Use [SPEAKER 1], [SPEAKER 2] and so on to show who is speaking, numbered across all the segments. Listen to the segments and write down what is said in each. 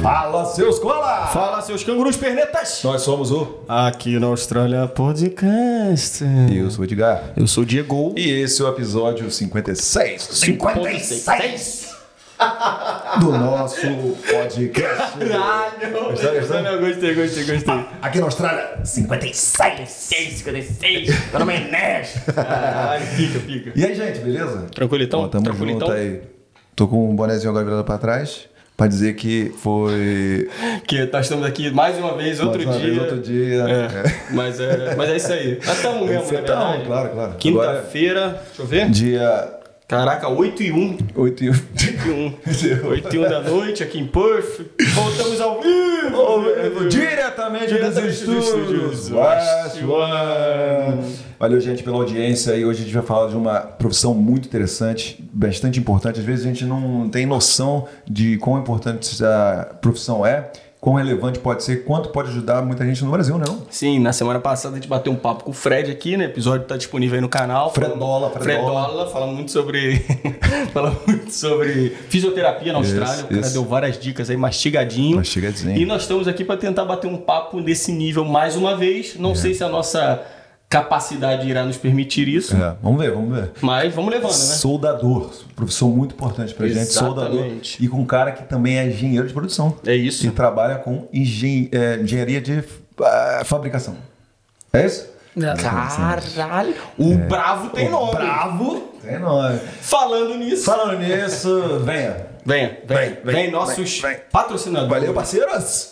[SPEAKER 1] Fala, seus cola!
[SPEAKER 2] Fala, seus cangurus pernetas!
[SPEAKER 1] Nós somos o...
[SPEAKER 2] Aqui na Austrália Podcast.
[SPEAKER 1] Eu sou o Edgar.
[SPEAKER 2] Eu sou o Diego.
[SPEAKER 1] E esse é o episódio 56.
[SPEAKER 2] 56!
[SPEAKER 1] do nosso podcast.
[SPEAKER 2] Caralho!
[SPEAKER 1] Gostou,
[SPEAKER 2] gostei, gostei, gostei.
[SPEAKER 1] Aqui na Austrália, 56.
[SPEAKER 3] 56, 56. Meu nome é Inês.
[SPEAKER 2] Caralho, pica, pica.
[SPEAKER 1] E aí, gente, beleza?
[SPEAKER 2] Tranquilitão?
[SPEAKER 1] Ó, tamo
[SPEAKER 2] Tranquilitão?
[SPEAKER 1] junto aí. Tô com um bonézinho agora virado pra trás. Pra dizer que foi...
[SPEAKER 2] Que nós estamos aqui mais uma vez, outro
[SPEAKER 1] mais uma
[SPEAKER 2] dia.
[SPEAKER 1] vez, outro dia.
[SPEAKER 2] É, Mas, é, mas é isso aí. Nós estamos mesmo, na
[SPEAKER 1] tá,
[SPEAKER 2] verdade.
[SPEAKER 1] claro, claro. Agora,
[SPEAKER 2] Quinta-feira, deixa eu ver.
[SPEAKER 1] dia
[SPEAKER 2] Caraca, 8 e 1.
[SPEAKER 1] 8 e 1.
[SPEAKER 2] 8 e 1. 8 e 1 da noite aqui em Perth. Voltamos ao vivo.
[SPEAKER 1] Diretamente
[SPEAKER 2] Diretamente dos
[SPEAKER 1] estúdios. West One. Valeu, gente, pela audiência. E hoje a gente vai falar de uma profissão muito interessante, bastante importante. Às vezes a gente não tem noção de quão importante essa profissão é, quão relevante pode ser, quanto pode ajudar muita gente no Brasil, né, não?
[SPEAKER 2] Sim, na semana passada a gente bateu um papo com o Fred aqui, né? O episódio tá disponível aí no canal.
[SPEAKER 1] Fredola, Fredola.
[SPEAKER 2] Fredola, falando muito sobre. falando muito sobre fisioterapia na
[SPEAKER 1] Isso,
[SPEAKER 2] Austrália. o cara
[SPEAKER 1] isso.
[SPEAKER 2] deu várias dicas aí, mastigadinho.
[SPEAKER 1] Mastigadinho.
[SPEAKER 2] E nós estamos aqui para tentar bater um papo desse nível mais uma vez.
[SPEAKER 1] É.
[SPEAKER 2] Não sei se a nossa capacidade irá nos permitir isso,
[SPEAKER 1] É, vamos ver, vamos ver.
[SPEAKER 2] mas vamos levando, né?
[SPEAKER 1] Soldador, profissão muito importante pra gente, soldador.
[SPEAKER 2] Exatamente.
[SPEAKER 1] E com um cara que também é engenheiro de produção.
[SPEAKER 2] É isso.
[SPEAKER 1] E trabalha com engen- é, engenharia de ah, fabricação. É isso?
[SPEAKER 2] Caralho! O Bravo tem nome.
[SPEAKER 1] Bravo! Tem nome.
[SPEAKER 2] Falando nisso.
[SPEAKER 1] Falando nisso, venha.
[SPEAKER 2] Venha, vem,
[SPEAKER 1] Vem,
[SPEAKER 2] vem,
[SPEAKER 1] vem,
[SPEAKER 2] nossos
[SPEAKER 1] vem, vem.
[SPEAKER 2] patrocinadores.
[SPEAKER 1] Valeu, parceiros!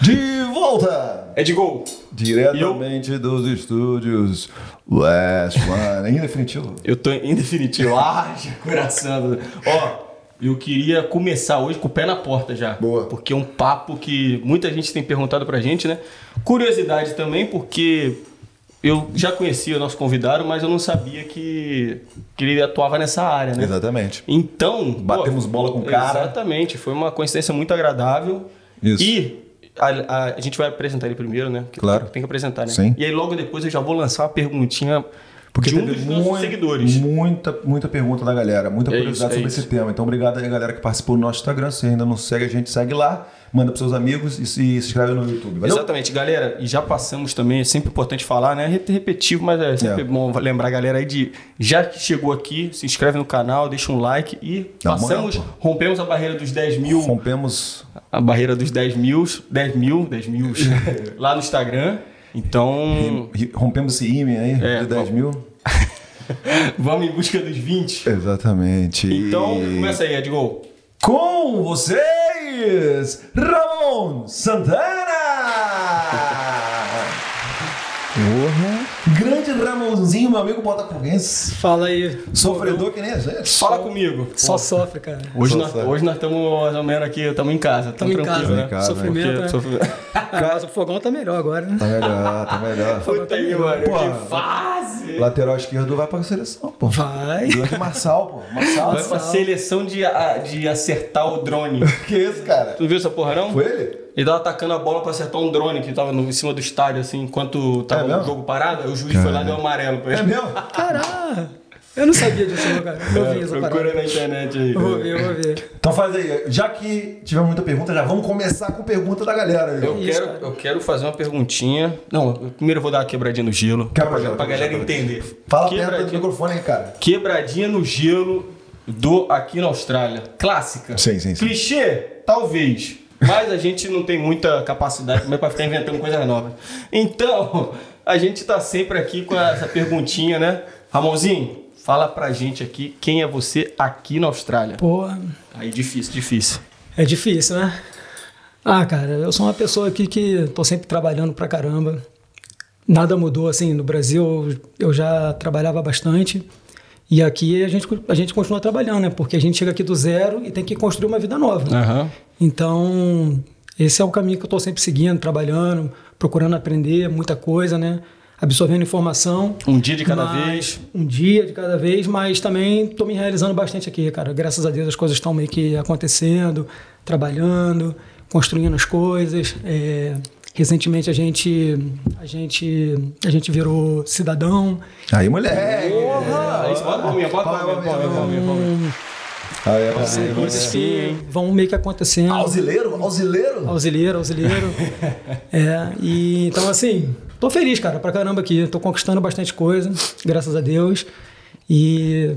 [SPEAKER 1] De volta!
[SPEAKER 2] Ed Gol,
[SPEAKER 1] Diretamente dos estúdios West One. Em definitivo.
[SPEAKER 2] Eu tô em definitivo. Ah, coração. Ó, eu queria começar hoje com o pé na porta já.
[SPEAKER 1] Boa.
[SPEAKER 2] Porque é um papo que muita gente tem perguntado pra gente, né? Curiosidade também, porque eu já conhecia o nosso convidado, mas eu não sabia que, que ele atuava nessa área, né?
[SPEAKER 1] Exatamente.
[SPEAKER 2] Então.
[SPEAKER 1] Batemos bola com o cara.
[SPEAKER 2] Exatamente. Foi uma coincidência muito agradável.
[SPEAKER 1] Isso.
[SPEAKER 2] E. A, a- a gente vai apresentar ele primeiro, né? Porque
[SPEAKER 1] Claro.
[SPEAKER 2] Tem que apresentar, né?
[SPEAKER 1] Sim.
[SPEAKER 2] E aí logo depois eu já vou lançar uma perguntinha
[SPEAKER 1] Porque
[SPEAKER 2] de um dos nossos seguidores.
[SPEAKER 1] muita, muita pergunta da galera, muita
[SPEAKER 2] É
[SPEAKER 1] curiosidade
[SPEAKER 2] isso, é
[SPEAKER 1] sobre
[SPEAKER 2] isso.
[SPEAKER 1] esse tema. Então, obrigado aí, galera, que participou do nosso Instagram. Se ainda não segue a gente, segue lá, manda pros seus amigos e se, inscreve no YouTube. Valeu?
[SPEAKER 2] Exatamente, galera. E já passamos também, é sempre importante falar, né? É repetitivo, mas é sempre
[SPEAKER 1] É.
[SPEAKER 2] bom lembrar a galera aí de. Já que chegou aqui, se inscreve no canal, deixa um like e
[SPEAKER 1] Dá
[SPEAKER 2] passamos,
[SPEAKER 1] moral,
[SPEAKER 2] rompemos a barreira dos 10 mil.
[SPEAKER 1] Rompemos.
[SPEAKER 2] A barreira dos 10 mil, 10 mil, 10 mil lá no Instagram. Então,
[SPEAKER 1] Rompemos esse IME aí
[SPEAKER 2] É,
[SPEAKER 1] de 10
[SPEAKER 2] vamos.
[SPEAKER 1] mil.
[SPEAKER 2] vamos em busca dos 20.
[SPEAKER 1] Exatamente.
[SPEAKER 2] Então, começa aí, Edgol.
[SPEAKER 1] Com vocês, Ramon Santana! Porra! Grande Ramonzinho, meu amigo botafoguense.
[SPEAKER 4] Fala aí.
[SPEAKER 1] Sofredor que nem a gente.
[SPEAKER 2] Fala comigo.
[SPEAKER 4] Só sofre, cara.
[SPEAKER 2] Hoje
[SPEAKER 1] Só
[SPEAKER 2] nós,
[SPEAKER 1] sabe.
[SPEAKER 2] hoje nós estamos mais ou menos aqui, estamos em casa.
[SPEAKER 4] Tamo em casa,
[SPEAKER 2] né?
[SPEAKER 1] em casa,
[SPEAKER 4] Sofrimento, né? Ah, mas o fogão tá melhor agora, né?
[SPEAKER 1] Tá melhor, tá melhor.
[SPEAKER 2] Puta aí, mano.
[SPEAKER 1] Pô,
[SPEAKER 2] que fase!
[SPEAKER 1] Lateral esquerdo vai pra seleção, pô.
[SPEAKER 4] Vai.
[SPEAKER 1] Grande Marçal, pô. Marçal.
[SPEAKER 2] Vai pra seleção de, a- de acertar o drone.
[SPEAKER 1] Que isso, cara?
[SPEAKER 2] Tu viu essa porra, não?
[SPEAKER 1] Foi ele?
[SPEAKER 2] Ele tava atacando a bola pra acertar um drone que tava no, em cima do estádio, assim, enquanto tava
[SPEAKER 1] É
[SPEAKER 2] o jogo parado. Aí o juiz foi lá e deu amarelo pra
[SPEAKER 1] É
[SPEAKER 2] ele.
[SPEAKER 1] mesmo?
[SPEAKER 4] Caralho. Eu não sabia disso, cara. Eu vi essa
[SPEAKER 2] Procura
[SPEAKER 4] parada.
[SPEAKER 2] na internet aí.
[SPEAKER 4] Eu vou ver, eu vou ver.
[SPEAKER 1] Então faz aí. Já que tivemos muita pergunta, já vamos começar com pergunta da galera. aí.
[SPEAKER 2] Eu
[SPEAKER 4] Isso,
[SPEAKER 2] quero,
[SPEAKER 4] cara.
[SPEAKER 2] eu quero fazer uma perguntinha. Não, primeiro eu vou dar uma quebradinha no gelo.
[SPEAKER 1] Quebra
[SPEAKER 2] pra,
[SPEAKER 1] gelo,
[SPEAKER 2] pra galera
[SPEAKER 1] gelo.
[SPEAKER 2] entender.
[SPEAKER 1] Fala perto do microfone aí, cara.
[SPEAKER 2] quebradinha no gelo do aqui na Austrália. Clássica.
[SPEAKER 1] Sim, sim, sim.
[SPEAKER 2] Clichê? Talvez. Mas a gente não tem muita capacidade também para ficar inventando coisas novas. Então, a gente tá sempre aqui com essa perguntinha, né? Ramonzinho, fala pra gente aqui quem é você aqui na Austrália.
[SPEAKER 4] Pô,
[SPEAKER 2] Aí difícil, difícil.
[SPEAKER 4] é difícil, né? Ah, cara, eu sou uma pessoa aqui que tô sempre trabalhando pra caramba. Nada mudou, assim, no Brasil eu já trabalhava bastante. E aqui a gente, a gente continua trabalhando, né? Porque a gente chega aqui do zero e tem que construir uma vida nova.
[SPEAKER 2] Aham.
[SPEAKER 4] Então, esse é o caminho que eu estou sempre seguindo, trabalhando, procurando aprender muita coisa, né? Absorvendo informação.
[SPEAKER 2] Um dia de cada
[SPEAKER 4] Mas-
[SPEAKER 2] vez.
[SPEAKER 4] Um dia de cada vez, mas também estou me realizando bastante aqui, cara. Graças a Deus as coisas estão meio que acontecendo, trabalhando, construindo as coisas. É, recentemente a gente, a gente, a gente virou cidadão.
[SPEAKER 1] Aí, moleque.
[SPEAKER 2] Porra! Isso, bota palminha, bota palminha, palminha.
[SPEAKER 1] Aí, é
[SPEAKER 4] Coisas que vão meio que acontecendo.
[SPEAKER 1] Auxileiro? Auxileiro?
[SPEAKER 4] Auxiliairo, auxiliairo. é, e então assim, tô feliz, cara, pra caramba aqui. Tô conquistando bastante coisa, graças a Deus. E,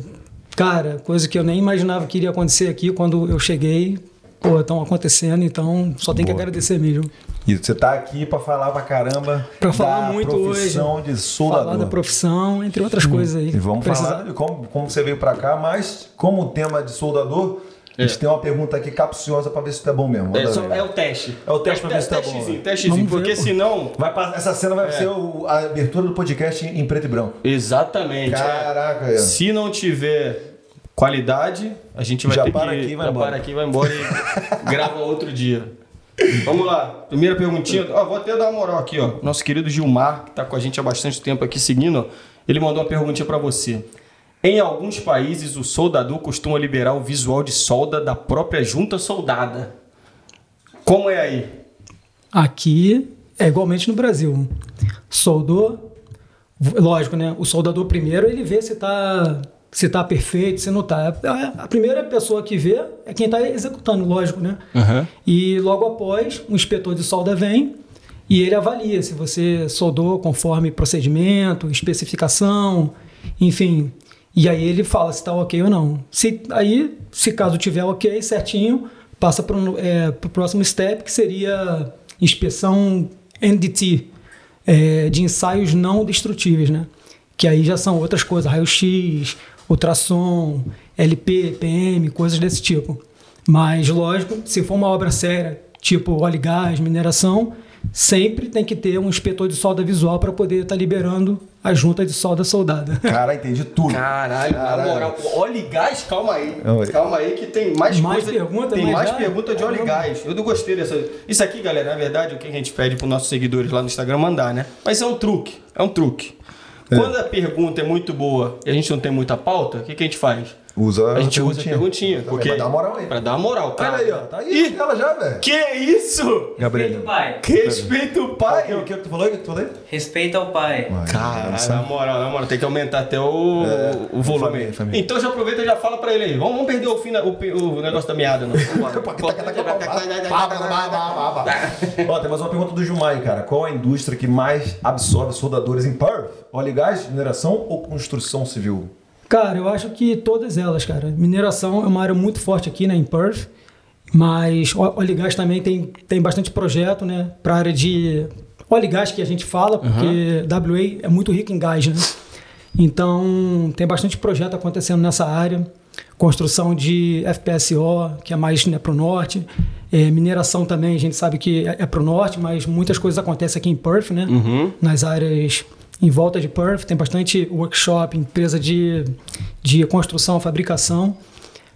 [SPEAKER 4] cara, coisa que eu nem imaginava que iria acontecer aqui quando eu cheguei, pô, estão acontecendo, então só tem que
[SPEAKER 1] Boa.
[SPEAKER 4] agradecer mesmo.
[SPEAKER 1] E você tá aqui pra falar pra caramba
[SPEAKER 4] Pra falar
[SPEAKER 1] da
[SPEAKER 4] muito
[SPEAKER 1] profissão
[SPEAKER 4] hoje.
[SPEAKER 1] de soldador.
[SPEAKER 4] Falar da profissão, entre outras coisas aí.
[SPEAKER 1] E vamos
[SPEAKER 4] Precisa-
[SPEAKER 1] falar de como, como você veio pra cá, mas como o tema de soldador, a gente tem uma pergunta aqui capciosa pra ver se tá bom mesmo.
[SPEAKER 2] É, só- é o teste.
[SPEAKER 1] É o teste pra ver se tá bom,
[SPEAKER 2] Testezinho,
[SPEAKER 1] né?
[SPEAKER 2] testezinho.
[SPEAKER 4] Ver,
[SPEAKER 2] Porque senão.
[SPEAKER 1] Vai passar- essa cena vai
[SPEAKER 2] É.
[SPEAKER 1] ser o- a abertura do podcast em preto e branco.
[SPEAKER 2] Exatamente. é.
[SPEAKER 1] Caraca, é.
[SPEAKER 2] Se não tiver qualidade, a gente vai
[SPEAKER 1] Já
[SPEAKER 2] ter
[SPEAKER 1] para
[SPEAKER 2] que
[SPEAKER 1] aqui e vai
[SPEAKER 2] já
[SPEAKER 1] embora.
[SPEAKER 2] para aqui e vai embora e grava outro dia. Vamos lá. Primeira perguntinha. Ó, vou até dar uma moral aqui, ó. Nosso querido Gilmar, que tá com a gente há bastante tempo aqui seguindo, ó, ele mandou uma perguntinha pra você. Em alguns países, o soldador costuma liberar o visual de solda da própria junta soldada. Como é aí?
[SPEAKER 4] Aqui é igualmente no Brasil. Soldou, lógico, né? O soldador primeiro ele vê se tá se tá perfeito, se não tá. A a primeira pessoa que vê é quem está executando, lógico, né? E logo após, o inspetor de solda vem e ele avalia se você soldou conforme procedimento, especificação, enfim. E aí ele fala se está ok ou não. Se, aí, se caso tiver ok, certinho, passa para o próximo step, que seria inspeção NDT, é, de ensaios não destrutíveis, né? Que aí já são outras coisas, raio-x, ultrassom, LP, PM, coisas desse tipo. Mas, lógico, se for uma obra séria, tipo óleo e gás, mineração, sempre tem que ter um inspetor de solda visual para poder estar liberando a junta de solda soldada.
[SPEAKER 1] Cara, entendi tudo.
[SPEAKER 2] Caralho, na
[SPEAKER 1] Caralho.
[SPEAKER 2] moral. Óleo e gás, calma aí.
[SPEAKER 1] Oi.
[SPEAKER 2] Calma aí que tem mais,
[SPEAKER 4] Mais
[SPEAKER 2] coisa.
[SPEAKER 4] pergunta,
[SPEAKER 2] tem
[SPEAKER 4] mais
[SPEAKER 2] mais
[SPEAKER 4] já?
[SPEAKER 2] pergunta de óleo e gás. Eu não gostei dessa. Isso aqui, galera, na verdade, o que a gente pede para nossos seguidores lá no Instagram mandar, né? Mas é um truque. É um truque. Quando a pergunta é muito boa e a gente não tem muita pauta, o que, que a gente faz?
[SPEAKER 1] Usa
[SPEAKER 2] A gente usa a
[SPEAKER 1] perguntinha.
[SPEAKER 2] perguntinha. Porque...
[SPEAKER 1] Pra dar moral aí.
[SPEAKER 2] Pra dar moral, tá?
[SPEAKER 1] Olha aí, ó. Tá aí ela já, velho.
[SPEAKER 2] Que isso?
[SPEAKER 1] Gabriel.
[SPEAKER 3] pai.
[SPEAKER 2] Respeita o
[SPEAKER 1] O que,
[SPEAKER 2] pai.
[SPEAKER 1] o que tu falou? O que tu falou aí?
[SPEAKER 3] Respeita o pai.
[SPEAKER 2] Cara, na moral, na moral, tem que aumentar até o, o volume.
[SPEAKER 1] família, família.
[SPEAKER 2] Então já aproveita e já fala pra ele aí. Vamos, vamos perder o, fim, da- o, o negócio da meada, não.
[SPEAKER 1] Ó, tem mais uma pergunta do aí, cara. Qual a indústria que mais absorve soldadores em Perth? Óleo e gás, mineração ou construção civil?
[SPEAKER 4] Cara, eu acho que todas elas, cara. Mineração é uma área muito forte aqui, né, em Perth. Mas óleo e gás também tem, tem bastante projeto, né, para área de óleo e gás que a gente fala, porque WA é muito rico em gás, né? Então, tem bastante projeto acontecendo nessa área. Construção de FPSO, que é mais né, para o norte. É, mineração também, a gente sabe que é, é para o norte, mas muitas coisas acontecem aqui em Perth, né? Nas áreas em volta de Perth. Tem bastante workshop, empresa de, de construção, fabricação.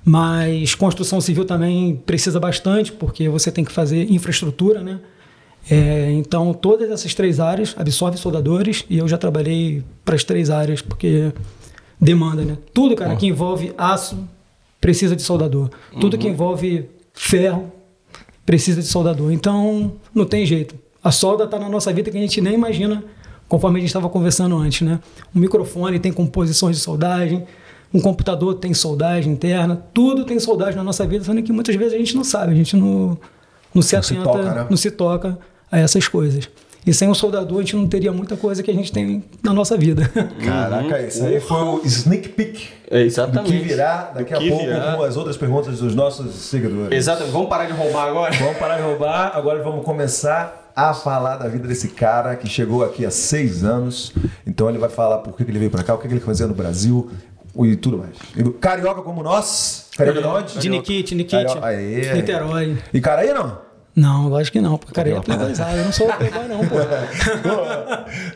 [SPEAKER 4] Mas construção civil também precisa bastante, porque você tem que fazer infraestrutura, né? É, então, todas essas três áreas absorvem soldadores e eu já trabalhei para as três áreas, porque demanda, né? Tudo, cara, que envolve aço precisa de soldador. Tudo que envolve ferro precisa de soldador. Então, não tem jeito. A solda está na nossa vida que a gente nem imagina, conforme a gente estava conversando antes, né? Um microfone tem composições de soldagem, um computador tem soldagem interna, tudo tem soldagem na nossa vida, sendo que muitas vezes a gente não sabe, a gente não, não se
[SPEAKER 1] Não se
[SPEAKER 4] atenta,
[SPEAKER 1] toca, né?
[SPEAKER 4] não se toca a essas coisas. E sem um soldador a gente não teria muita coisa que a gente tem na nossa vida.
[SPEAKER 1] Caraca, isso aí foi o sneak peek
[SPEAKER 2] É,
[SPEAKER 1] do
[SPEAKER 2] exatamente.
[SPEAKER 1] que virá daqui
[SPEAKER 2] Do
[SPEAKER 1] a
[SPEAKER 2] que
[SPEAKER 1] pouco
[SPEAKER 2] virá.
[SPEAKER 1] com as outras perguntas dos nossos seguidores.
[SPEAKER 2] Exatamente. Vamos parar de roubar agora?
[SPEAKER 1] Vamos parar de roubar, agora vamos começar a falar da vida desse cara que chegou aqui há seis anos. Então ele vai falar por que ele veio pra cá, o que ele fazia no Brasil e tudo mais. E Carioca como nós. Carioca de onde?
[SPEAKER 4] De Nikit, Nikit. Niterói.
[SPEAKER 1] E cara aí não?
[SPEAKER 4] Não, lógico que não. Pô, cara, é playboyzado. Eu não sou playboy, não, pô.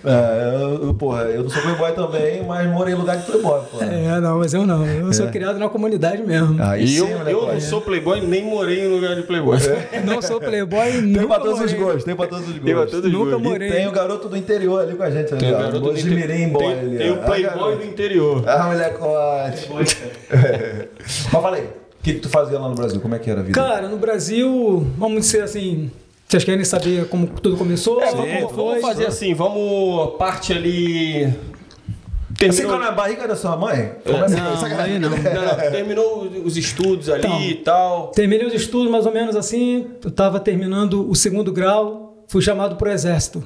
[SPEAKER 1] É, eu, eu- porra, eu não sou playboy também, mas morei em lugar de playboy, porra.
[SPEAKER 4] É, não, mas eu não. Eu sou criado na comunidade mesmo.
[SPEAKER 1] Aí
[SPEAKER 2] E
[SPEAKER 1] sim,
[SPEAKER 2] eu,
[SPEAKER 1] moleque,
[SPEAKER 2] eu não sou playboy, nem morei em lugar de playboy.
[SPEAKER 4] Não sou playboy,
[SPEAKER 1] Tem
[SPEAKER 4] nunca
[SPEAKER 1] pra todos os
[SPEAKER 4] morei.
[SPEAKER 1] gostos, tem pra todos os
[SPEAKER 2] Tem pra
[SPEAKER 1] gostos.
[SPEAKER 2] todos os
[SPEAKER 4] Nunca
[SPEAKER 2] gostos.
[SPEAKER 4] morei.
[SPEAKER 1] E tem o garoto do interior ali com a gente.
[SPEAKER 2] Tem
[SPEAKER 1] ali,
[SPEAKER 2] o
[SPEAKER 1] ó.
[SPEAKER 2] garoto do interior.
[SPEAKER 1] boy
[SPEAKER 2] Tem,
[SPEAKER 1] ali,
[SPEAKER 2] tem
[SPEAKER 1] ó.
[SPEAKER 2] o
[SPEAKER 1] Ah,
[SPEAKER 2] playboy
[SPEAKER 1] garoto.
[SPEAKER 2] do interior.
[SPEAKER 1] Ah, molecote. Mas falei, o que, que tu fazia lá no Brasil? Como é que era a vida?
[SPEAKER 4] Cara, no Brasil, vamos dizer assim. Vocês querem saber como tudo começou?
[SPEAKER 2] É,
[SPEAKER 4] como
[SPEAKER 2] vamos,
[SPEAKER 4] foi?
[SPEAKER 2] vamos fazer assim, vamos parte ali.
[SPEAKER 1] Você
[SPEAKER 2] Terminou,
[SPEAKER 1] ficou na barriga da sua mãe? Começa
[SPEAKER 4] Não,
[SPEAKER 1] sacanagem.
[SPEAKER 4] aí não.
[SPEAKER 2] Não, não, terminou os estudos ali
[SPEAKER 4] Então.
[SPEAKER 2] e tal.
[SPEAKER 4] Terminei os estudos mais ou menos assim. Eu estava terminando o segundo grau. Fui chamado para o exército.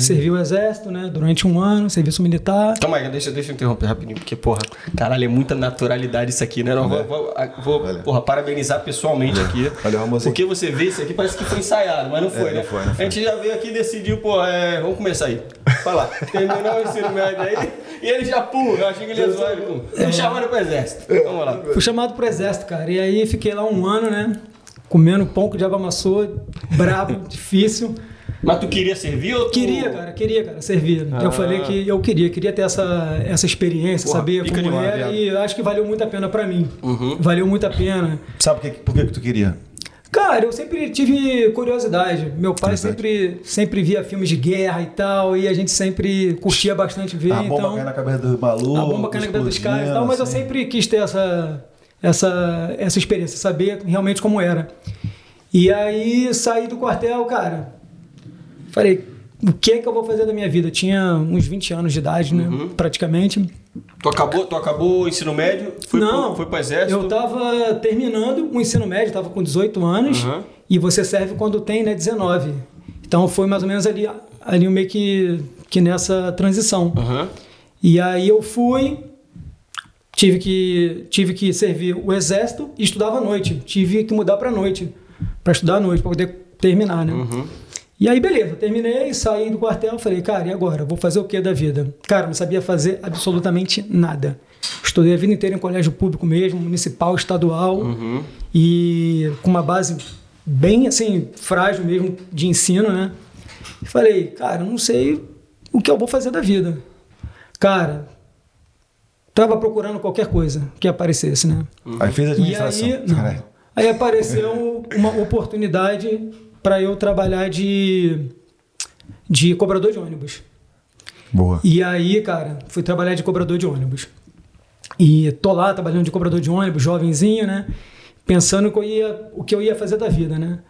[SPEAKER 4] Servi o exército, né? Durante um ano, serviço militar.
[SPEAKER 2] Calma aí, deixa, deixa eu interromper rapidinho, porque, porra, caralho, é muita naturalidade isso aqui, né? Não, vou, vou, vou, porra, parabenizar pessoalmente aqui.
[SPEAKER 1] Olha, Ramosinho.
[SPEAKER 2] Porque você vê isso aqui, parece que foi ensaiado, mas não foi,
[SPEAKER 1] não
[SPEAKER 2] né?
[SPEAKER 1] foi, não foi.
[SPEAKER 2] A gente já veio aqui e decidiu, pô, é, vamos começar aí. Vai lá, terminou o ensino médio aí, e ele já pula, eu achei que ele ia zoar ele com. Me chamaram pro exército. Vamos lá.
[SPEAKER 4] Fui chamado para o exército, cara. E aí fiquei lá um ano, né? Comendo pão com diabo amassou, brabo, difícil.
[SPEAKER 2] Mas tu queria servir ou tu...
[SPEAKER 4] Queria, cara, queria, cara, servir. Eu falei que eu queria, queria ter essa, essa experiência,
[SPEAKER 2] Porra,
[SPEAKER 4] saber como
[SPEAKER 2] demais,
[SPEAKER 4] era.
[SPEAKER 2] viado.
[SPEAKER 4] E eu acho que valeu muito a pena pra mim. Valeu muito a pena.
[SPEAKER 1] Sabe por que, por que que tu queria?
[SPEAKER 4] Cara, eu sempre tive curiosidade. Meu pai sempre, sempre via filmes de guerra e tal, e a gente sempre curtia bastante ver.
[SPEAKER 1] a bomba
[SPEAKER 4] então,
[SPEAKER 1] cai na cabeça do maluco.
[SPEAKER 4] a bomba cai na cabeça dos caras e tal, mas eu
[SPEAKER 1] assim.
[SPEAKER 4] sempre quis ter essa, essa, essa experiência, saber realmente como era. E aí saí do quartel, cara. Falei, o que é que eu vou fazer da minha vida? Eu tinha uns 20 anos de idade, né?
[SPEAKER 1] Uhum.
[SPEAKER 4] Praticamente.
[SPEAKER 2] Tu acabou, tu acabou o ensino médio, foi,
[SPEAKER 4] Não,
[SPEAKER 2] pro, foi pro exército?
[SPEAKER 4] eu tava terminando o ensino médio, tava com 18 anos,
[SPEAKER 2] Uhum.
[SPEAKER 4] e você serve quando tem, né, 19. Então foi mais ou menos ali, ali meio que, que nessa transição.
[SPEAKER 2] Aham.
[SPEAKER 4] E aí eu fui, tive que, tive que servir o exército e estudava à noite. Tive que mudar para noite, para estudar à noite, para poder terminar, né? E aí, beleza, terminei, saí do quartel, falei, cara, e agora? Vou fazer o que da vida? Cara, não sabia fazer absolutamente nada. Estudei a vida inteira em colégio público mesmo, municipal, estadual, e com uma base bem, assim, frágil mesmo de ensino, né? E falei, cara, não sei o que eu vou fazer da vida. Cara, tava procurando qualquer coisa que aparecesse, né?
[SPEAKER 1] Aí fez
[SPEAKER 4] E
[SPEAKER 1] administração.
[SPEAKER 4] aí, não. Aí apareceu uma oportunidade para eu trabalhar de, de cobrador de ônibus.
[SPEAKER 1] Boa.
[SPEAKER 4] E aí, cara, fui trabalhar de cobrador de ônibus. E tô lá trabalhando de cobrador de ônibus, jovenzinho, né? Pensando que eu ia, o que eu ia fazer da vida, né?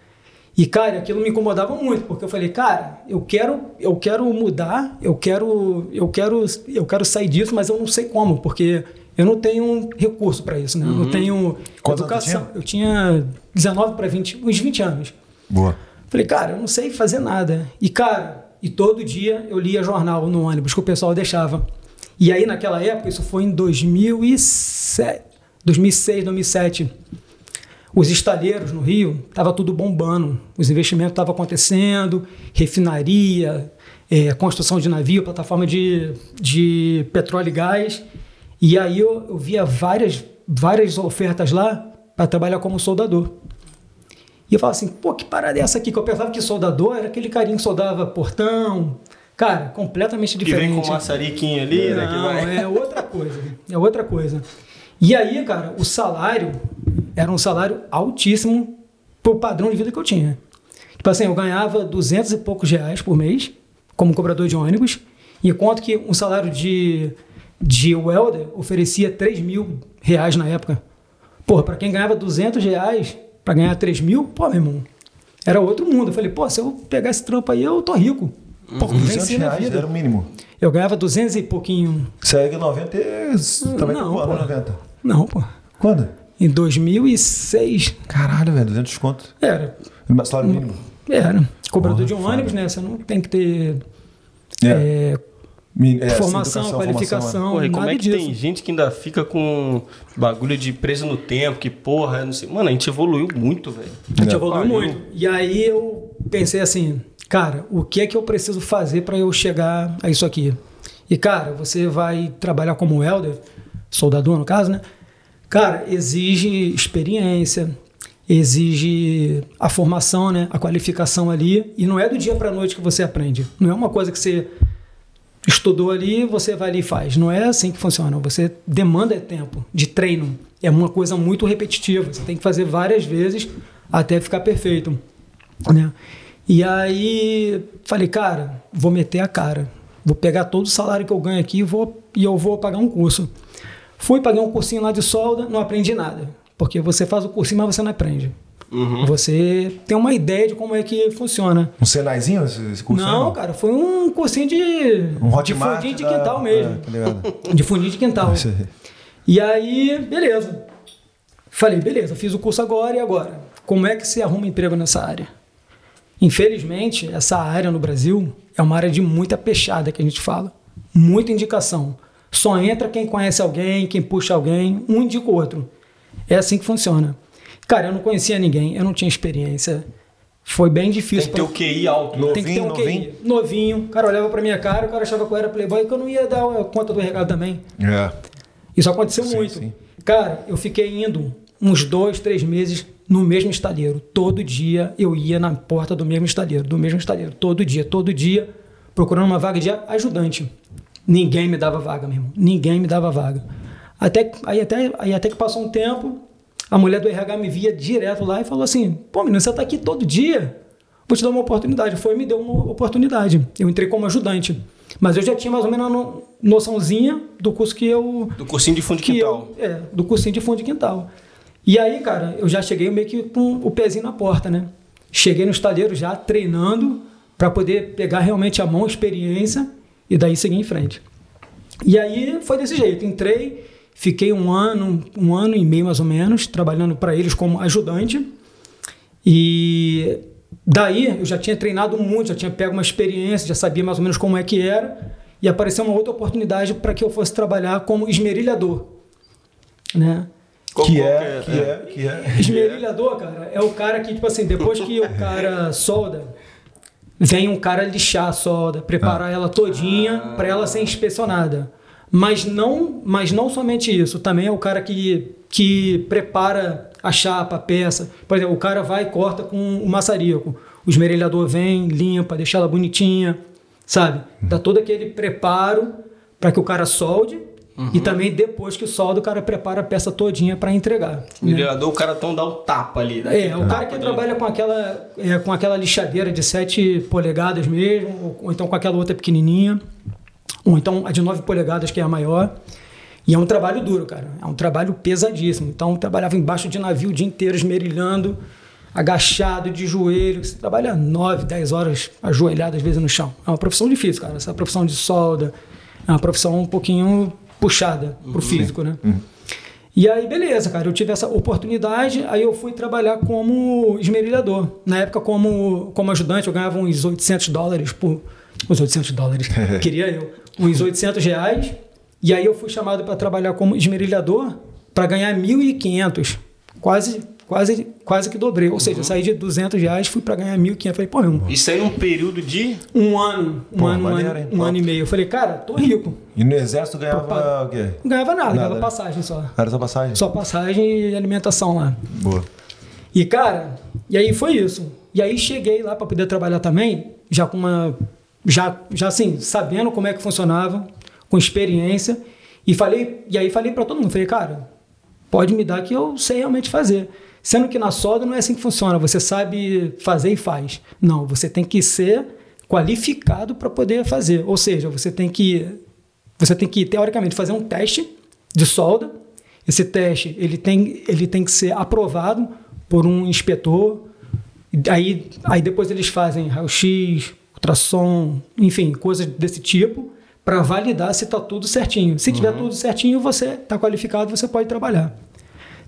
[SPEAKER 4] E, cara, aquilo me incomodava muito, porque eu falei, cara, eu quero, eu quero mudar, eu quero, eu quero, eu quero sair disso, mas eu não sei como, porque eu não tenho recurso para isso, né? Eu não tenho
[SPEAKER 1] Quantos anos tu
[SPEAKER 4] educação. Eu tinha 19 para 20, uns 20 anos.
[SPEAKER 1] Boa.
[SPEAKER 4] Falei, cara, eu não sei fazer nada. E, cara, e todo dia eu lia jornal no ônibus que o pessoal deixava. E aí, naquela época, isso foi em 2007, 2006, 2007. Os estaleiros no Rio, estava tudo bombando. Os investimentos estavam acontecendo, refinaria, eh, construção de navio, plataforma de, de petróleo e gás. E aí eu, eu via várias, várias ofertas lá para trabalhar como soldador. E eu falava assim, pô, que parada é essa aqui? Que eu pensava que soldador era aquele carinha que soldava portão. Cara, completamente
[SPEAKER 2] Que
[SPEAKER 4] diferente.
[SPEAKER 2] vem com maçariquinho ali, né? Que
[SPEAKER 4] Não,
[SPEAKER 2] vai...
[SPEAKER 4] é outra coisa. É outra coisa. E aí, cara, o salário era um salário altíssimo pro padrão de vida que eu tinha. Tipo assim, eu ganhava 200 e poucos reais por mês como cobrador de ônibus, enquanto que um salário de, de welder oferecia 3 mil reais na época. Porra, pra quem ganhava 200 reais, pra ganhar 3 mil, pô, meu irmão, era outro mundo. Eu falei, pô, se eu pegar esse trampo aí, eu tô rico.
[SPEAKER 1] Pô, com 200
[SPEAKER 4] Venci na
[SPEAKER 1] reais
[SPEAKER 4] vida.
[SPEAKER 1] era o mínimo.
[SPEAKER 4] Eu ganhava 200 e pouquinho.
[SPEAKER 1] Segue 90 e... Também
[SPEAKER 4] Não, pô.
[SPEAKER 1] 90.
[SPEAKER 4] Não, pô.
[SPEAKER 1] Quando?
[SPEAKER 4] Em 2006
[SPEAKER 1] Caralho, velho, 200 conto.
[SPEAKER 4] era.
[SPEAKER 1] Salário mínimo.
[SPEAKER 4] Era. Cobrador
[SPEAKER 1] Porra,
[SPEAKER 4] de um
[SPEAKER 1] foda.
[SPEAKER 4] ônibus, né? Você não tem que ter
[SPEAKER 1] É.
[SPEAKER 4] é,
[SPEAKER 1] é,
[SPEAKER 4] formação,
[SPEAKER 1] educação,
[SPEAKER 4] qualificação,
[SPEAKER 1] formação,
[SPEAKER 2] Porra, e como é que
[SPEAKER 4] disso.
[SPEAKER 2] tem gente que ainda fica com bagulho de preso no tempo, que porra, não sei. Mano, a gente evoluiu muito, velho.
[SPEAKER 4] A gente
[SPEAKER 1] É.
[SPEAKER 4] evoluiu
[SPEAKER 2] Pariu.
[SPEAKER 4] muito. E aí eu pensei assim, cara, o que é que eu preciso fazer para eu chegar a isso aqui? E cara, você vai trabalhar como welder, soldador no caso, né? Cara, exige experiência, exige a formação, né? A qualificação ali. E não é do dia para noite que você aprende. Não é uma coisa que você estudou ali, você vai ali e faz. Não é assim que funciona. Você demanda tempo de treino. É uma coisa muito repetitiva. Você tem que fazer várias vezes até ficar perfeito. Né? E aí falei, cara, vou meter a cara. Vou pegar todo o salário que eu ganho aqui e, vou, e eu vou pagar um curso. Fui pagar um cursinho lá de solda, não aprendi nada. Porque você faz o cursinho, mas você não aprende. Você tem uma ideia de como é que funciona.
[SPEAKER 1] Um Senaizinho esse, curso? aí,
[SPEAKER 4] Não, cara, foi um cursinho de,
[SPEAKER 1] Um
[SPEAKER 4] de
[SPEAKER 1] Hotmart
[SPEAKER 4] fundinho de
[SPEAKER 1] da-
[SPEAKER 4] quintal mesmo.
[SPEAKER 1] É, tá?
[SPEAKER 4] De fundinho de quintal. E aí, beleza. Falei, beleza, fiz o curso agora e agora? Como é que se arruma emprego nessa área? Infelizmente, essa área no Brasil é uma área de muita peixada que a gente fala. Muita indicação. Só entra quem conhece alguém, quem puxa alguém, um indica o outro. É assim que funciona. Cara, eu não conhecia ninguém, eu não tinha experiência. Foi bem
[SPEAKER 2] Tem
[SPEAKER 4] difícil.
[SPEAKER 2] que ter o QI alto. né?
[SPEAKER 4] tem que ter um
[SPEAKER 1] Novinho,
[SPEAKER 4] QI. Novinho. O cara olhava pra minha cara, o cara achava que eu era playboy e que eu não ia dar a conta do recado também.
[SPEAKER 1] É.
[SPEAKER 4] Isso aconteceu
[SPEAKER 1] Sim,
[SPEAKER 4] muito.
[SPEAKER 1] sim.
[SPEAKER 4] Cara, eu fiquei indo uns dois, três meses no mesmo estaleiro. Todo dia eu ia na porta do mesmo estaleiro, do mesmo estaleiro. Todo dia, todo dia, procurando uma vaga de ajudante. Ninguém me dava vaga, meu irmão. Ninguém me dava vaga. Até, aí, até, aí até que passou um tempo, a mulher do RH me via direto lá e falou assim: pô, menino, você tá aqui todo dia? Vou te dar uma oportunidade. Foi e me deu uma oportunidade. Eu entrei como ajudante. Mas eu já tinha mais ou menos uma no- noçãozinha do curso que eu,
[SPEAKER 2] Do cursinho de fundo de quintal.
[SPEAKER 4] eu, é, do cursinho de fundo de quintal. E aí, cara, eu já cheguei meio que com o pezinho na porta, né? Cheguei no estaleiro já treinando para poder pegar realmente a mão, experiência e daí seguir em frente. E aí foi desse jeito. Entrei, fiquei um ano, um ano e meio mais ou menos, trabalhando para eles como ajudante. E daí eu já tinha treinado muito, já tinha pego uma experiência, já sabia mais ou menos como é que era. E apareceu uma outra oportunidade para que eu fosse trabalhar como esmerilhador. Né?
[SPEAKER 2] Qual-
[SPEAKER 1] Que é, que é, que é.
[SPEAKER 4] Esmerilhador, cara, é o cara que, tipo assim, depois que o cara solda, vem um cara lixar a solda, preparar ela todinha para ela ser inspecionada. Mas não, mas não somente isso, também é o cara que, que prepara a chapa, a peça. Por exemplo, o cara vai e corta com o maçarico. O esmerilhador vem, limpa, deixa ela bonitinha, sabe? Dá todo aquele preparo para que o cara solde. E também depois que solda, o cara prepara a peça todinha para entregar. né?
[SPEAKER 2] Minerador, o cara então dá um tapa ali.
[SPEAKER 4] É,
[SPEAKER 2] aquele
[SPEAKER 4] o cara que
[SPEAKER 2] ali.
[SPEAKER 4] trabalha com aquela, é, com aquela lixadeira de 7 polegadas mesmo, ou, ou então com aquela outra pequenininha, ou então a de 9 polegadas, que é a maior. E é um trabalho duro, cara. É um trabalho pesadíssimo. Então, eu trabalhava embaixo de navio o dia inteiro, esmerilhando, agachado, de joelho. Você trabalha 9, 10 horas ajoelhado, às vezes, no chão. É uma profissão difícil, cara. Essa profissão de solda é uma profissão um pouquinho puxada pro físico, né? E aí, beleza, cara, eu tive essa oportunidade, aí eu fui trabalhar como esmerilhador. Na época, como, como ajudante, eu ganhava uns 800 dólares por... Uns 800 dólares, queria eu. Uns 800 reais. E aí eu fui chamado para trabalhar como esmerilhador para ganhar 1.500. Quase, quase, quase que dobrei. Ou seja, eu saí de 200 reais, fui para ganhar 1.500. Falei, pô, meu irmão,
[SPEAKER 2] Isso aí num período de.
[SPEAKER 4] um ano, um
[SPEAKER 1] Pô,
[SPEAKER 4] ano, um, ano, um ano e meio. Eu falei, cara, tô rico.
[SPEAKER 1] E no exército ganhava
[SPEAKER 4] Propaganda.
[SPEAKER 1] o quê?
[SPEAKER 4] Não ganhava nada,
[SPEAKER 1] Nada,
[SPEAKER 4] ganhava
[SPEAKER 1] né?
[SPEAKER 4] passagem só.
[SPEAKER 1] Era só passagem?
[SPEAKER 4] Só passagem e alimentação lá.
[SPEAKER 1] Boa.
[SPEAKER 4] E, cara, e aí foi isso. E aí cheguei lá para poder trabalhar também, já com uma. Já, já assim, sabendo como é que funcionava, com experiência. E falei, e aí falei para todo mundo, falei, cara, pode me dar que eu sei realmente fazer. Sendo que na solda não é assim que funciona, você sabe fazer e faz. Não, você tem que ser qualificado para poder fazer. Ou seja, você tem que você tem que teoricamente fazer um teste de solda. Esse teste ele tem, ele tem que ser aprovado por um inspetor. Aí, aí depois eles fazem raio-x, ultrassom, enfim, coisas desse tipo, para validar se está tudo certinho. Se tiver tudo certinho, você está qualificado, você pode trabalhar.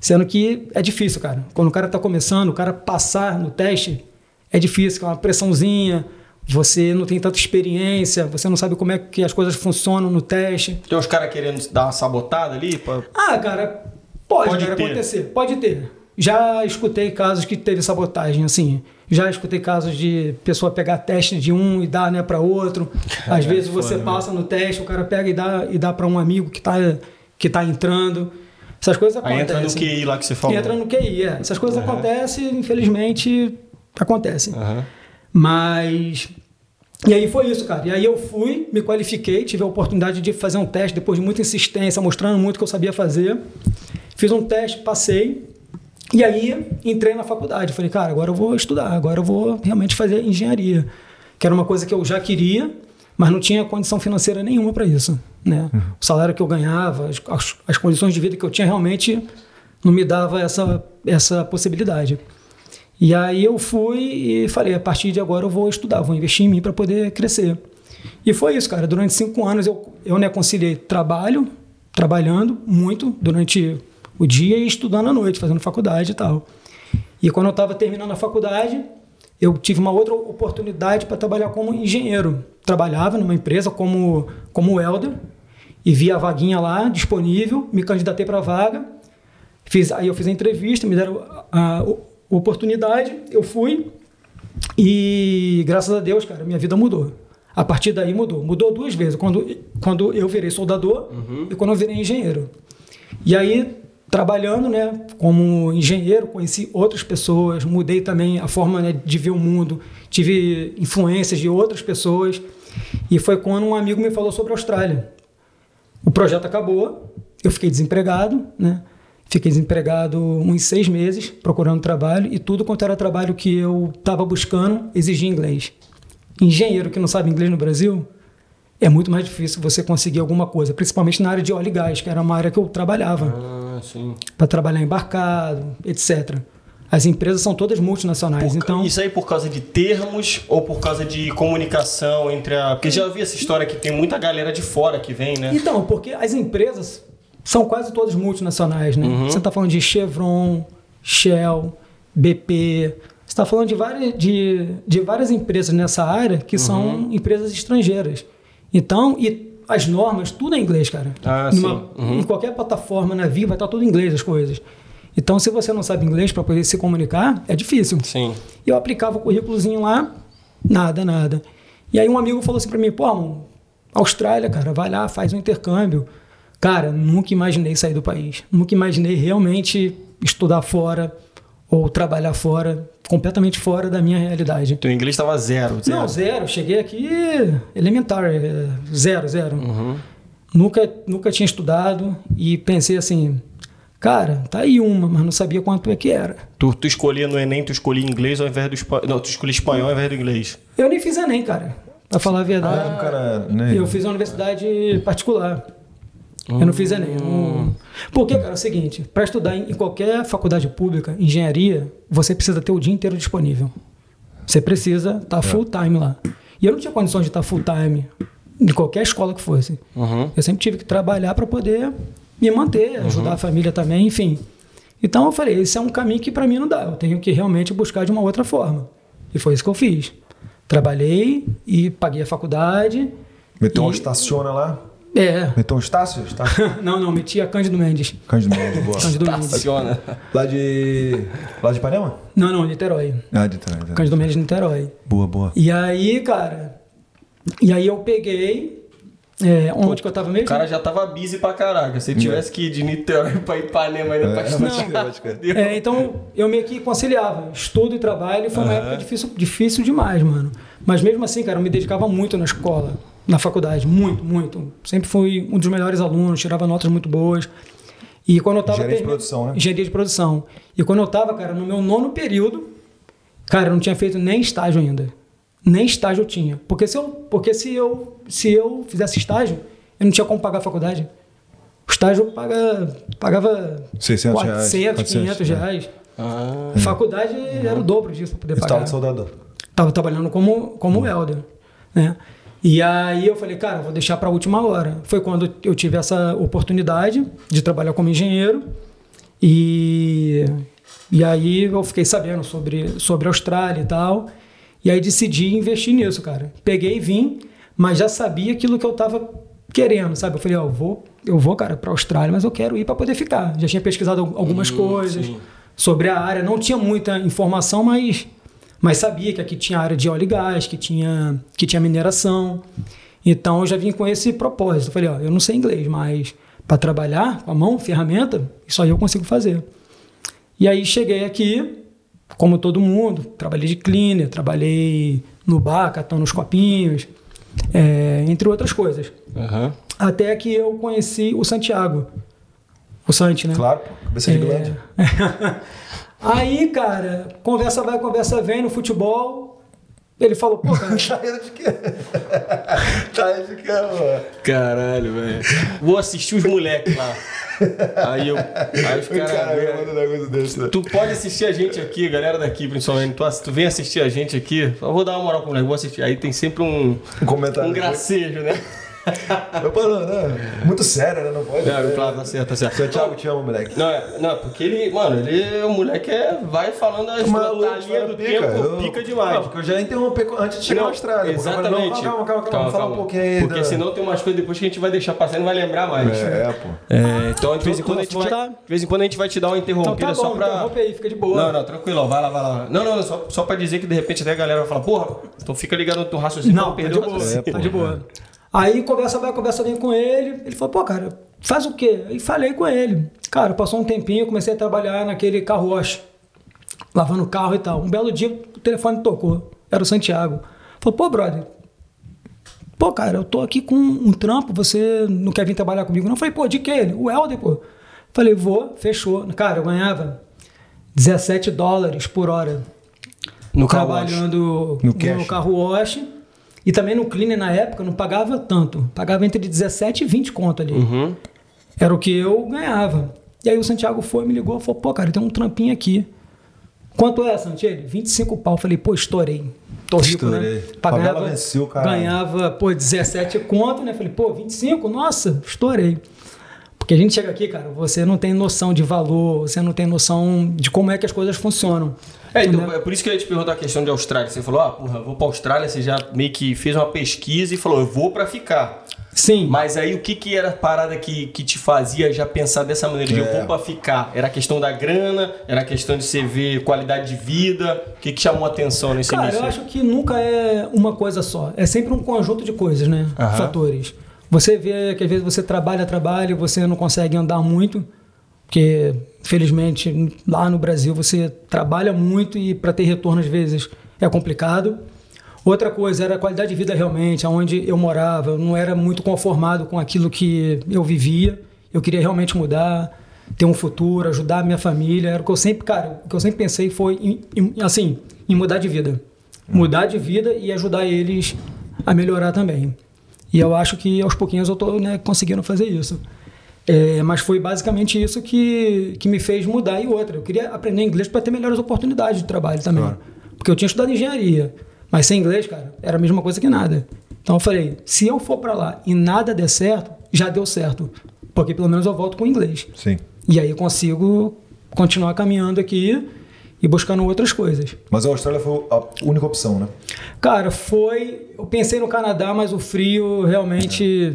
[SPEAKER 4] Sendo que é difícil, cara. Quando o cara está começando, o cara passar no teste é difícil, é uma pressãozinha, você não tem tanta experiência, você não sabe como é que as coisas funcionam no teste.
[SPEAKER 2] Tem uns caras querendo dar uma sabotada ali? Pra...
[SPEAKER 4] Ah, cara, pode,
[SPEAKER 2] Pode
[SPEAKER 4] cara, acontecer, pode ter. Já escutei casos que teve sabotagem, assim. Já escutei casos de pessoa pegar teste de um e dar né, para outro. Às vezes você passa no teste, o cara pega e dá, e dá para um amigo que tá, que tá entrando. Essas coisas
[SPEAKER 2] Aí entra no. QI lá que você falou.
[SPEAKER 4] Entra no QI, é. Essas coisas acontecem, infelizmente, acontecem.
[SPEAKER 2] Aham.
[SPEAKER 4] Mas. E aí foi isso, cara. E aí eu fui, me qualifiquei, tive a oportunidade de fazer um teste depois de muita insistência, mostrando muito que eu sabia fazer. Fiz um teste, passei. E aí entrei na faculdade. Falei, cara, agora eu vou estudar, agora eu vou realmente fazer engenharia. Que era uma coisa que eu já queria, mas não tinha condição financeira nenhuma para isso. Né? O salário que eu ganhava, as, as- as condições de vida que eu tinha realmente não me dava essa, essa possibilidade. E aí eu fui e falei, a partir de agora eu vou estudar, vou investir em mim para poder crescer. E foi isso, cara. Durante cinco anos eu, eu né, conciliei trabalho, trabalhando muito durante o dia e estudando à noite, fazendo faculdade e tal. E quando eu estava terminando a faculdade, eu tive uma outra oportunidade para trabalhar como engenheiro. Trabalhava numa empresa como, como welder e vi a vaguinha lá disponível, me candidatei para a vaga. Fiz, aí eu fiz a entrevista, me deram a, a oportunidade, eu fui e graças a Deus, cara, minha vida mudou. A partir daí mudou. Mudou duas vezes. Quando, quando eu virei soldador e quando eu virei engenheiro. E aí, trabalhando né, como engenheiro, conheci outras pessoas, mudei também a forma né, de ver o mundo, tive influências de outras pessoas. E foi quando um amigo me falou sobre a Austrália. O projeto acabou, eu fiquei desempregado, né? Fiquei desempregado uns seis meses procurando trabalho e tudo quanto era trabalho que eu estava buscando exigia inglês. Engenheiro que não sabe inglês no Brasil é muito mais difícil você conseguir alguma coisa, principalmente na área de óleo e gás, que era uma área que eu trabalhava. Para trabalhar embarcado, etc. As empresas são todas multinacionais,
[SPEAKER 2] Por-
[SPEAKER 4] então
[SPEAKER 2] Isso aí por causa de termos ou por causa de comunicação entre a. Porque já vi essa história que tem muita galera de fora que vem, né?
[SPEAKER 4] Então, porque as empresas são quase todas multinacionais, né?
[SPEAKER 2] Uhum.
[SPEAKER 4] Você está falando de Chevron, Shell, BP. Você está falando de várias, de, de várias empresas nessa área que
[SPEAKER 2] Uhum.
[SPEAKER 4] são empresas estrangeiras. Então, e as normas, tudo é inglês, cara.
[SPEAKER 2] Ah,
[SPEAKER 4] Numa-.
[SPEAKER 2] Uhum.
[SPEAKER 4] Em qualquer plataforma na Viva vai estar tudo em inglês as coisas. Então, se você não sabe inglês para poder se comunicar, é difícil.
[SPEAKER 2] Sim.
[SPEAKER 4] Eu aplicava o currículozinho lá, nada, nada. E aí um amigo falou assim pra mim, pô, irmão, Austrália, cara, vai lá, faz um intercâmbio. Cara, nunca imaginei sair do país. Nunca imaginei realmente estudar fora ou trabalhar fora, completamente fora da minha realidade.
[SPEAKER 2] Teu inglês estava zero, zero.
[SPEAKER 4] Não, zero. Cheguei aqui elementar, é, zero, zero.
[SPEAKER 2] Uhum.
[SPEAKER 4] Nunca, nunca tinha estudado e pensei assim, cara, tá aí uma, mas não sabia quanto é que era.
[SPEAKER 2] Tu, tu escolhia no Enem, tu escolhia inglês ao invés do espanhol. Não, tu escolhia espanhol ao invés do inglês.
[SPEAKER 4] Eu nem fiz Enem, cara, pra falar a verdade.
[SPEAKER 1] Ah, cara, né?
[SPEAKER 4] Eu fiz a universidade particular. Eu não fiz Enem. Não... Porque, cara, é o seguinte: para estudar em em qualquer faculdade pública, engenharia, você precisa ter o dia inteiro disponível. Você precisa estar full time lá. E eu não tinha condições de estar full time em qualquer escola que fosse.
[SPEAKER 2] Uhum.
[SPEAKER 4] Eu sempre tive que trabalhar para poder me manter, ajudar a família também, enfim. Então eu falei, esse é um caminho que para mim não dá. Eu tenho que realmente buscar de uma outra forma. E foi isso que eu fiz. Trabalhei e paguei a faculdade.
[SPEAKER 1] Meteu um
[SPEAKER 4] E-
[SPEAKER 1] estaciona lá.
[SPEAKER 4] É.
[SPEAKER 1] Meteu um Estácio? Estácio.
[SPEAKER 4] Não, não, meti a Cândido Mendes.
[SPEAKER 1] Cândido Mendes, boa.
[SPEAKER 4] Cândido Mendes.
[SPEAKER 1] Lá de. Lá de Ipanema?
[SPEAKER 4] Não, não, Niterói.
[SPEAKER 1] Ah, de trás. é.
[SPEAKER 4] Cândido Mendes, Niterói.
[SPEAKER 1] Boa, boa.
[SPEAKER 4] E aí, cara. E aí eu peguei. É, onde que eu tava mesmo?
[SPEAKER 2] O cara já tava busy pra caraca. Se tivesse que ir de Niterói pra Ipanema ainda pra
[SPEAKER 1] É,
[SPEAKER 2] estudar.
[SPEAKER 1] pode crer.
[SPEAKER 2] Deu.
[SPEAKER 4] É, então eu meio que conciliava estudo e trabalho e foi uma época difícil, difícil demais, mano. Mas mesmo assim, cara, eu me dedicava muito na escola, na faculdade, muito, muito. Sempre fui um dos melhores alunos, tirava notas muito boas. E quando eu tava
[SPEAKER 1] Engenharia de produção, né?
[SPEAKER 4] Engenharia de produção. E quando eu tava, cara, no meu nono período, cara, eu não tinha feito nem estágio ainda. Nem estágio eu tinha. Porque se eu, porque se eu, se eu fizesse estágio, eu não tinha como pagar a faculdade. O estágio paga, pagava
[SPEAKER 1] 600 reais,
[SPEAKER 4] 400,
[SPEAKER 1] 400,
[SPEAKER 4] 500
[SPEAKER 1] é.
[SPEAKER 4] reais.
[SPEAKER 2] Ah,
[SPEAKER 4] A faculdade era o dobro disso para poder
[SPEAKER 1] Estava
[SPEAKER 4] pagar.
[SPEAKER 1] de soldador.
[SPEAKER 4] Tava trabalhando como, como elder, né? E aí eu falei, cara, vou deixar para a última hora. Foi quando eu tive essa oportunidade de trabalhar como engenheiro e, e aí eu fiquei sabendo sobre, sobre a Austrália e tal. E aí decidi investir nisso, cara. Peguei e vim, mas já sabia aquilo que eu tava querendo, sabe? Eu falei, ó, eu vou, eu vou, cara, pra Austrália, mas eu quero ir para poder ficar. Já tinha pesquisado al- algumas coisas
[SPEAKER 2] sim.
[SPEAKER 4] sobre a área, não tinha muita informação, mas, mas sabia que aqui tinha área de óleo e gás, que tinha, que tinha mineração. Então eu já vim com esse propósito. Eu falei, ó, eu não sei inglês, mas para trabalhar com a mão, ferramenta, isso aí eu consigo fazer. E aí cheguei aqui, como todo mundo, trabalhei de cleaner, trabalhei no bar, catando os copinhos, é, entre outras coisas.
[SPEAKER 2] Aham.
[SPEAKER 4] Até que eu conheci o Santiago. O Santi, né?
[SPEAKER 1] Claro. Cabeça de glande.
[SPEAKER 4] Aí, cara, conversa vai, conversa vem no futebol. Ele falou, pô, cara,
[SPEAKER 1] Tá indo de quê? tá indo de quê, mano?
[SPEAKER 2] Caralho, velho. Vou assistir os moleques lá. Aí eu. Aí os caras.
[SPEAKER 1] Negócio desse. né?
[SPEAKER 2] Tu pode assistir a gente aqui, galera daqui, principalmente. Tu, tu vem assistir a gente aqui. Eu vou dar uma moral pro moleque, vou assistir. Aí tem sempre um,
[SPEAKER 1] Um comentário.
[SPEAKER 2] um gracejo, né?
[SPEAKER 1] Pô, não, não. Muito sério, né? Não pode.
[SPEAKER 2] Não,
[SPEAKER 1] É.
[SPEAKER 2] claro, tá certo, tá certo.
[SPEAKER 1] Santiago, te amo, moleque.
[SPEAKER 2] Não, é- não, porque ele, mano, ele, o moleque é, vai falando as linha do tempo,
[SPEAKER 1] eu-
[SPEAKER 2] pica demais.
[SPEAKER 1] Não, porque eu já interrompi antes de chegar
[SPEAKER 2] Não,
[SPEAKER 1] na Austrália. eu falei,
[SPEAKER 2] Exatamente.
[SPEAKER 1] Não, calma, calma, calma, Fala um pouquinho aí.
[SPEAKER 2] Porque
[SPEAKER 1] da-
[SPEAKER 2] senão tem umas coisas depois que a gente vai deixar passar e não vai lembrar mais.
[SPEAKER 1] É, pô.
[SPEAKER 2] É, então de vez, em quando a gente vai,
[SPEAKER 4] Tá.
[SPEAKER 2] de vez em quando a gente vai te dar uma
[SPEAKER 4] então
[SPEAKER 2] interrompida
[SPEAKER 4] tá
[SPEAKER 2] só
[SPEAKER 4] bom,
[SPEAKER 2] pra.
[SPEAKER 4] interrompe aí, fica de boa.
[SPEAKER 2] Não, não, tranquilo, vai lá, vai lá. Não, não, só, só pra dizer que de repente até a galera vai falar, porra, então fica ligado no teu raciocínio
[SPEAKER 4] Não, tá
[SPEAKER 2] perder
[SPEAKER 4] de
[SPEAKER 2] o
[SPEAKER 4] boa. tá de boa. Aí conversa vai, conversa vem com ele. Ele falou, pô, cara, faz o quê? E falei com ele. Cara, passou um tempinho, comecei a trabalhar naquele carro wash, lavando o carro e tal. Um belo dia o telefone tocou. Era o Santiago. Falou, pô, brother. Pô, cara, eu tô aqui com um trampo, você não quer vir trabalhar comigo? Não, eu falei, pô, de que ele? O Helder, pô. Falei, vou, fechou. Cara, eu ganhava 17 dólares por hora
[SPEAKER 2] No
[SPEAKER 4] trabalhando
[SPEAKER 1] No
[SPEAKER 4] no, carro wash. E também no cleaner na época não pagava tanto. Pagava entre 17 e 20 conto ali.
[SPEAKER 2] Uhum.
[SPEAKER 4] Era o que eu ganhava. E aí o Santiago foi, me ligou, falou, pô, cara, tem um trampinho aqui. Quanto é, Santiago? 25 pau. Falei, pô, estourei. Tô rico,
[SPEAKER 1] Estourei.
[SPEAKER 4] né?
[SPEAKER 1] Favela venceu, caralho.
[SPEAKER 4] ganhava, pô, 17 conto, né? Falei, pô, 25? Nossa, estourei. Porque a gente chega aqui, cara, você não tem noção de valor, você não tem noção de como é que as coisas funcionam.
[SPEAKER 2] É, então,
[SPEAKER 4] Entendeu?
[SPEAKER 2] é por isso que eu ia te perguntar a questão de Austrália. Você falou, ah, porra, eu vou pra Austrália, você já meio que fez uma pesquisa e falou, eu vou pra ficar.
[SPEAKER 4] Sim.
[SPEAKER 2] Mas aí o que que era a parada que, que te fazia já pensar dessa maneira de eu
[SPEAKER 1] É.
[SPEAKER 2] vou pra ficar? Era a questão da grana? Era a questão de você ver qualidade de vida? O que que chamou a atenção nesse
[SPEAKER 4] Cara,
[SPEAKER 2] início?
[SPEAKER 4] eu acho que nunca é uma coisa só. É sempre um conjunto de coisas, né?
[SPEAKER 2] Aham.
[SPEAKER 4] Fatores. Você vê que às vezes você trabalha, trabalha e você não consegue andar muito, porque, felizmente, lá no Brasil você trabalha muito e para ter retorno às vezes é complicado. Outra coisa era a qualidade de vida realmente, onde eu morava. Eu não era muito conformado com aquilo que eu vivia. Eu queria realmente mudar, ter um futuro, ajudar a minha família. Era o que eu sempre, cara, o que eu sempre pensei foi em, em- assim, em mudar de vida. Mudar de vida e ajudar eles a melhorar também. E eu acho que aos pouquinhos eu estou conseguindo fazer isso. É, mas foi basicamente isso que, que me fez mudar. E outra, eu queria aprender inglês para ter melhores oportunidades de trabalho também.
[SPEAKER 1] Claro.
[SPEAKER 4] Porque eu tinha estudado engenharia, mas sem inglês, cara, era a mesma coisa que nada. Então eu falei, se eu for para lá e nada der certo, já deu certo. Porque pelo menos eu volto com inglês.
[SPEAKER 1] Sim.
[SPEAKER 4] E aí eu consigo continuar caminhando aqui e buscando outras coisas.
[SPEAKER 1] Mas a Austrália foi a única opção, né?
[SPEAKER 4] Cara, foi. Eu pensei no Canadá, mas o frio realmente
[SPEAKER 1] É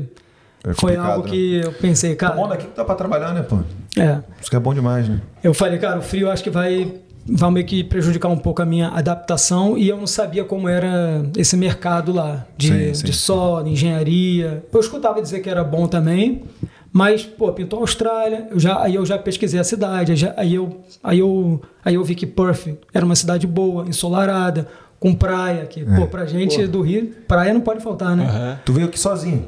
[SPEAKER 4] foi
[SPEAKER 1] complicado,
[SPEAKER 4] algo
[SPEAKER 1] né?
[SPEAKER 4] que eu pensei,
[SPEAKER 1] Tá bom
[SPEAKER 4] cara.
[SPEAKER 1] daqui que dá pra trabalhar, né, pô?
[SPEAKER 4] É.
[SPEAKER 1] Isso que é bom demais, né?
[SPEAKER 4] Eu falei, cara, o frio acho que vai, vai meio que prejudicar um pouco a minha adaptação e eu não sabia como era esse mercado lá, de,
[SPEAKER 1] Sim, sim.
[SPEAKER 4] de sol, de engenharia. Eu escutava dizer que era bom também, mas, pô, pintou a Austrália, eu já, aí eu já pesquisei a cidade, aí, já- aí eu, aí, eu, aí eu vi que Perth era uma cidade boa, ensolarada, com praia, que,
[SPEAKER 1] É.
[SPEAKER 4] pô, pra gente do Rio, praia não pode faltar, né?
[SPEAKER 2] Aham.
[SPEAKER 1] Tu veio aqui sozinho.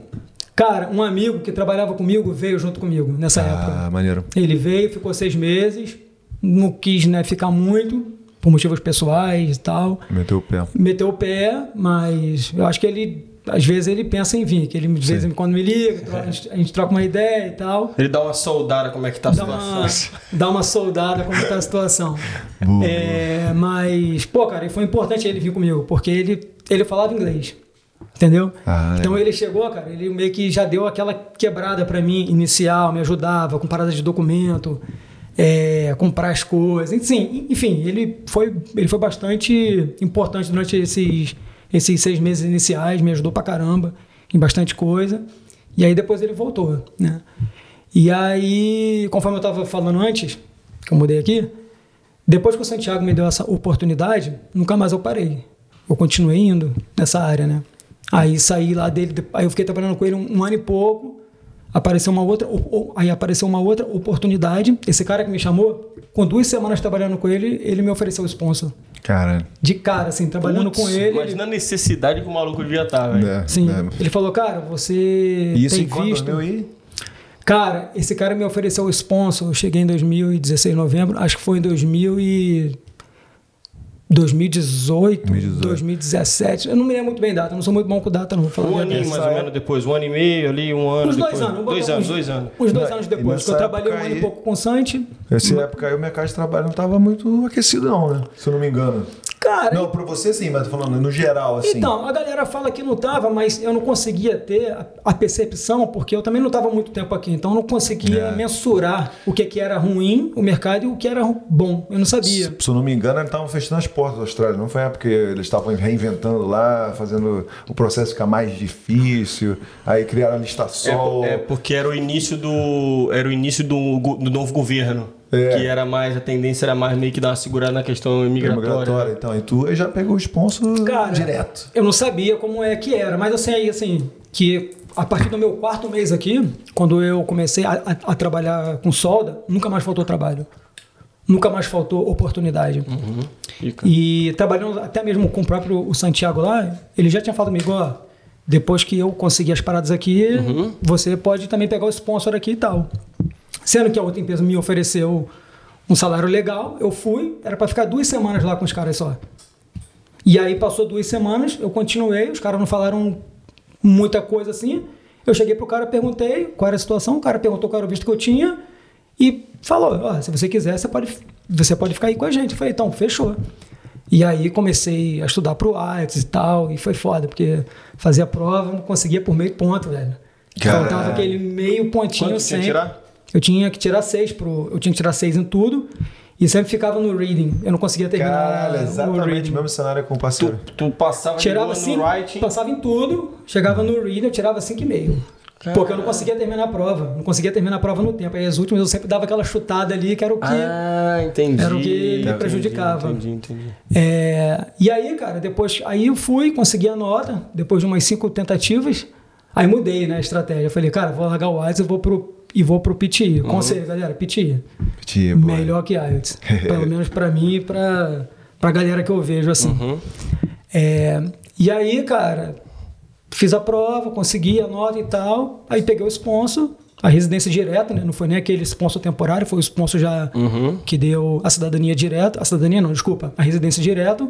[SPEAKER 4] Cara, um amigo que trabalhava comigo veio junto comigo nessa época.
[SPEAKER 1] Ah, maneiro.
[SPEAKER 4] Ele veio, ficou seis meses, não quis né, ficar muito, por motivos pessoais e tal.
[SPEAKER 1] Meteu o pé.
[SPEAKER 4] Meteu o pé, mas eu acho que ele, às vezes, ele pensa em vir, que ele de vez em quando me liga, tro- a gente, a gente troca uma ideia e tal.
[SPEAKER 2] Ele dá uma soldada como é que tá a
[SPEAKER 4] Dá
[SPEAKER 2] situação.
[SPEAKER 4] uma, dá uma soldada como tá a situação. É, mas, pô, cara, e foi importante ele vir comigo, porque ele, ele falava inglês. Entendeu?
[SPEAKER 1] Ah,
[SPEAKER 4] então
[SPEAKER 1] legal.
[SPEAKER 4] ele chegou, cara, ele meio que já deu aquela quebrada pra mim inicial, me ajudava com parada de documento. é, comprar as coisas. Enfim, enfim ele, foi, ele foi bastante importante durante esses, esses seis meses iniciais, me ajudou pra caramba em bastante coisa. E aí depois ele voltou, né? E aí, conforme eu estava falando antes, que eu mudei aqui, depois que o Santiago me deu essa oportunidade, nunca mais eu parei. Eu continuei indo nessa área, né? Aí saí lá dele, aí eu fiquei trabalhando com ele um, um ano e pouco. Apareceu uma outra, aí apareceu uma outra oportunidade. Esse cara que me chamou, com duas semanas trabalhando com ele, ele me ofereceu o sponsor.
[SPEAKER 1] Cara.
[SPEAKER 4] De cara, assim, trabalhando
[SPEAKER 2] Putz,
[SPEAKER 4] com ele.
[SPEAKER 2] Imagina a necessidade que o maluco devia estar, velho.
[SPEAKER 1] É,
[SPEAKER 4] Sim.
[SPEAKER 1] é.
[SPEAKER 4] Ele falou, cara, você
[SPEAKER 1] Isso
[SPEAKER 4] tem
[SPEAKER 1] em
[SPEAKER 4] visto.
[SPEAKER 1] 2000 e...
[SPEAKER 4] Cara, esse cara me ofereceu o sponsor. Eu cheguei em 2016, novembro. Acho que foi em 2000 e... 2018,
[SPEAKER 1] 2018.
[SPEAKER 4] 2017. Eu não me lembro muito bem data. Não sou muito bom com data, não. Vou falar
[SPEAKER 2] Um aninho mais ou menos depois, um ano e meio ali, um ano
[SPEAKER 4] Uns dois
[SPEAKER 2] depois.
[SPEAKER 4] anos. vou
[SPEAKER 2] Dois anos,
[SPEAKER 4] uns-
[SPEAKER 2] dois anos.
[SPEAKER 4] Uns dois
[SPEAKER 1] Não,
[SPEAKER 4] anos depois.
[SPEAKER 1] nessa
[SPEAKER 4] Que eu trabalhei um ano e pouco com o Sante.
[SPEAKER 1] Nessa época aí o mercado de trabalho não estava muito aquecido, não, né? Se eu não me engano.
[SPEAKER 4] Cara,
[SPEAKER 1] Não, pra você sim, mas tô falando no geral, assim.
[SPEAKER 4] Então, a galera fala que não tava, mas eu não conseguia ter a, percepção, porque eu também não estava muito tempo aqui, então eu não conseguia
[SPEAKER 1] É.
[SPEAKER 4] mensurar o que, que era ruim, o mercado, e o que era bom. Eu não sabia.
[SPEAKER 1] Se, se eu não me engano, eles estavam fechando as portas da Austrália. Não foi porque eles estavam reinventando lá, fazendo o processo ficar mais difícil. Aí criaram a lista sol.
[SPEAKER 2] É, é, porque era o início do era o início do, do novo governo,
[SPEAKER 1] É.
[SPEAKER 2] que era mais a tendência era mais meio que dar uma segurada na questão imigratória.
[SPEAKER 1] migratória. Então, e tu aí já pegou o sponsor
[SPEAKER 4] Cara,
[SPEAKER 1] direto.
[SPEAKER 4] Eu não sabia como é que era, mas eu sei assim, que a partir do meu quarto mês aqui, quando eu comecei a, a- a trabalhar com solda, nunca mais faltou trabalho. Nunca mais faltou oportunidade.
[SPEAKER 2] Fica.
[SPEAKER 4] E trabalhando até mesmo com o próprio o Santiago lá, ele já tinha falado comigo, ó, depois que eu conseguir as paradas aqui, você pode também pegar o sponsor aqui e tal. Sendo que a outra empresa me ofereceu um salário legal, eu fui, era para ficar duas semanas lá com os caras só. E aí passou duas semanas, eu continuei, os caras não falaram muita coisa assim. Eu cheguei pro cara, perguntei qual era a situação, o cara perguntou qual era o visto que eu tinha e falou: ó, se você quiser, você pode, você pode ficar aí com a gente. Eu falei: então, fechou. E aí comecei a estudar pro IELTS e tal, e foi foda, porque fazia prova, não conseguia por meio ponto, velho.
[SPEAKER 1] Caralho.
[SPEAKER 4] Faltava aquele meio pontinho
[SPEAKER 2] Quanto
[SPEAKER 4] sempre.
[SPEAKER 2] que tirar?
[SPEAKER 4] Eu tinha que tirar seis pro, eu tinha que tirar seis em tudo e sempre ficava no reading. Eu não conseguia terminar
[SPEAKER 1] Caralho,
[SPEAKER 4] o
[SPEAKER 1] exatamente
[SPEAKER 4] reading.
[SPEAKER 1] o mesmo cenário com o parceiro.
[SPEAKER 2] Tu passava de
[SPEAKER 4] Tirava cinco,
[SPEAKER 2] no writing.
[SPEAKER 4] passava em tudo, chegava no reading, eu tirava 5,5. Porque eu não conseguia terminar a prova. Não conseguia terminar a prova no tempo. Aí as últimas eu sempre dava aquela chutada ali, que era o que.
[SPEAKER 2] Ah, entendi.
[SPEAKER 4] Era o que me
[SPEAKER 2] Entendi,
[SPEAKER 4] prejudicava.
[SPEAKER 2] Entendi, entendi.
[SPEAKER 4] É, e aí, cara, depois. Aí eu fui, consegui a nota, depois de umas cinco tentativas. Aí mudei, né, a estratégia. Eu falei, cara, vou largar o IELTS e vou pro, e vou pro PTI. Conselho, galera, PTI.
[SPEAKER 1] Tipo,
[SPEAKER 4] Melhor que IELTS. Pelo menos pra mim e pra, pra galera que eu vejo assim. É, e aí, cara, fiz a prova, consegui a nota e tal. Aí peguei o sponsor, a residência direta, né? Não foi nem aquele sponsor temporário, foi o sponsor já que deu a cidadania direta. A cidadania não, desculpa, a residência direto.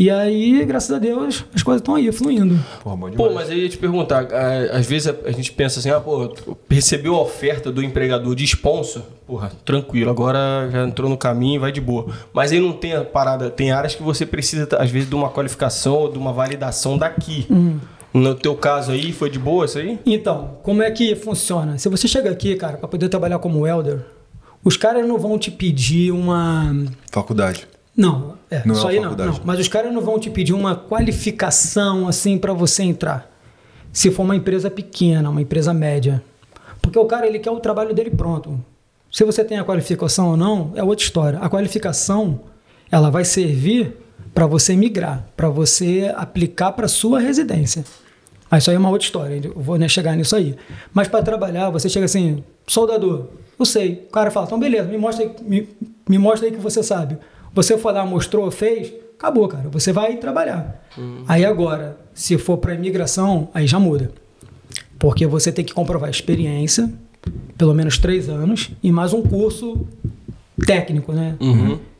[SPEAKER 4] E aí, graças a Deus, as coisas estão aí, fluindo.
[SPEAKER 2] Pô,
[SPEAKER 1] demais.
[SPEAKER 2] mas aí eu ia te perguntar, às vezes a, gente pensa assim, ah, pô, recebeu a oferta do empregador de sponsor, porra, tranquilo, agora já entrou no caminho, vai de boa. Mas aí não tem a parada, tem áreas que você precisa, às vezes, de uma qualificação ou de uma validação daqui. No teu caso aí, foi de boa isso aí?
[SPEAKER 4] Então, como é que funciona? Se você chega aqui, cara, para poder trabalhar como welder, os caras não vão te pedir uma.
[SPEAKER 1] Faculdade.
[SPEAKER 4] Não, é,
[SPEAKER 1] Não é
[SPEAKER 4] aí não, não. Mas os caras não vão te pedir uma qualificação assim para você entrar. Se for uma empresa pequena, uma empresa média. Porque o cara ele quer o trabalho dele pronto. Se você tem a qualificação ou não, é outra história. A qualificação, ela vai servir para você migrar, para você aplicar para sua residência. Mas isso aí é uma outra história, eu vou né, chegar nisso aí. Mas para trabalhar, você chega assim, soldador, eu sei. O cara fala, então beleza, me mostra aí, me, me mostra aí que você sabe. Você foi lá, mostrou, fez, acabou, cara. Você vai trabalhar. Aí agora, se for para imigração, aí já muda. Porque você tem que comprovar experiência, pelo menos três anos, e mais um curso técnico, né?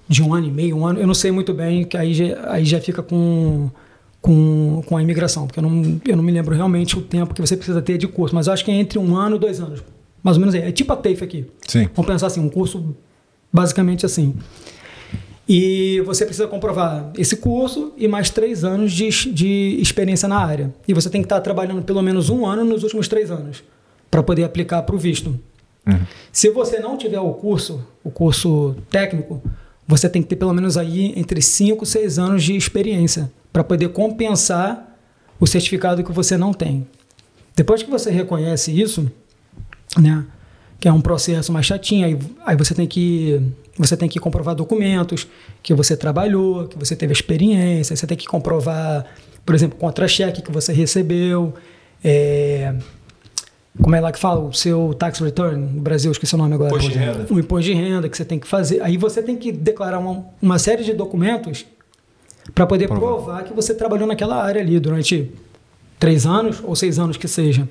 [SPEAKER 4] De um ano e meio, um ano. Eu não sei muito bem, que aí já, aí já fica com, com, com a imigração, porque eu não, eu não me lembro realmente o tempo que você precisa ter de curso, mas eu acho que é entre um ano e dois anos. Mais ou menos aí. É tipo a TAFE aqui.
[SPEAKER 1] Sim.
[SPEAKER 4] Vamos pensar assim, um curso basicamente assim. E você precisa comprovar esse curso e mais três anos de, de experiência na área. E você tem que estar trabalhando pelo menos um ano nos últimos três anos para poder aplicar para o visto. Se você não tiver o curso, o curso técnico, você tem que ter pelo menos aí entre 5 e 6 anos de experiência para poder compensar o certificado que você não tem. Depois que você reconhece isso, né, que é um processo mais chatinho, aí, aí você tem que você tem que comprovar documentos que você trabalhou, que você teve experiência, você tem que comprovar, por exemplo, contra-cheque que você recebeu, é, como é lá que fala, o seu tax return no Brasil, esqueci o nome agora.
[SPEAKER 2] Imposto de renda.
[SPEAKER 4] O imposto de renda que você tem que fazer. Aí você tem que declarar uma, uma série de documentos para poder provar que você trabalhou naquela área ali durante três anos ou seis anos que seja.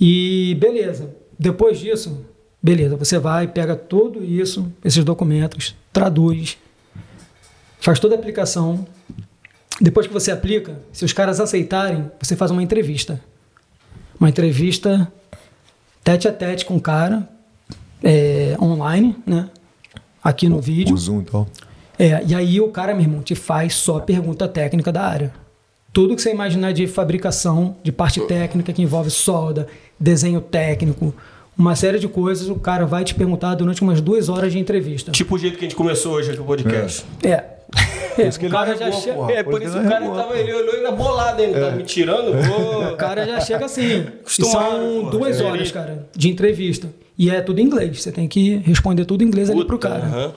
[SPEAKER 4] E beleza. Depois disso, beleza, você vai, pega tudo isso, esses documentos, traduz, faz toda a aplicação. Depois que você aplica, se os caras aceitarem, você faz uma entrevista. Uma entrevista tete a tete com o cara, é, online, né? Aqui no vídeo.
[SPEAKER 1] O Zoom, então.
[SPEAKER 4] É, e aí o cara, meu irmão, te faz só pergunta técnica da área. Tudo que você imaginar de fabricação, de parte técnica que envolve solda, desenho técnico, uma série de coisas, o cara vai te perguntar durante umas duas horas de entrevista.
[SPEAKER 2] Tipo o jeito que a gente começou hoje aqui o podcast.
[SPEAKER 4] É. É,
[SPEAKER 1] isso que
[SPEAKER 4] o cara já chega.
[SPEAKER 1] porra.
[SPEAKER 2] É, por isso o cara tava, ele olhou ainda bolado ainda, tá me tirando? Vou...
[SPEAKER 4] O cara já chega assim. São
[SPEAKER 2] porra,
[SPEAKER 4] duas
[SPEAKER 2] é.
[SPEAKER 4] horas, cara, de entrevista. E é tudo em inglês. Você tem que responder tudo em inglês ali pro
[SPEAKER 2] Puta,
[SPEAKER 4] cara.
[SPEAKER 2] aham.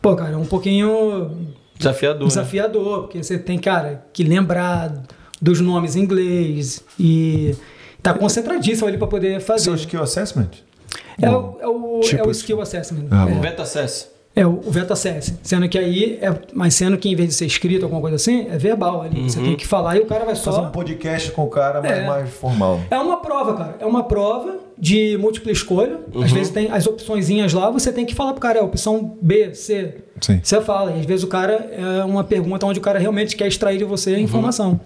[SPEAKER 4] Pô, cara, é um pouquinho
[SPEAKER 2] Desafiador. né?
[SPEAKER 4] desafiador, porque você tem, cara, que lembrar dos nomes em inglês e tá concentradíssimo ali para poder fazer.
[SPEAKER 1] Seu skill assessment?
[SPEAKER 4] É o, é o,
[SPEAKER 1] Tipo
[SPEAKER 4] é o skill assessment.
[SPEAKER 1] Ah,
[SPEAKER 4] é.
[SPEAKER 2] Beta Access.
[SPEAKER 4] É o, o Veta Access. Sendo que aí, é, mas sendo que em vez de ser escrito alguma coisa assim, é verbal ali. Você tem que falar e o cara vai
[SPEAKER 1] Fazer um
[SPEAKER 4] só.
[SPEAKER 1] podcast com o cara, mas
[SPEAKER 4] É.
[SPEAKER 1] mais formal.
[SPEAKER 4] É uma prova, cara. É uma prova de múltipla escolha. Às vezes tem as opçõezinhas lá, você tem que falar pro cara, é opção B, C.
[SPEAKER 1] Sim.
[SPEAKER 4] Você fala. E às vezes o cara é uma pergunta onde o cara realmente quer extrair de você a informação.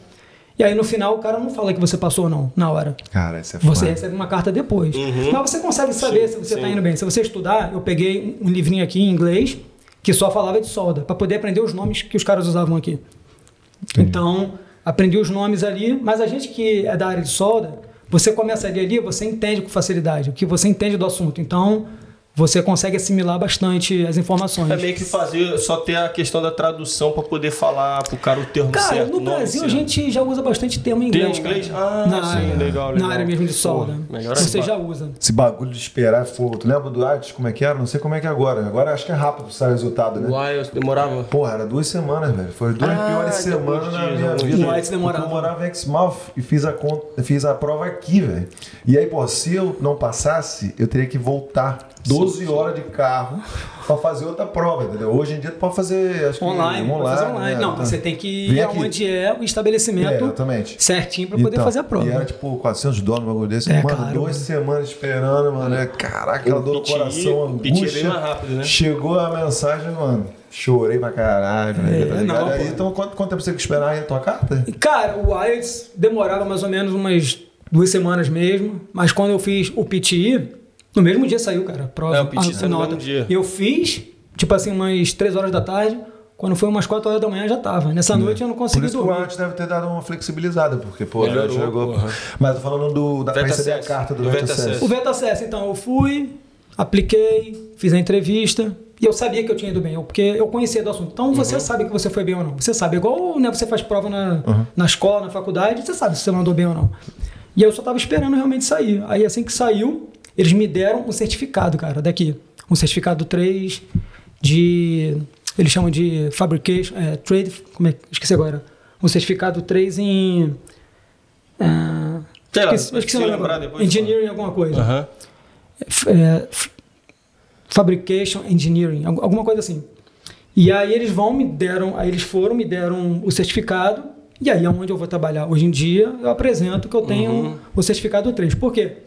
[SPEAKER 4] E aí no final o cara não fala que você passou ou não, na hora.
[SPEAKER 1] Cara, isso é
[SPEAKER 4] Você
[SPEAKER 1] foda.
[SPEAKER 4] recebe uma carta depois. Mas você consegue saber se você está indo bem. Se você estudar, eu peguei um livrinho aqui em inglês que só falava de solda, para poder aprender os nomes que os caras usavam aqui. Então, aprendi os nomes ali, mas a gente que é da área de solda, você começa ali, ali você entende com facilidade, o que você entende do assunto. Então, você consegue assimilar bastante as informações.
[SPEAKER 2] É meio que fazer, só ter a questão da tradução pra poder falar pro cara o termo
[SPEAKER 4] Cara,
[SPEAKER 2] certo.
[SPEAKER 4] no
[SPEAKER 2] o nome
[SPEAKER 4] Brasil a
[SPEAKER 2] certo.
[SPEAKER 4] gente já usa bastante termo em
[SPEAKER 2] Termo
[SPEAKER 4] inglês.
[SPEAKER 2] em inglês?
[SPEAKER 4] cara.
[SPEAKER 2] Ah,
[SPEAKER 4] na
[SPEAKER 2] sim,
[SPEAKER 4] área,
[SPEAKER 2] legal, legal.
[SPEAKER 4] Na área mesmo de solda.
[SPEAKER 2] Melhor
[SPEAKER 4] você já usa.
[SPEAKER 1] Esse bagulho de esperar fogo. Tu lembra do Artes como é que era? Não sei como é que é agora. Agora acho que é rápido sair o resultado, né?
[SPEAKER 2] Uai, eu demorava.
[SPEAKER 1] Porra, era duas semanas, velho. Foi as duas
[SPEAKER 2] Ah,
[SPEAKER 1] piores semanas na minha vida.
[SPEAKER 4] O Whites demorava.
[SPEAKER 1] Eu morava em Exmouth e fiz a, conta, fiz a prova aqui, velho. E aí, pô, se eu não passasse, eu teria que voltar 12 horas de carro pra fazer outra prova, entendeu? Hoje em dia tu pode fazer, acho que
[SPEAKER 4] Online, pode fazer online.
[SPEAKER 1] né?
[SPEAKER 4] Não,
[SPEAKER 1] Tá.
[SPEAKER 4] você tem que
[SPEAKER 1] Vem
[SPEAKER 4] ir
[SPEAKER 1] aqui.
[SPEAKER 4] aonde é o
[SPEAKER 1] É,
[SPEAKER 4] estabelecimento
[SPEAKER 1] exatamente.
[SPEAKER 4] certinho para poder
[SPEAKER 1] Então,
[SPEAKER 4] fazer a prova.
[SPEAKER 1] E era tipo 400 dólares, um bagulho desse.
[SPEAKER 4] É,
[SPEAKER 1] mano,
[SPEAKER 4] caro.
[SPEAKER 1] duas semanas esperando, mano. É, caraca, aquela
[SPEAKER 2] O
[SPEAKER 1] dor no coração,
[SPEAKER 2] é
[SPEAKER 1] angústia.
[SPEAKER 2] mais rápido, né?
[SPEAKER 1] Chegou a mensagem, mano. Chorei pra caralho. né,
[SPEAKER 4] É,
[SPEAKER 1] tá
[SPEAKER 4] não,
[SPEAKER 1] Aí, então, quanto, quanto tempo você tem que esperar aí a tua carta?
[SPEAKER 4] Cara, o IELTS demorava mais ou menos umas duas semanas mesmo, mas quando eu fiz o PTI, no mesmo dia saiu, cara, a prova.
[SPEAKER 2] É, o saiu no mesmo dia.
[SPEAKER 4] Eu fiz, tipo assim, umas três horas da tarde, quando foi umas quatro horas da manhã já tava. Nessa noite eu não
[SPEAKER 1] Por
[SPEAKER 4] consegui
[SPEAKER 1] isso que o
[SPEAKER 4] dormir.
[SPEAKER 1] Arts deve ter dado uma flexibilizada, porque, pô, ela chegou.
[SPEAKER 2] porra.
[SPEAKER 1] Mas tô falando do, da,
[SPEAKER 2] Veta
[SPEAKER 1] receber a carta do
[SPEAKER 2] Do
[SPEAKER 1] Veta.
[SPEAKER 4] O Veta Access, então, eu fui, apliquei, fiz a entrevista e eu sabia que eu tinha ido bem, porque eu conhecia do assunto. Então você sabe que você foi bem ou não. Você sabe, igual né, você faz prova na, na escola, na faculdade, você sabe se você mandou bem ou não. E eu só tava esperando realmente sair. Aí assim que saiu, eles me deram um certificado, cara, daqui. Um certificado 3 de. Eles chamam de fabrication, é, trade. Como é? Esqueci agora. Um certificado 3 em. ah,
[SPEAKER 2] Sei lá,
[SPEAKER 4] esqueci, esqueci
[SPEAKER 2] se lembrar
[SPEAKER 4] agora.
[SPEAKER 2] depois,
[SPEAKER 4] Engineering, alguma coisa.
[SPEAKER 2] Aham.
[SPEAKER 4] F- é, f- Fabrication Engineering, al- alguma coisa assim. E aí eles vão, me deram, aí eles foram, me deram o certificado, e aí é onde eu vou trabalhar. Hoje em dia eu apresento que eu tenho o certificado 3. Por quê?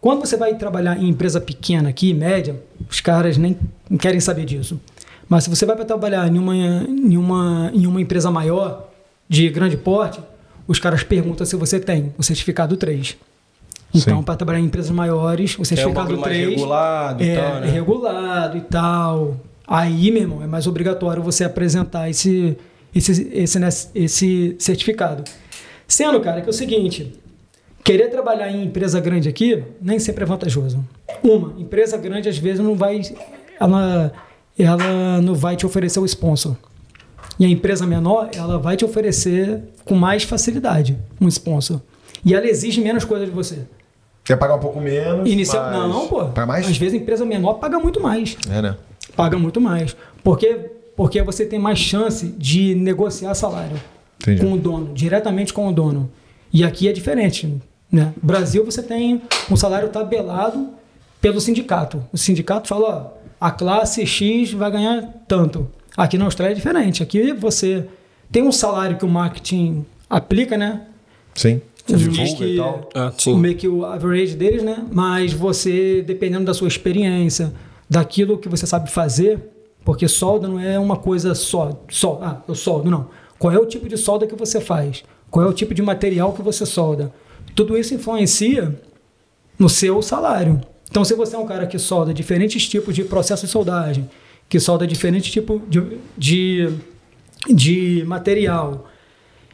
[SPEAKER 4] Quando você vai trabalhar em empresa pequena aqui, média, os caras nem querem saber disso. Mas se você vai para trabalhar em uma, em, uma, em uma empresa maior, de grande porte, os caras perguntam se você tem o certificado 3. Então, para trabalhar em empresas maiores, o
[SPEAKER 2] É um
[SPEAKER 4] certificado
[SPEAKER 2] bagulho mais
[SPEAKER 4] 3
[SPEAKER 2] regulado
[SPEAKER 4] é,
[SPEAKER 2] e tal, né?
[SPEAKER 4] é regulado e tal. Aí, meu irmão, é mais obrigatório você apresentar esse, esse, esse, esse certificado. Sendo, cara, que é o seguinte: querer trabalhar em empresa grande aqui nem sempre é vantajoso. Uma, empresa grande às vezes não vai ela ela não vai te oferecer o sponsor. E a empresa menor, ela vai te oferecer com mais facilidade um sponsor. E ela exige menos coisa de você.
[SPEAKER 1] Quer pagar um pouco menos?
[SPEAKER 4] Inicial,
[SPEAKER 1] mas-
[SPEAKER 4] não, pô.
[SPEAKER 1] Paga mais?
[SPEAKER 4] Às vezes a empresa menor paga muito mais.
[SPEAKER 1] É, né?
[SPEAKER 4] Paga muito mais. Porque, porque você tem mais chance de negociar salário
[SPEAKER 1] Entendi.
[SPEAKER 4] com o dono, diretamente com o dono. E aqui é diferente. Né? No Brasil você tem um salário tabelado pelo sindicato. O sindicato fala, ó, a classe X vai ganhar tanto. Aqui na Austrália é diferente. Aqui você tem um salário que o marketing aplica, né?
[SPEAKER 1] Sim.
[SPEAKER 4] Diz
[SPEAKER 1] Divulga
[SPEAKER 4] que
[SPEAKER 1] e tal.
[SPEAKER 2] Ah,
[SPEAKER 4] o meio que o average deles, né? Mas você, dependendo da sua experiência, daquilo que você sabe fazer, porque solda não é uma coisa só, só, ah, eu soldo, não. Qual é o tipo de solda que você faz? Qual é o tipo de material que você solda? Tudo isso influencia no seu salário. Então, se você é um cara que solda diferentes tipos de processo de soldagem, que solda diferentes tipos de, de, de material,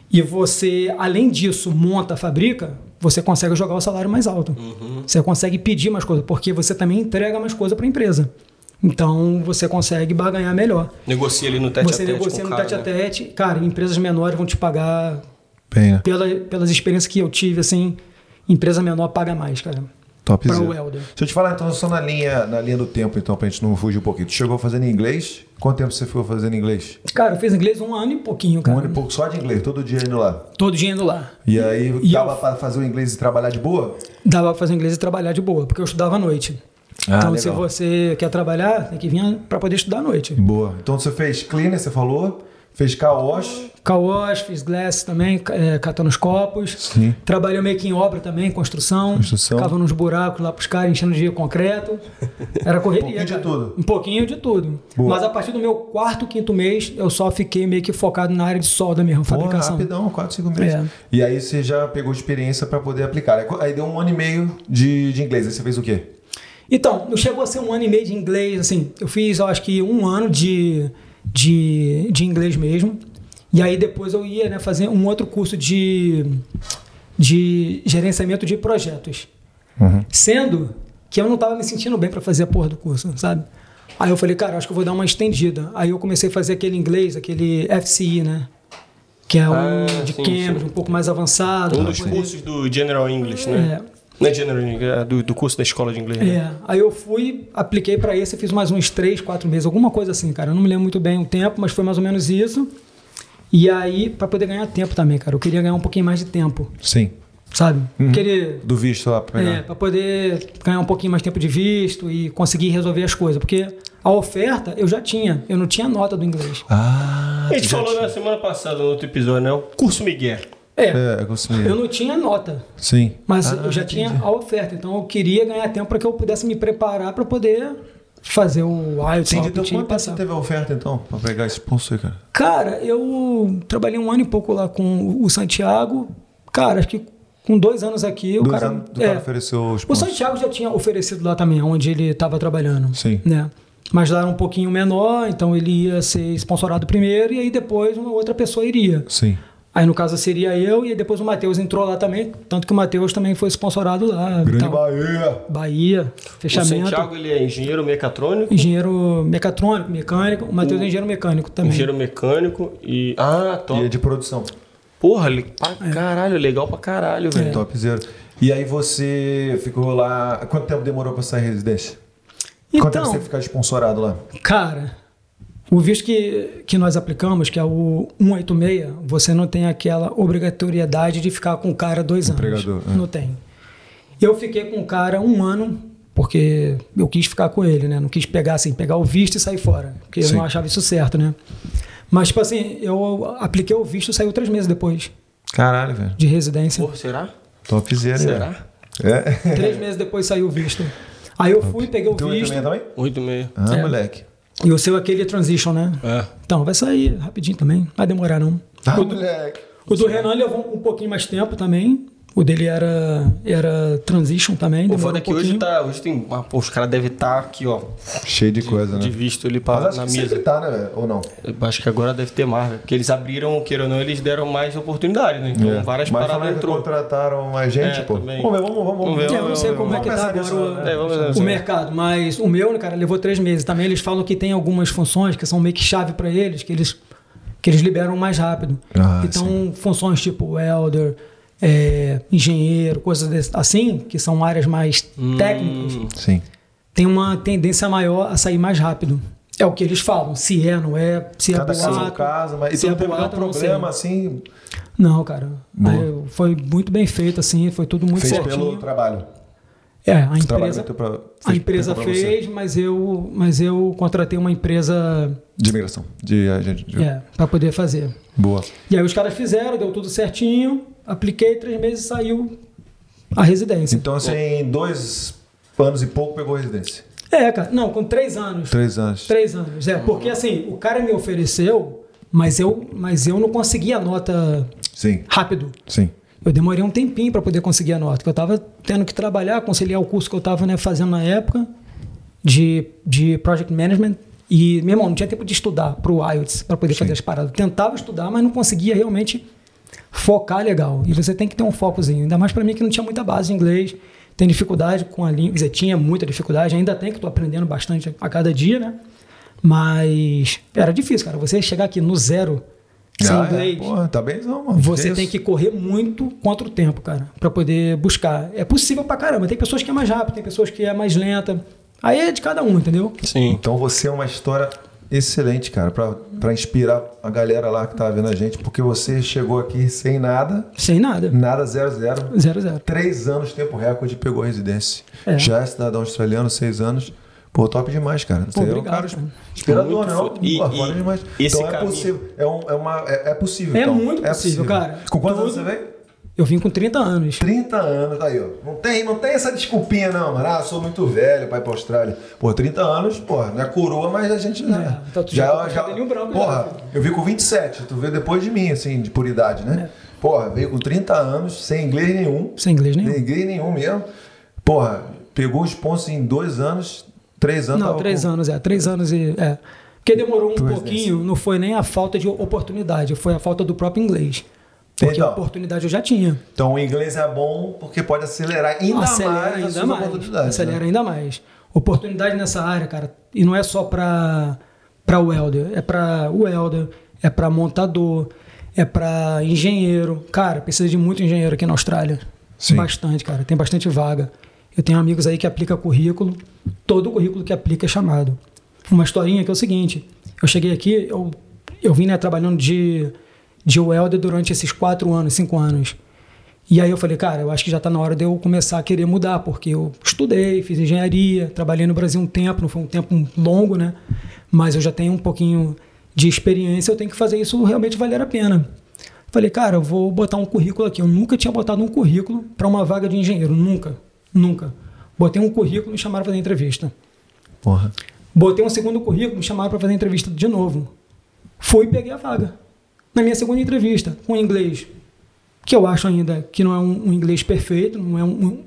[SPEAKER 4] e você, além disso, monta, fabrica, você consegue jogar o salário mais alto. Você consegue pedir mais coisa, porque você também entrega mais coisa para a empresa. Então, você consegue barganhar melhor.
[SPEAKER 2] Negocia ali no tete
[SPEAKER 4] você
[SPEAKER 2] a tete
[SPEAKER 4] negocia no
[SPEAKER 2] cara,
[SPEAKER 4] tete a
[SPEAKER 2] né?
[SPEAKER 4] tete. Cara, empresas menores vão te pagar,
[SPEAKER 1] Bem, né?
[SPEAKER 4] pela, pelas experiências que eu tive, assim, empresa menor paga mais, cara.
[SPEAKER 1] Top
[SPEAKER 4] Para
[SPEAKER 1] zero.
[SPEAKER 4] o welder.
[SPEAKER 1] Deixa eu te falar então, só na linha, na linha do tempo, então, pra gente não fugir um pouquinho. Tu chegou fazendo inglês? Quanto tempo você ficou fazendo inglês?
[SPEAKER 4] Cara, eu fiz inglês um ano e pouquinho, cara.
[SPEAKER 1] Um ano e pouco só de inglês, todo dia indo lá.
[SPEAKER 4] Todo dia indo lá.
[SPEAKER 1] E aí,
[SPEAKER 4] E
[SPEAKER 1] dava
[SPEAKER 4] eu-
[SPEAKER 1] pra fazer o inglês e trabalhar de boa?
[SPEAKER 4] Dava pra fazer inglês e trabalhar de boa, porque eu estudava à noite.
[SPEAKER 1] Ah,
[SPEAKER 4] então,
[SPEAKER 1] legal.
[SPEAKER 4] se você quer trabalhar, tem que vir para poder estudar à noite.
[SPEAKER 1] Boa. Então você fez cleaner, você falou, fez. Car wash,
[SPEAKER 4] fiz glass também, é, catando os copos.
[SPEAKER 1] Sim.
[SPEAKER 4] Trabalhei meio que em obra também, construção.
[SPEAKER 1] Construção.
[SPEAKER 4] Ficava nos buracos lá pros caras, enchendo de concreto. Era correria,
[SPEAKER 1] Um pouquinho de tudo.
[SPEAKER 4] Um pouquinho de tudo.
[SPEAKER 1] Boa.
[SPEAKER 4] Mas a partir do meu quarto, quinto mês, eu só fiquei meio que focado na área de solda mesmo,
[SPEAKER 1] Pô,
[SPEAKER 4] fabricação.
[SPEAKER 1] rapidão, 4, 5 meses.
[SPEAKER 4] É.
[SPEAKER 1] E aí você já pegou experiência pra poder aplicar. Aí- Aí deu um ano e meio de, de inglês. Aí você fez o quê?
[SPEAKER 4] Então, não chegou a ser um ano e meio de inglês, assim. Eu fiz, eu acho que um ano de, de, de inglês mesmo. E aí depois eu ia né, fazer um outro curso de, de gerenciamento de projetos. Sendo que eu não estava me sentindo bem para fazer a porra do curso, sabe? Aí eu falei, cara, acho que eu vou dar uma estendida. Aí eu comecei a fazer aquele inglês, aquele FCI, né? Que é um
[SPEAKER 2] Ah,
[SPEAKER 4] de
[SPEAKER 2] sim,
[SPEAKER 4] Cambridge,
[SPEAKER 2] sim.
[SPEAKER 4] um pouco mais avançado.
[SPEAKER 2] Um dos cursos do General English, né?
[SPEAKER 4] É,
[SPEAKER 2] Não é General é do, do curso da escola de inglês. né?
[SPEAKER 4] É, aí eu fui, apliquei pra esse, fiz mais uns três, quatro meses, alguma coisa assim, cara. Eu não me lembro muito bem o tempo, mas foi mais ou menos isso. E aí, pra poder ganhar tempo também, cara. Eu queria ganhar um pouquinho mais de tempo,
[SPEAKER 1] Sim.
[SPEAKER 4] sabe? Queria,
[SPEAKER 1] Do visto lá pra
[SPEAKER 4] é,
[SPEAKER 1] pegar.
[SPEAKER 4] pra poder ganhar um pouquinho mais tempo de visto e conseguir resolver as coisas. Porque a oferta eu já tinha, eu não tinha nota do inglês.
[SPEAKER 1] Ah,
[SPEAKER 2] A gente falou
[SPEAKER 1] tinha-
[SPEAKER 2] na semana passada, no outro episódio, né? O curso Miguel.
[SPEAKER 4] É,
[SPEAKER 1] É, eu
[SPEAKER 4] não tinha nota.
[SPEAKER 1] Sim.
[SPEAKER 4] Mas
[SPEAKER 1] Ah,
[SPEAKER 4] eu já
[SPEAKER 1] entendi.
[SPEAKER 4] tinha a oferta, então eu queria ganhar tempo para que eu pudesse me preparar para poder fazer o IELTS lá,
[SPEAKER 1] então quanto tempo
[SPEAKER 4] passar.
[SPEAKER 1] você teve a oferta então? Pra pegar esse sponsor aí, cara?
[SPEAKER 4] Cara, eu trabalhei um ano e pouco lá com o Santiago. Cara, acho que com dois anos aqui, o
[SPEAKER 1] Dois
[SPEAKER 4] cara.
[SPEAKER 1] anos, o
[SPEAKER 4] é,
[SPEAKER 1] cara ofereceu o
[SPEAKER 4] o
[SPEAKER 1] sponsor.
[SPEAKER 4] Santiago já tinha oferecido lá também, onde ele estava trabalhando.
[SPEAKER 1] Sim.
[SPEAKER 4] Né? Mas lá era um pouquinho menor, então ele ia ser sponsorado primeiro e aí depois uma outra pessoa iria.
[SPEAKER 1] Sim.
[SPEAKER 4] Aí no caso seria eu e depois o Matheus entrou lá também, tanto que o Matheus também foi sponsorado lá.
[SPEAKER 1] Grande
[SPEAKER 4] tal.
[SPEAKER 1] Bahia.
[SPEAKER 4] Bahia,
[SPEAKER 2] O
[SPEAKER 4] fechamento.
[SPEAKER 2] Santiago, ele é engenheiro mecatrônico,
[SPEAKER 4] Engenheiro mecatrônico, mecânico. O Matheus é engenheiro mecânico também.
[SPEAKER 2] engenheiro mecânico e... Ah, top.
[SPEAKER 1] E é de produção.
[SPEAKER 2] Porra, le- pra caralho, legal pra caralho, velho.
[SPEAKER 1] Top zero. E aí você ficou lá. Quanto tempo demorou pra sair residência? Quanto tempo
[SPEAKER 4] Então,
[SPEAKER 1] você ficar sponsorado lá?
[SPEAKER 4] cara, o visto que, que nós aplicamos, que é o 186, você não tem aquela obrigatoriedade de ficar com o cara dois
[SPEAKER 1] Empregador,
[SPEAKER 4] anos.
[SPEAKER 1] é.
[SPEAKER 4] Não tem. Eu fiquei com o cara um ano, porque eu quis ficar com ele, né? Não quis pegar assim, pegar o visto e sair fora. Porque
[SPEAKER 1] Sim.
[SPEAKER 4] eu não achava isso certo, né? Mas, tipo assim, eu apliquei o visto e saiu três meses depois
[SPEAKER 1] Caralho, velho.
[SPEAKER 4] de residência.
[SPEAKER 2] Porra, será?
[SPEAKER 1] Top zero,
[SPEAKER 2] Será?
[SPEAKER 1] né? É.
[SPEAKER 4] Três meses depois saiu o visto. Aí eu fui, peguei o
[SPEAKER 1] Tu
[SPEAKER 4] visto.
[SPEAKER 1] também também?
[SPEAKER 2] Oito e meio.
[SPEAKER 1] Ah,
[SPEAKER 4] É.
[SPEAKER 1] moleque.
[SPEAKER 4] E o seu é aquele transition, né?
[SPEAKER 2] É.
[SPEAKER 4] Então, vai sair rapidinho também. Não vai demorar, não.
[SPEAKER 1] Ah,
[SPEAKER 4] o, do,
[SPEAKER 1] moleque.
[SPEAKER 4] o do Renan levou um pouquinho mais tempo também. O dele era, era Transition também.
[SPEAKER 2] O foda é que hoje tá. Hoje tem. ah, pô, os caras devem estar aqui, ó.
[SPEAKER 1] Cheio de coisa,
[SPEAKER 2] De
[SPEAKER 1] né?
[SPEAKER 2] visto ali
[SPEAKER 1] Mas
[SPEAKER 2] pra,
[SPEAKER 1] acho
[SPEAKER 2] na
[SPEAKER 1] que
[SPEAKER 2] mesa.
[SPEAKER 1] sempre tá, né? Ou não?
[SPEAKER 2] Eu acho que agora deve ter mais, velho. Porque eles abriram, queira ou não, eles deram mais oportunidade, né? Então
[SPEAKER 1] É.
[SPEAKER 2] várias
[SPEAKER 1] Mas
[SPEAKER 2] paradas entrou.
[SPEAKER 1] contrataram mais gente,
[SPEAKER 2] É,
[SPEAKER 1] pô.
[SPEAKER 2] também.
[SPEAKER 1] Vamos ver, vamos, vamos,
[SPEAKER 2] Vamos ver,
[SPEAKER 4] É, eu não sei como é que tá agora o,
[SPEAKER 1] né?
[SPEAKER 2] É, vamos ver,
[SPEAKER 4] o mercado, mas o meu, né, cara, levou três meses. Também eles falam que tem algumas funções que são meio que chave para eles, que eles, que eles liberam mais rápido.
[SPEAKER 1] Ah,
[SPEAKER 4] então, funções tipo welder, é, engenheiro, coisas assim, que são áreas mais
[SPEAKER 2] Hum.
[SPEAKER 4] técnicas,
[SPEAKER 1] Sim.
[SPEAKER 4] tem uma tendência maior a sair mais rápido. É o que eles falam, se é, não é, se é
[SPEAKER 1] Cada caso é um
[SPEAKER 4] boato.
[SPEAKER 1] caso, mas e
[SPEAKER 4] se
[SPEAKER 1] tu
[SPEAKER 4] é
[SPEAKER 1] não teve
[SPEAKER 4] boato, eu não
[SPEAKER 1] problema, assim,
[SPEAKER 4] Não, cara. Aí, foi muito bem feito, assim, foi tudo muito
[SPEAKER 1] fez
[SPEAKER 4] certinho.
[SPEAKER 1] pelo trabalho.
[SPEAKER 4] É, a
[SPEAKER 1] trabalha
[SPEAKER 4] empresa,
[SPEAKER 1] pra-
[SPEAKER 4] a
[SPEAKER 1] fez-
[SPEAKER 4] empresa
[SPEAKER 1] pra você.
[SPEAKER 4] fez, mas eu, mas eu contratei uma empresa
[SPEAKER 1] De imigração. De agente. De...
[SPEAKER 4] é, para poder fazer.
[SPEAKER 1] Boa.
[SPEAKER 4] E aí os caras fizeram, deu tudo certinho, apliquei, três meses saiu a residência.
[SPEAKER 1] Então, assim, em dois anos e pouco pegou residência.
[SPEAKER 4] É, cara, não, com três anos.
[SPEAKER 1] Três anos.
[SPEAKER 4] Três anos, é, porque assim, o cara me ofereceu, mas eu, mas eu não consegui a nota
[SPEAKER 1] Sim,
[SPEAKER 4] rápido.
[SPEAKER 1] sim.
[SPEAKER 4] Eu demorei um tempinho para poder conseguir a nota, porque eu estava tendo que trabalhar, conciliar o curso que eu estava né, fazendo na época de, de Project Management. E, meu irmão, não tinha tempo de estudar para o IELTS, para poder fazer as paradas. Eu tentava estudar, mas não conseguia realmente focar legal. E você tem que ter um focozinho. Ainda mais para mim que não tinha muita base de inglês, tem dificuldade com a língua. Quer dizer, tinha muita dificuldade, ainda tem, que estou aprendendo bastante a cada dia, né? Mas era difícil, cara. Você chegar aqui no zero, sem
[SPEAKER 1] Ah, é,
[SPEAKER 4] inglês.
[SPEAKER 1] Porra, tá bem, não, mano.
[SPEAKER 4] Você
[SPEAKER 1] isso?
[SPEAKER 4] tem que correr muito contra o tempo, cara, para poder buscar. É possível pra caramba. Tem pessoas que é mais rápido, tem pessoas que é mais lenta. Aí é de cada um, entendeu?
[SPEAKER 2] Sim.
[SPEAKER 1] Então você é uma história excelente, cara, pra, pra inspirar a galera lá que tá vendo a gente, porque você chegou aqui sem nada,
[SPEAKER 4] Sem nada.
[SPEAKER 1] nada, zero, zero.
[SPEAKER 4] Zero, zero.
[SPEAKER 1] Três anos, tempo recorde, pegou a residência.
[SPEAKER 4] É.
[SPEAKER 1] Já é cidadão australiano, seis anos. Pô, top demais, cara. Você é um
[SPEAKER 4] obrigado,
[SPEAKER 1] cara
[SPEAKER 4] cara.
[SPEAKER 1] inspirador,
[SPEAKER 2] Muito
[SPEAKER 1] não?
[SPEAKER 2] foda. E-
[SPEAKER 1] Pô,
[SPEAKER 2] e
[SPEAKER 1] demais.
[SPEAKER 2] esse
[SPEAKER 1] então é
[SPEAKER 2] caminho-
[SPEAKER 1] possível. É, um- é uma, é, é possível.
[SPEAKER 4] É
[SPEAKER 1] então.
[SPEAKER 4] muito possível, cara.
[SPEAKER 1] Com quantos anos você veio?
[SPEAKER 4] Eu vim com 30 anos.
[SPEAKER 1] 30 anos, tá aí, ó. Não tem, não tem essa desculpinha, não, mano. Ah, sou muito velho pra ir pra Austrália. Pô, 30 anos, porra, não é coroa, mas a gente não
[SPEAKER 4] É, então tu já tá com cabelinho branco já,
[SPEAKER 1] Porra,
[SPEAKER 4] filho.
[SPEAKER 1] eu vi com 27, tu veio depois de mim, assim, de por idade, né? Porra, veio com 30 anos, sem inglês nenhum.
[SPEAKER 4] Sem inglês nenhum.
[SPEAKER 1] Sem inglês nenhum mesmo. Porra, pegou os pontos em dois anos, três anos.
[SPEAKER 4] Não, três
[SPEAKER 1] com-
[SPEAKER 4] anos, é. Três anos e. É. Porque demorou um pouquinho, não foi nem a falta de oportunidade, foi a falta do próprio inglês. Porque
[SPEAKER 1] Então.
[SPEAKER 4] a oportunidade eu já tinha.
[SPEAKER 1] Então o inglês é bom porque pode acelerar ainda
[SPEAKER 4] acelera
[SPEAKER 1] mais as
[SPEAKER 4] ainda
[SPEAKER 1] suas
[SPEAKER 4] mais.
[SPEAKER 1] oportunidades.
[SPEAKER 4] Acelera
[SPEAKER 1] né?
[SPEAKER 4] ainda mais. Oportunidade nessa área, cara, e não é só para para welder, é para welder, é para montador, é para engenheiro. Cara, precisa de muito engenheiro aqui na Austrália.
[SPEAKER 1] Sim.
[SPEAKER 4] Bastante, cara, tem bastante vaga. Eu tenho amigos aí que aplica currículo, todo currículo que aplica é chamado. Uma historinha que é o seguinte, eu cheguei aqui, eu, eu vim né, trabalhando de, de welder durante esses quatro anos, cinco anos. E aí eu falei, cara, eu acho que já está na hora de eu começar a querer mudar, porque eu estudei, fiz engenharia, trabalhei no Brasil um tempo, não foi um tempo longo, né? Mas eu já tenho um pouquinho de experiência, eu tenho que fazer isso realmente valer a pena. Falei, cara, eu vou botar um currículo aqui. Eu nunca tinha botado um currículo para uma vaga de engenheiro, nunca, nunca. Botei um currículo e me chamaram para fazer entrevista.
[SPEAKER 1] Porra.
[SPEAKER 4] Botei um segundo currículo, me chamaram para fazer entrevista de novo. Fui e peguei a vaga. Na minha segunda entrevista, com inglês, que eu acho ainda que não é um, um inglês perfeito, não é, um,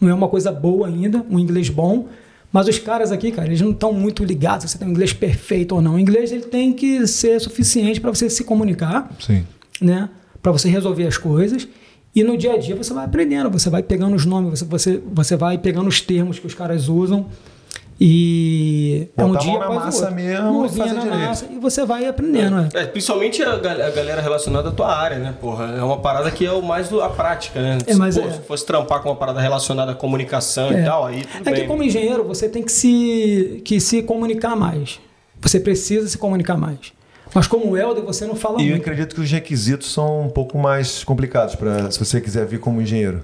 [SPEAKER 4] não é uma coisa boa ainda, um inglês bom. Mas os caras aqui, cara, eles não estão muito ligados se você tem um inglês perfeito ou não. O inglês ele tem que ser suficiente para você se comunicar,
[SPEAKER 1] Sim.
[SPEAKER 4] né? Para você resolver as coisas. E no dia a dia você vai aprendendo, você vai pegando os nomes, você, você, você vai pegando os termos que os caras usam. E é um
[SPEAKER 1] Botar a
[SPEAKER 4] dia
[SPEAKER 1] mão na
[SPEAKER 4] após o
[SPEAKER 1] massa
[SPEAKER 4] outro.
[SPEAKER 1] mesmo e
[SPEAKER 4] Mãozinha
[SPEAKER 1] fazer
[SPEAKER 4] na
[SPEAKER 1] direito.
[SPEAKER 4] massa e você vai aprendendo. né?
[SPEAKER 2] É, principalmente a, gal- a galera relacionada à tua área, né, porra? É uma parada que é o mais do- a prática, né?
[SPEAKER 4] É, mas
[SPEAKER 2] Pô,
[SPEAKER 4] é.
[SPEAKER 2] Se fosse trampar com uma parada relacionada à comunicação
[SPEAKER 4] É.
[SPEAKER 2] e tal, aí tudo
[SPEAKER 4] É
[SPEAKER 2] bem.
[SPEAKER 4] que como engenheiro você tem que se, que se comunicar mais. Você precisa se comunicar mais. Mas como welder você não fala
[SPEAKER 1] E eu
[SPEAKER 4] muito.
[SPEAKER 1] acredito que os requisitos são um pouco mais complicados para se você quiser vir como engenheiro.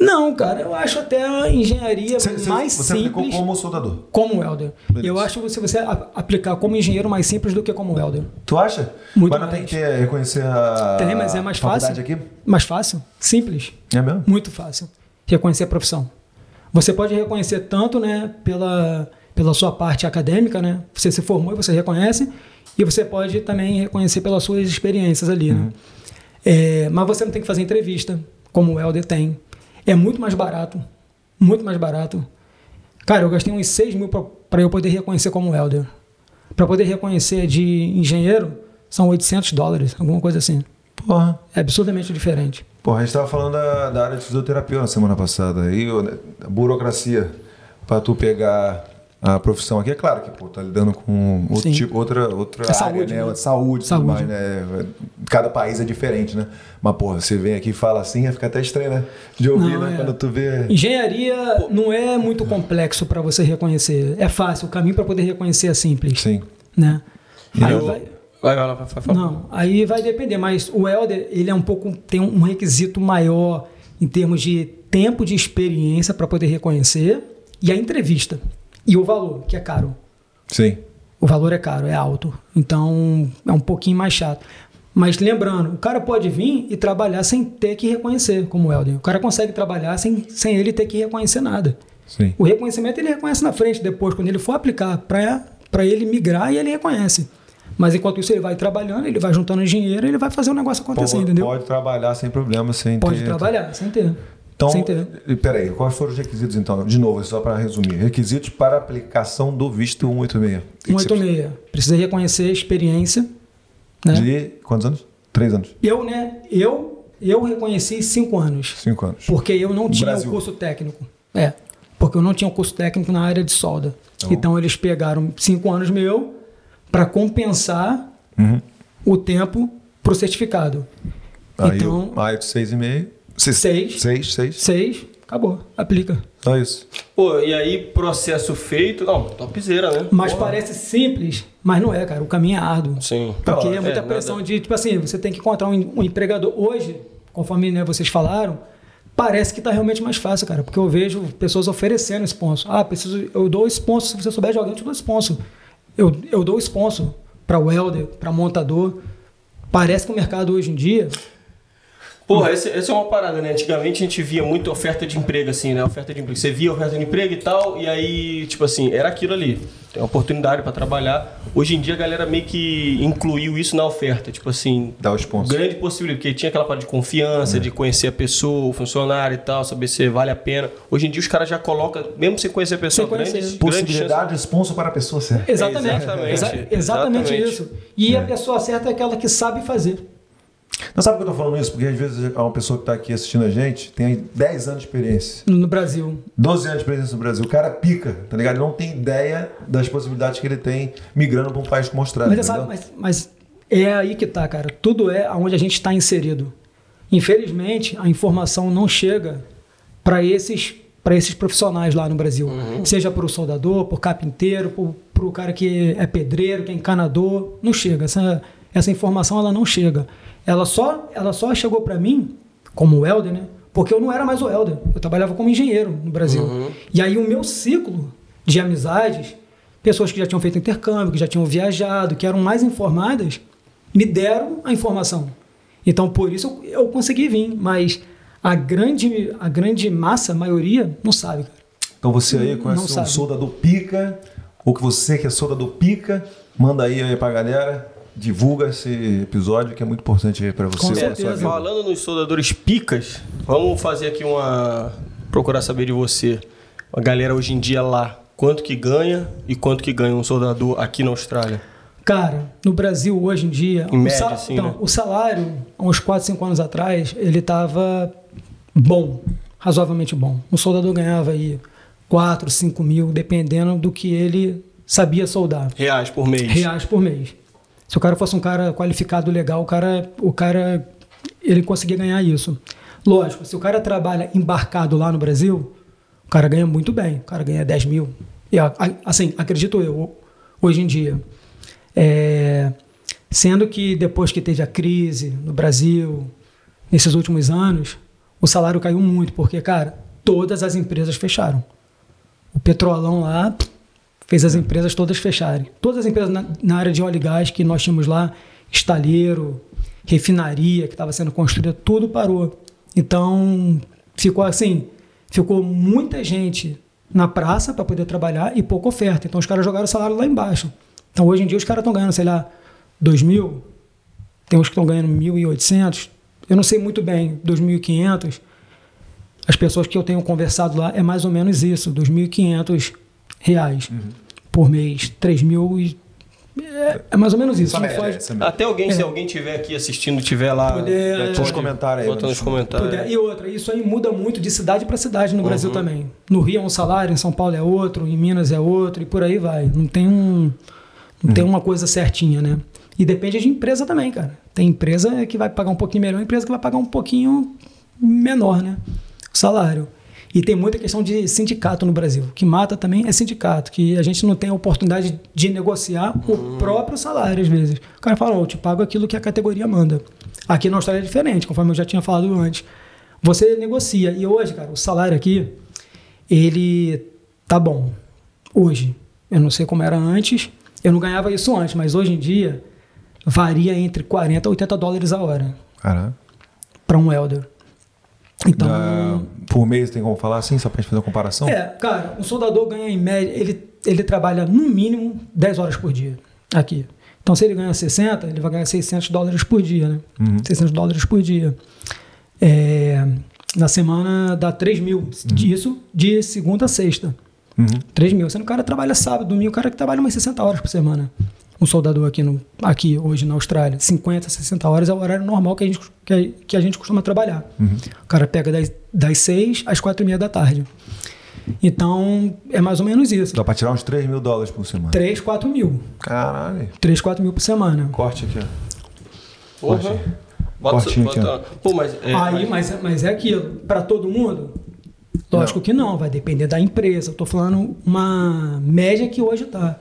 [SPEAKER 4] Não, cara, eu acho até a engenharia
[SPEAKER 1] Você, você-
[SPEAKER 4] mais
[SPEAKER 1] você aplicou
[SPEAKER 4] simples
[SPEAKER 1] como soldador.
[SPEAKER 4] como welder.
[SPEAKER 1] Beleza.
[SPEAKER 4] Eu acho que se você a- aplicar como engenheiro mais simples do que como welder.
[SPEAKER 1] Tu acha?
[SPEAKER 4] Muito
[SPEAKER 1] mas não
[SPEAKER 4] mais.
[SPEAKER 1] tem que ter, reconhecer a
[SPEAKER 4] Tem, mas é mais fácil.
[SPEAKER 1] aqui?
[SPEAKER 4] Mais fácil, simples.
[SPEAKER 1] É mesmo?
[SPEAKER 4] Muito fácil. Reconhecer a profissão. Você pode reconhecer tanto, né, pela, pela sua parte acadêmica, né? Você se formou e você reconhece, e você pode também reconhecer pelas suas experiências ali, né? É, mas você não tem que fazer entrevista. como o Helder tem. É muito mais barato, muito mais barato. Cara, eu gastei uns 6 mil para eu poder reconhecer como Helder. Para poder reconhecer de engenheiro, são 800 dólares, alguma coisa assim.
[SPEAKER 1] Porra.
[SPEAKER 4] É absurdamente diferente.
[SPEAKER 1] Porra, a gente tava falando da, da área de fisioterapia na semana passada. O- a burocracia para tu pegar a profissão aqui, é claro que pô, tá lidando com outro
[SPEAKER 4] Sim.
[SPEAKER 1] tipo, outra, outra
[SPEAKER 4] É
[SPEAKER 1] área,
[SPEAKER 4] saúde,
[SPEAKER 1] né?
[SPEAKER 4] né?
[SPEAKER 1] Saúde,
[SPEAKER 4] Saúde.
[SPEAKER 1] Tudo mais, né? Cada país é diferente, né? Mas, porra, você vem aqui e fala assim, fica até estranho, né? De ouvir,
[SPEAKER 4] Não,
[SPEAKER 1] né?
[SPEAKER 4] é.
[SPEAKER 1] Quando tu vê.
[SPEAKER 4] Engenharia não é muito complexo para você reconhecer. É fácil, o caminho para poder reconhecer é simples.
[SPEAKER 1] Sim.
[SPEAKER 4] Né? Aí
[SPEAKER 2] Eu-
[SPEAKER 4] vai-
[SPEAKER 2] Vai, vai, vai, vai.
[SPEAKER 4] Não, aí vai depender, mas o Helder, ele é um pouco tem um requisito maior em termos de tempo de experiência para poder reconhecer e a entrevista e o valor, que é caro.
[SPEAKER 1] Sim.
[SPEAKER 4] O valor é caro, é alto. Então é um pouquinho mais chato. Mas lembrando, o cara pode vir e trabalhar sem ter que reconhecer, como o Helder. O cara consegue trabalhar sem, sem ele ter que reconhecer nada.
[SPEAKER 1] Sim.
[SPEAKER 4] O reconhecimento ele reconhece na frente, depois, quando ele for aplicar para ele migrar e ele reconhece. Mas enquanto isso ele vai trabalhando, ele vai juntando dinheiro e ele vai fazer o negócio acontecer,
[SPEAKER 1] Pode,
[SPEAKER 4] entendeu?
[SPEAKER 1] pode trabalhar sem problema, sem
[SPEAKER 4] Pode
[SPEAKER 1] ter.
[SPEAKER 4] trabalhar, sem ter.
[SPEAKER 1] Então, e peraí, quais foram os requisitos então? De novo, só para resumir. Requisitos para aplicação do visto 186. O que que você
[SPEAKER 4] 186. Precisa reconhecer a experiência. Né?
[SPEAKER 1] De quantos anos? Três anos.
[SPEAKER 4] Eu, né? Eu, eu reconheci cinco anos.
[SPEAKER 1] Cinco anos.
[SPEAKER 4] Porque eu não tinha o curso técnico. É. Porque eu não tinha o curso técnico na área de solda.
[SPEAKER 1] Bom.
[SPEAKER 4] então eles pegaram cinco anos meu para compensar
[SPEAKER 1] Uhum.
[SPEAKER 4] o tempo pro certificado.
[SPEAKER 1] Aí
[SPEAKER 4] então,
[SPEAKER 1] o AIT 6,5. Se-
[SPEAKER 4] Seis.
[SPEAKER 1] Seis, seis.
[SPEAKER 4] seis, acabou, aplica.
[SPEAKER 1] Só isso.
[SPEAKER 2] Pô, e aí, processo feito. Não, topzera, né?
[SPEAKER 4] Mas
[SPEAKER 2] Porra.
[SPEAKER 4] parece simples, mas não é, cara. O caminho é árduo.
[SPEAKER 2] Sim.
[SPEAKER 4] Porque é muita
[SPEAKER 2] nada-
[SPEAKER 4] pressão de, tipo assim, você tem que encontrar um, um empregador. Hoje, conforme né, vocês falaram, parece que está realmente mais fácil, cara. Porque eu vejo pessoas oferecendo sponsor. Ah, preciso, eu dou sponsor. Se você souber de alguém, eu te dou sponsor. Eu, eu dou sponsor para welder, para montador. Parece que o mercado hoje em dia.
[SPEAKER 2] Porra, essa essa é uma parada, né? Antigamente a gente via muito oferta de emprego, assim, né? Oferta de emprego. Você via oferta de emprego e tal, e aí, tipo assim, era aquilo ali. Tem oportunidade pra trabalhar. Hoje em dia a galera meio que incluiu isso na oferta. Tipo assim,
[SPEAKER 1] Dá o sponsor.
[SPEAKER 2] grande possibilidade, porque tinha aquela parte de confiança, de conhecer a pessoa, o funcionário e tal, saber se vale a pena. Hoje em dia os caras já colocam, mesmo sem conhecer a pessoa,
[SPEAKER 4] Sem conhecer.
[SPEAKER 2] grandes
[SPEAKER 1] Possibilidade de sponsor para a pessoa certa.
[SPEAKER 4] Exatamente.
[SPEAKER 2] exatamente.
[SPEAKER 4] Exa- exatamente
[SPEAKER 2] Exatamente.
[SPEAKER 4] isso. E a pessoa certa é aquela que sabe fazer.
[SPEAKER 1] Não sabe por que eu tô falando isso? Porque às vezes uma pessoa que está aqui assistindo a gente tem 10 anos de experiência.
[SPEAKER 4] No Brasil.
[SPEAKER 1] 12 anos de experiência no Brasil. O cara pica, tá ligado? Ele não tem ideia das possibilidades que ele tem migrando para um país como a Austrália.
[SPEAKER 4] Mas, sabe, mas, mas é aí que tá, cara. Tudo é onde a gente está inserido. Infelizmente, a informação não chega para esses para esses profissionais lá no Brasil. Seja para o soldador, por carpinteiro, para o cara que é pedreiro, que é encanador. Não chega. Essa, essa informação ela não chega. Ela só, ela só chegou para mim, como welder, né? Porque eu não era mais o welder. Eu trabalhava como engenheiro no Brasil. E aí o meu ciclo de amizades, pessoas que já tinham feito intercâmbio, que já tinham viajado, que eram mais informadas, me deram a informação. Então, por isso eu, eu consegui vir. Mas a grande, a grande massa, a maioria, não sabe, cara.
[SPEAKER 1] Então você aí
[SPEAKER 4] Não
[SPEAKER 1] conhece um
[SPEAKER 4] sabe.
[SPEAKER 1] soldador pica, ou que você que é soldador pica, manda aí, aí pra galera, divulga esse episódio que é muito importante aí pra você.
[SPEAKER 4] Com certeza.
[SPEAKER 2] Falando nos soldadores picas, vamos fazer aqui uma. procurar saber de você. A galera hoje em dia lá, quanto que ganha e quanto que ganha um soldador aqui na Austrália?
[SPEAKER 4] Cara, no Brasil hoje em dia,
[SPEAKER 2] Em
[SPEAKER 4] o,
[SPEAKER 2] média,
[SPEAKER 4] sal-
[SPEAKER 2] assim,
[SPEAKER 4] então,
[SPEAKER 2] né?
[SPEAKER 4] o salário, há uns 4, 5 anos atrás, ele estava bom, razoavelmente bom. Um soldador ganhava aí 4, 5 mil, dependendo do que ele sabia soldar.
[SPEAKER 2] Reais por mês.
[SPEAKER 4] reais por mês. Se o cara fosse um cara qualificado legal, o cara, o cara ele conseguia ganhar isso. Lógico, se o cara trabalha embarcado lá no Brasil, o cara ganha muito bem. O cara ganha 10 mil. E, assim, acredito eu, hoje em dia. É, sendo que depois que teve a crise no Brasil, nesses últimos anos, o salário caiu muito, porque, cara, todas as empresas fecharam. O petrolão lá fez as empresas todas fecharem. Todas as empresas na, na área de óleo e gás que nós tínhamos lá, estaleiro, refinaria que estava sendo construída, tudo parou. Então, ficou assim, ficou muita gente na praça para poder trabalhar e pouca oferta. Então, os caras jogaram o salário lá embaixo. Então, hoje em dia, os caras estão ganhando, sei lá, 2 mil, tem uns que estão ganhando 1.800, Eu não sei muito bem, 2.500. As pessoas que eu tenho conversado lá é mais ou menos isso, 2.500 reais por mês, 3 mil e é, é mais ou menos isso.
[SPEAKER 1] Média,
[SPEAKER 4] faz-.
[SPEAKER 2] Até alguém, se
[SPEAKER 4] É.
[SPEAKER 2] alguém tiver aqui assistindo, tiver lá.
[SPEAKER 4] Nos
[SPEAKER 2] pode-
[SPEAKER 1] comentários aí,
[SPEAKER 2] Bota nos comentários.
[SPEAKER 4] Puder. E outra, isso aí muda muito de cidade para cidade no Brasil também. No Rio é um salário, em São Paulo é outro, em Minas é outro e por aí vai. Não tem um, não tem uma coisa certinha, né? E depende de empresa também, cara. Tem empresa que vai pagar um pouquinho melhor, empresa que vai pagar um pouquinho menor, né? O salário. E tem muita questão de sindicato no Brasil. O que mata também é sindicato, que a gente não tem a oportunidade de negociar o próprio salário, às vezes. O cara fala, ó, eu te pago aquilo que a categoria manda. Aqui na Austrália é diferente, conforme eu já tinha falado antes. Você negocia. E hoje, cara, o salário aqui, ele tá bom. Hoje. Eu não sei como era antes. Eu não ganhava isso antes, mas hoje em dia varia entre 40 a 80 dólares a hora para um elder. Então,
[SPEAKER 1] Dá- por mês tem como falar assim, só pra gente fazer uma comparação?
[SPEAKER 4] é, cara, um soldador ganha em média, ele, ele trabalha no mínimo 10 horas por dia aqui. Então, se ele ganha 60, ele vai ganhar 600 dólares por dia, né? 600 dólares por dia. É, na semana dá 3 mil. Isso de segunda a sexta.
[SPEAKER 1] Uhum.
[SPEAKER 4] 3 mil. Sendo o cara trabalha sábado, domingo, o cara que trabalha umas 60 horas por semana. Um soldador aqui, no, aqui hoje na Austrália. 50, 60 horas é o horário normal que a gente, que a, que a gente costuma trabalhar. O cara pega das, das 6 às 4 e meia da tarde. Então, é mais ou menos isso.
[SPEAKER 1] Dá pra tirar uns 3 mil dólares por semana.
[SPEAKER 4] 3, 4 mil.
[SPEAKER 1] Caralho.
[SPEAKER 4] 3, 4 mil por semana.
[SPEAKER 1] Corte aqui, ó.
[SPEAKER 2] Porra. Bota,
[SPEAKER 1] Cortinho aqui,
[SPEAKER 2] bota- Pô, mas. É,
[SPEAKER 4] Aí,
[SPEAKER 2] mas-
[SPEAKER 4] mas, mas é aquilo. Para todo mundo? Lógico que não, vai depender da empresa. Eu tô falando uma média que hoje tá.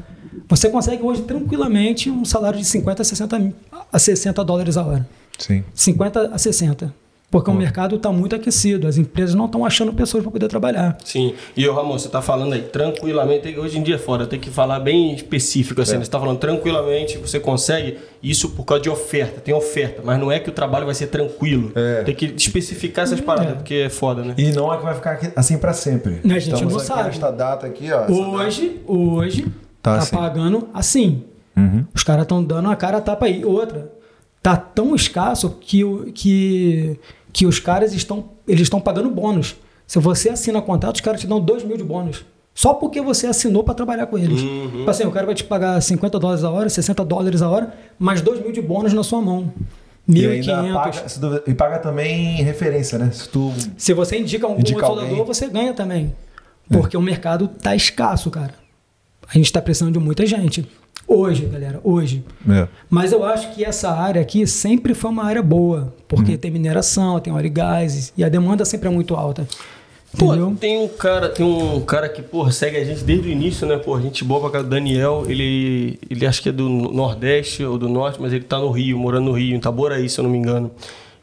[SPEAKER 4] Você consegue hoje tranquilamente um salário de 50 a 60, mil- a 60 dólares a hora.
[SPEAKER 1] Sim.
[SPEAKER 4] 50 a 60. Porque o mercado está muito aquecido, as empresas não estão achando pessoas para poder trabalhar.
[SPEAKER 2] Sim. E o Ramon, você tá falando aí tranquilamente, hoje em dia é fora, tem que falar bem específico assim. né? Você tá falando tranquilamente, você consegue isso por causa de oferta, tem oferta, mas não é que o trabalho vai ser tranquilo.
[SPEAKER 1] É.
[SPEAKER 2] Tem que especificar essas paradas, porque é foda, né?
[SPEAKER 1] E não é que vai ficar aqui- assim pra sempre.
[SPEAKER 4] A gente
[SPEAKER 1] Estamos
[SPEAKER 4] não
[SPEAKER 1] aqui
[SPEAKER 4] sabe.
[SPEAKER 1] nesta data aqui, ó.
[SPEAKER 4] Hoje, hoje,
[SPEAKER 1] Tá
[SPEAKER 4] tá,
[SPEAKER 1] assim.
[SPEAKER 4] pagando assim.
[SPEAKER 1] Uhum.
[SPEAKER 4] Os caras estão dando a cara a tapa aí. Outra, tá tão escasso que, o- que, que os caras estão, eles estão pagando bônus. Se você assina contrato, os caras te dão 2 mil de bônus. Só porque você assinou para trabalhar com eles.
[SPEAKER 2] Uhum.
[SPEAKER 4] Tipo assim, o cara vai te pagar 50 dólares a hora, 60 dólares a hora, mais 2 mil de bônus na sua mão.
[SPEAKER 1] E ainda
[SPEAKER 4] 1.500.
[SPEAKER 1] paga, e paga também referência, né? Se tu.
[SPEAKER 4] Se você indica um
[SPEAKER 1] Indica
[SPEAKER 4] outro soldador, você ganha também. Porque o mercado tá escasso, cara. A gente está precisando de muita gente. Hoje, galera, hoje.
[SPEAKER 1] É.
[SPEAKER 4] Mas eu acho que essa área aqui sempre foi uma área boa, porque
[SPEAKER 1] Uhum.
[SPEAKER 4] tem mineração, tem óleo e gás, e a demanda sempre é muito alta.
[SPEAKER 2] Pô,
[SPEAKER 4] Entendeu?
[SPEAKER 2] tem um cara, tem um cara que, porra, segue a gente desde o início, né? Pô, gente boa pra cá, Daniel, ele, ele acho que é do Nordeste ou do Norte, mas ele tá no Rio, morando no Rio, em Itaboraí, se eu não me engano.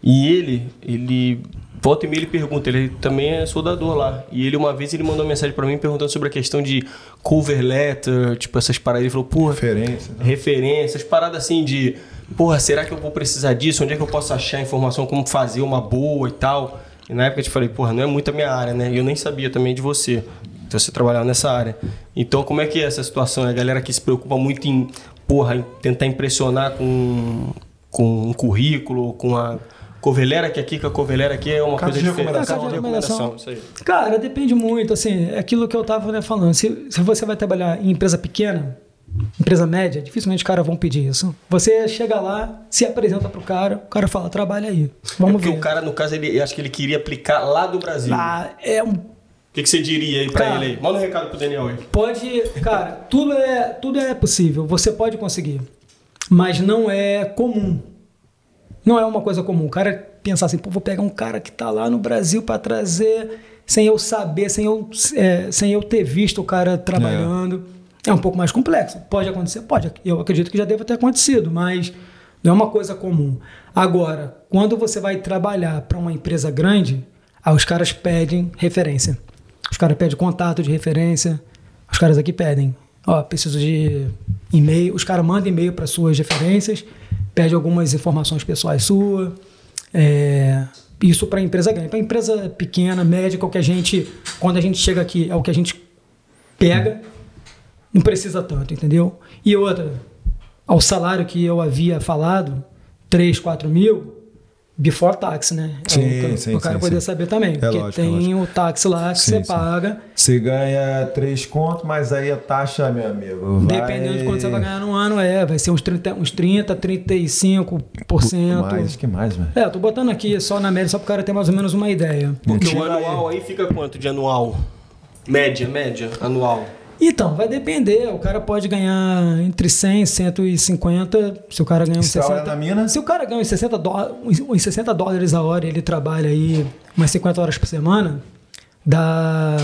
[SPEAKER 2] E ele, ele volta e meia ele pergunta, ele também é soldador lá. E ele uma vez ele mandou uma mensagem pra mim perguntando sobre a questão de cover letter, tipo essas paradas. Ele falou, porra,
[SPEAKER 1] Referência. né?
[SPEAKER 2] referências, paradas assim de, porra, será que eu vou precisar disso? Onde é que eu posso achar informação como fazer uma boa e tal? E na época eu te falei, porra, não é muito a minha área, né? E eu nem sabia também de você. Então você trabalhava nessa área. Então como é que é essa situação? A galera que se preocupa muito em, porra, em tentar impressionar com, com um currículo, com a covelera, que aqui, que a covelera aqui é uma
[SPEAKER 1] Carta
[SPEAKER 2] coisa
[SPEAKER 1] de
[SPEAKER 2] diferente.
[SPEAKER 1] recomendação.
[SPEAKER 2] Carta de recomendação, isso aí.
[SPEAKER 4] Cara, depende muito, assim, é aquilo que eu tava né, falando. Se, se você vai trabalhar em empresa pequena, empresa média, dificilmente os caras vão pedir isso. Você chega lá, se apresenta pro cara, o cara fala, trabalha aí.
[SPEAKER 2] É
[SPEAKER 4] Vamos
[SPEAKER 2] porque
[SPEAKER 4] ver.
[SPEAKER 2] o cara, no caso, ele, acho que ele queria aplicar lá do Brasil.
[SPEAKER 4] Ah, é um
[SPEAKER 2] O que, que você diria aí pra
[SPEAKER 4] Cara.
[SPEAKER 2] ele aí? Manda um recado pro Daniel aí.
[SPEAKER 4] Pode, cara, tudo é, tudo é possível, você pode conseguir, mas não é comum. Não é uma coisa comum. O cara pensar assim, pô, vou pegar um cara que tá lá no Brasil para trazer sem eu saber, sem eu, é, sem eu ter visto o cara trabalhando. É. um pouco mais complexo. Pode acontecer? Pode. Eu acredito que já deva ter acontecido, mas não é uma coisa comum. Agora, quando você vai trabalhar para uma empresa grande, aí os caras pedem referência. Os caras pedem contato de referência. Os caras aqui pedem. Ó, preciso de e-mail. Os caras mandam e-mail para suas referências, pede algumas informações pessoais suas. É, isso para empresa grande. Para empresa pequena, média, que a gente, quando a gente chega aqui, é o que a gente pega, não precisa tanto, entendeu? E outra, ao salário que eu havia falado, 3, 4 mil, before tax, né? É
[SPEAKER 1] Sim,
[SPEAKER 4] o,
[SPEAKER 1] sim,
[SPEAKER 4] o cara
[SPEAKER 1] sim,
[SPEAKER 4] poder
[SPEAKER 1] sim.
[SPEAKER 4] saber também.
[SPEAKER 1] É
[SPEAKER 4] porque
[SPEAKER 1] lógico, é
[SPEAKER 4] tem o táxi lá que
[SPEAKER 1] Sim,
[SPEAKER 4] você
[SPEAKER 1] sim.
[SPEAKER 4] paga.
[SPEAKER 1] Você ganha 3 contos, mas aí a taxa, meu amigo. vai-
[SPEAKER 4] Dependendo de quanto você vai ganhar no ano, é, vai ser uns 30, uns 30 35%.
[SPEAKER 1] Mais, que mais, velho?
[SPEAKER 4] É, tô botando aqui só na média, só pro cara ter mais ou menos uma ideia.
[SPEAKER 2] Porque o anual aí fica quanto de anual? Média, média, anual.
[SPEAKER 4] Então, vai depender. O cara pode ganhar entre 100 e 150. Se o cara ganha uns
[SPEAKER 1] Se trabalha
[SPEAKER 4] 60.
[SPEAKER 1] na mina?
[SPEAKER 4] Se o cara ganha uns 60, dó- uns- uns 60 dólares a hora e ele trabalha aí umas 50 horas por semana, dá,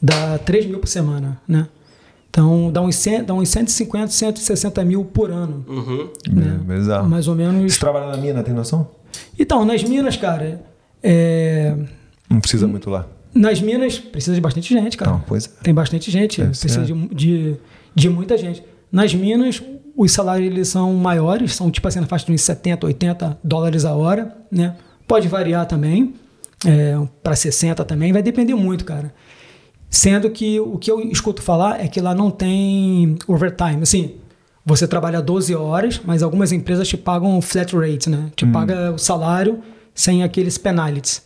[SPEAKER 4] dá 3 mil por semana, né? Então, dá uns, 100, dá uns 150, 160 mil por ano.
[SPEAKER 2] Uhum.
[SPEAKER 4] né?
[SPEAKER 1] É, Exato.
[SPEAKER 4] Mais ou menos.
[SPEAKER 1] Você trabalha na mina, tem noção?
[SPEAKER 4] Então, nas minas, cara, é,
[SPEAKER 1] Não precisa muito lá.
[SPEAKER 4] Nas minas precisa de bastante gente, cara.
[SPEAKER 1] Não, pois é.
[SPEAKER 4] Tem bastante gente,
[SPEAKER 1] Deve
[SPEAKER 4] precisa de, de, de muita gente. Nas minas, os salários eles são maiores, são tipo assim na faixa de uns 70, 80 dólares a hora, né? Pode variar também, para 60 também, vai depender muito, cara. Sendo que o que eu escuto falar é que lá não tem overtime. Assim, você trabalha 12 horas, mas algumas empresas te pagam flat rate, né? Te paga o salário sem aqueles penalties.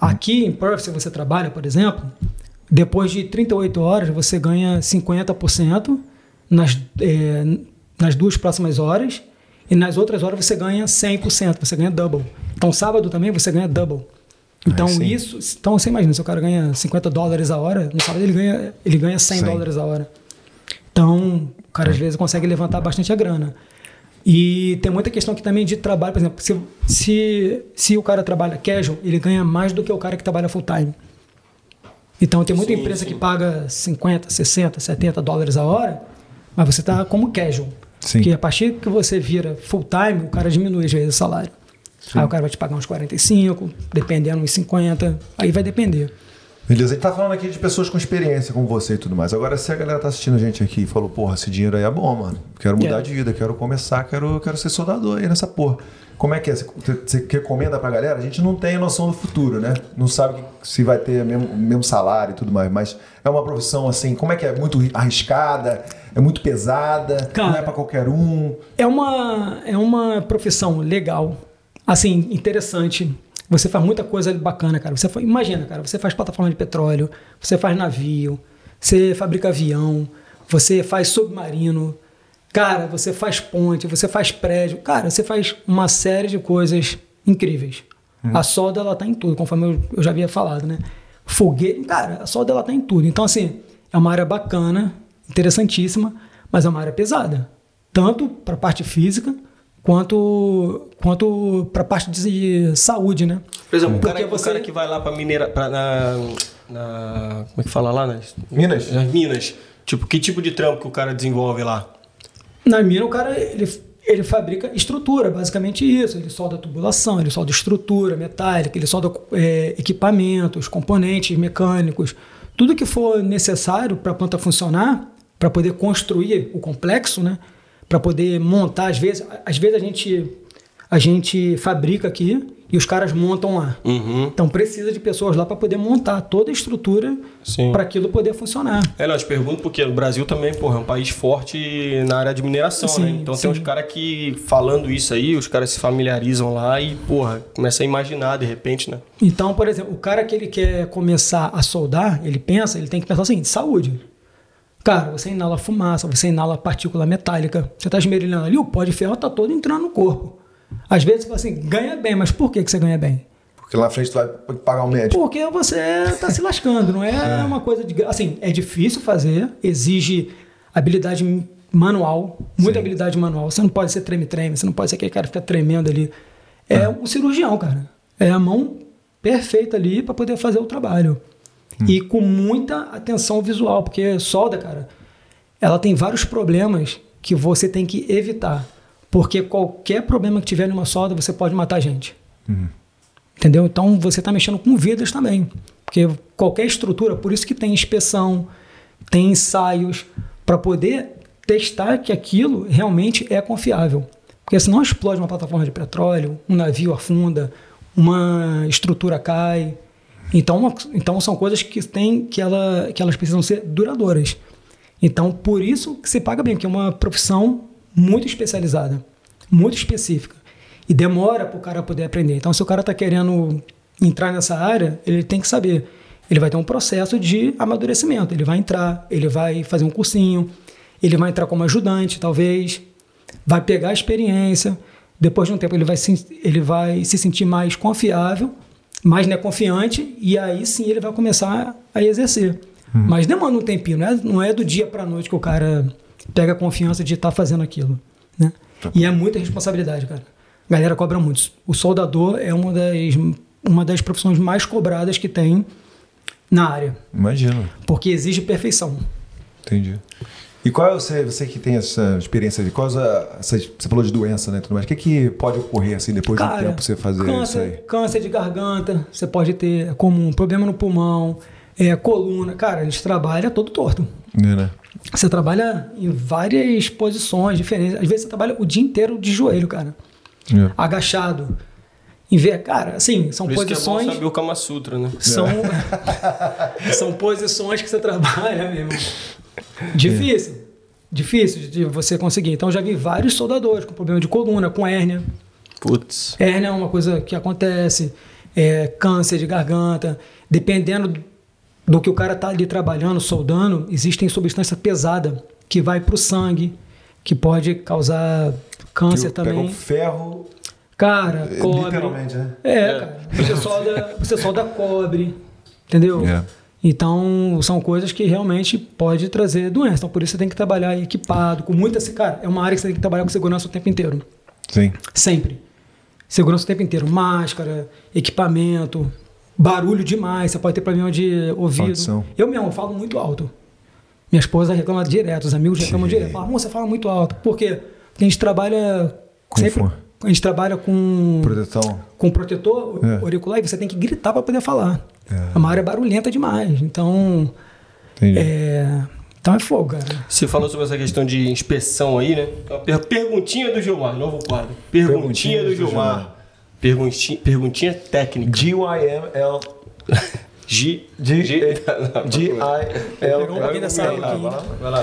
[SPEAKER 4] Aqui em Perth, se você trabalha, por exemplo, depois de 38 horas, você ganha 50% nas, eh, nas duas próximas horas e nas outras horas você ganha 100%, você ganha double. Então, sábado também você ganha double. Então,
[SPEAKER 1] sim.
[SPEAKER 4] isso. Então, você imagina, se o cara ganha 50 dólares a hora, no sábado ele ganha, ele ganha 100
[SPEAKER 1] Sim.
[SPEAKER 4] dólares a hora. Então, o cara às vezes consegue levantar bastante a grana. E tem muita questão aqui também de trabalho, por exemplo, se, se, se o cara trabalha casual, ele ganha mais do que o cara que trabalha full time. Então tem muita
[SPEAKER 2] Sim,
[SPEAKER 4] empresa
[SPEAKER 2] sim.
[SPEAKER 4] que paga 50, 60, 70 dólares a hora, mas você está como casual.
[SPEAKER 1] Sim.
[SPEAKER 4] Porque a partir que você vira full time, o cara diminui às vezes o salário. Aí o cara vai te pagar uns 45, dependendo uns 50, aí vai depender.
[SPEAKER 1] Beleza, a gente tá falando aqui de pessoas com experiência como você e tudo mais. Agora, se a galera tá assistindo a gente aqui e falou, porra, esse dinheiro aí é bom, mano. Quero mudar
[SPEAKER 4] É.
[SPEAKER 1] de vida, quero começar, quero, quero ser soldador aí nessa porra. Como é que é? Você, recomenda pra galera? A gente não tem noção do futuro, né? Não sabe se vai ter o mesmo, mesmo salário e tudo mais. Mas é uma profissão assim, como é que é? Muito arriscada? É muito pesada?
[SPEAKER 4] Cara,
[SPEAKER 1] não é pra qualquer um?
[SPEAKER 4] É uma, é uma profissão legal, assim, interessante. Você faz muita coisa bacana, cara. Você fa- imagina, cara, você faz plataforma de petróleo, você faz navio, você fabrica avião, você faz submarino, cara, você faz ponte, você faz prédio, cara, você faz uma série de coisas incríveis. A solda ela tá em tudo, conforme eu, eu já havia falado, né? Foguete, cara, a solda ela tá em tudo. Então assim, é uma área bacana, interessantíssima, mas é uma área pesada, tanto para a parte física quanto quanto para a parte de saúde, né?
[SPEAKER 2] Por exemplo, o cara,
[SPEAKER 4] Porque
[SPEAKER 2] o cara que vai lá pra mineira. Pra, na, na- Como é que fala lá? Nas,
[SPEAKER 1] Minas?
[SPEAKER 2] nas minas. Tipo, que tipo de trampo que o cara desenvolve lá?
[SPEAKER 4] Na mina, o cara ele, ele fabrica estrutura, basicamente isso. Ele solda tubulação, ele solda estrutura metálica, ele solda é, equipamentos, componentes mecânicos, tudo que for necessário para a planta funcionar, para poder construir o complexo, né? Para poder montar, às vezes, às vezes a gente a gente fabrica aqui e os caras montam lá.
[SPEAKER 2] Uhum.
[SPEAKER 4] Então precisa de pessoas lá para poder montar toda a estrutura para aquilo poder funcionar.
[SPEAKER 2] É, não, eu te pergunto porque o Brasil também, porra, é um país forte na área de mineração,
[SPEAKER 4] Sim,
[SPEAKER 2] né? Então
[SPEAKER 4] sim.
[SPEAKER 2] tem uns caras que, falando isso aí, os caras se familiarizam lá e, porra, começa a imaginar de repente, né?
[SPEAKER 4] Então, por exemplo, o cara que ele quer começar a soldar, ele pensa, ele tem que pensar o seguinte: saúde. Cara, você inala fumaça, você inala partícula metálica, você está esmerilhando ali, o pó de ferro está todo entrando no corpo. Às vezes você fala assim, ganha bem, mas por que, que você ganha bem?
[SPEAKER 1] Porque lá na frente tu vai pagar um médico.
[SPEAKER 4] Porque você está se lascando, não é, uma coisa de. Assim, é difícil fazer, exige habilidade manual, muita habilidade manual. Você não pode ser treme-treme, você não pode ser aquele cara que fica tremendo ali. É um cirurgião, cara. É a mão perfeita ali para poder fazer o trabalho. E com muita atenção visual, porque solda, cara, ela tem vários problemas que você tem que evitar. Porque qualquer problema que tiver numa solda, você pode matar a gente. Entendeu? Então você está mexendo com vidas também. Porque qualquer estrutura, por isso que tem inspeção, tem ensaios, para poder testar que aquilo realmente é confiável. Porque senão explode uma plataforma de petróleo, um navio afunda, uma estrutura cai. Então, então são coisas que, tem, que, ela, que elas precisam ser duradouras. Então, por isso que se paga bem, porque é uma profissão muito especializada, muito específica. E demora para o cara poder aprender. Então, se o cara está querendo entrar nessa área, ele tem que saber. Ele vai ter um processo de amadurecimento. Ele vai entrar, ele vai fazer um cursinho, ele vai entrar como ajudante, talvez, vai pegar a experiência. Depois de um tempo, ele vai se, ele vai se sentir mais confiável, mais né, confiante, e aí sim ele vai começar a exercer. Mas demanda um tempinho, não é, não é do dia para noite que o cara pega a confiança de estar fazendo aquilo. Né? E é muita responsabilidade, cara. A galera cobra muito. O soldador é uma das, uma das profissões mais cobradas que tem na área,
[SPEAKER 1] Imagino.
[SPEAKER 4] porque exige perfeição.
[SPEAKER 1] Entendi. E qual é você, você que tem essa experiência de quais a- essas- você falou de doença, né, tudo mais. O que, que pode ocorrer assim depois de um tempo você fazer isso aí?
[SPEAKER 4] câncer, câncer de garganta, você pode ter é comum, problema no pulmão, é, coluna. Cara, a gente trabalha todo torto.
[SPEAKER 1] É, né?
[SPEAKER 4] Você trabalha em várias posições diferentes. Às vezes você trabalha o dia inteiro de joelho, cara.
[SPEAKER 1] É.
[SPEAKER 4] Agachado. Em ver, cara, assim, são
[SPEAKER 2] Por isso que é bom
[SPEAKER 4] posições.
[SPEAKER 2] saber o Kama Sutra, né?
[SPEAKER 4] São, são posições que você trabalha, meu irmão. Difícil. Difícil de- você conseguir. Então, já vi vários soldadores com problema de coluna, com hérnia.
[SPEAKER 2] Putz.
[SPEAKER 4] Hérnia é uma coisa que acontece, é, câncer de garganta. Dependendo do- do que o cara tá ali trabalhando, soldando, existem substância pesada que vai pro sangue, que pode causar câncer
[SPEAKER 1] Que Pega
[SPEAKER 4] também.
[SPEAKER 1] um ferro,
[SPEAKER 4] Cara,
[SPEAKER 1] é,
[SPEAKER 4] cobre.
[SPEAKER 1] literalmente, né?
[SPEAKER 4] É, cara. Você solda, você solda cobre, entendeu?
[SPEAKER 1] É.
[SPEAKER 4] Então, são coisas que realmente pode trazer doença. Então, por isso você tem que trabalhar equipado, com muita... Cara, é uma área que você tem que trabalhar com segurança o tempo inteiro.
[SPEAKER 1] Sim.
[SPEAKER 4] Sempre. Segurança o tempo inteiro. Máscara, equipamento, barulho demais. Você pode ter problema de ouvido.
[SPEAKER 1] Audição.
[SPEAKER 4] Eu mesmo falo muito alto. Minha esposa reclama direto, os amigos reclamam
[SPEAKER 1] Sim.
[SPEAKER 4] direto. Fala, "Amor, você fala muito alto. Por quê? Porque a gente trabalha
[SPEAKER 1] Com
[SPEAKER 4] sempre... A gente trabalha com
[SPEAKER 1] Proteção.
[SPEAKER 4] com protetor
[SPEAKER 1] É.
[SPEAKER 4] auricular e você tem que gritar para poder falar.
[SPEAKER 1] É.
[SPEAKER 4] É uma área barulhenta demais. Então,
[SPEAKER 1] Entendi.
[SPEAKER 4] é, então é fogo, cara.
[SPEAKER 2] Você falou sobre essa questão de inspeção aí, né? Per- Perguntinha do Gilmar, novo quadro. Perguntinha,
[SPEAKER 1] Perguntinha
[SPEAKER 2] do
[SPEAKER 1] do
[SPEAKER 2] Gilmar.
[SPEAKER 1] Gilmar.
[SPEAKER 2] Perguntinha, perguntinha técnica.
[SPEAKER 1] G-Y-M-L.
[SPEAKER 2] G.
[SPEAKER 1] G-
[SPEAKER 2] G.
[SPEAKER 1] G-I-L.
[SPEAKER 2] Vai lá, vai lá.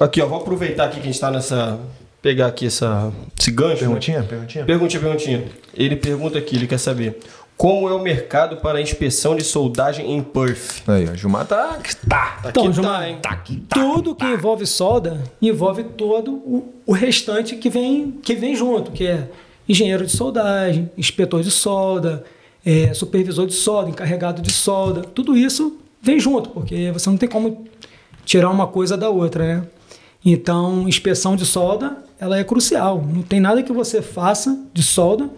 [SPEAKER 2] Aqui, ó, vou aproveitar aqui que a gente tá nessa. Pegar aqui essa, esse gancho. né?
[SPEAKER 1] Perguntinha? Perguntinha?
[SPEAKER 2] Perguntinha, perguntinha. Ele pergunta aqui, ele quer saber. Como é o mercado para a inspeção de soldagem em Perth?
[SPEAKER 1] Aí, ó. Gilmar tá. Tá.
[SPEAKER 2] Tá
[SPEAKER 4] Então,
[SPEAKER 2] aqui,
[SPEAKER 4] Gilmar,
[SPEAKER 2] tá, hein? Tá aqui,
[SPEAKER 4] Tudo que envolve solda envolve todo o, o restante que vem, que vem junto, que é engenheiro de soldagem, inspetor de solda, é, supervisor de solda, encarregado de solda. Tudo isso vem junto, porque você não tem como tirar uma coisa da outra, né? Então, inspeção de solda, ela é crucial. Não tem nada que você faça de solda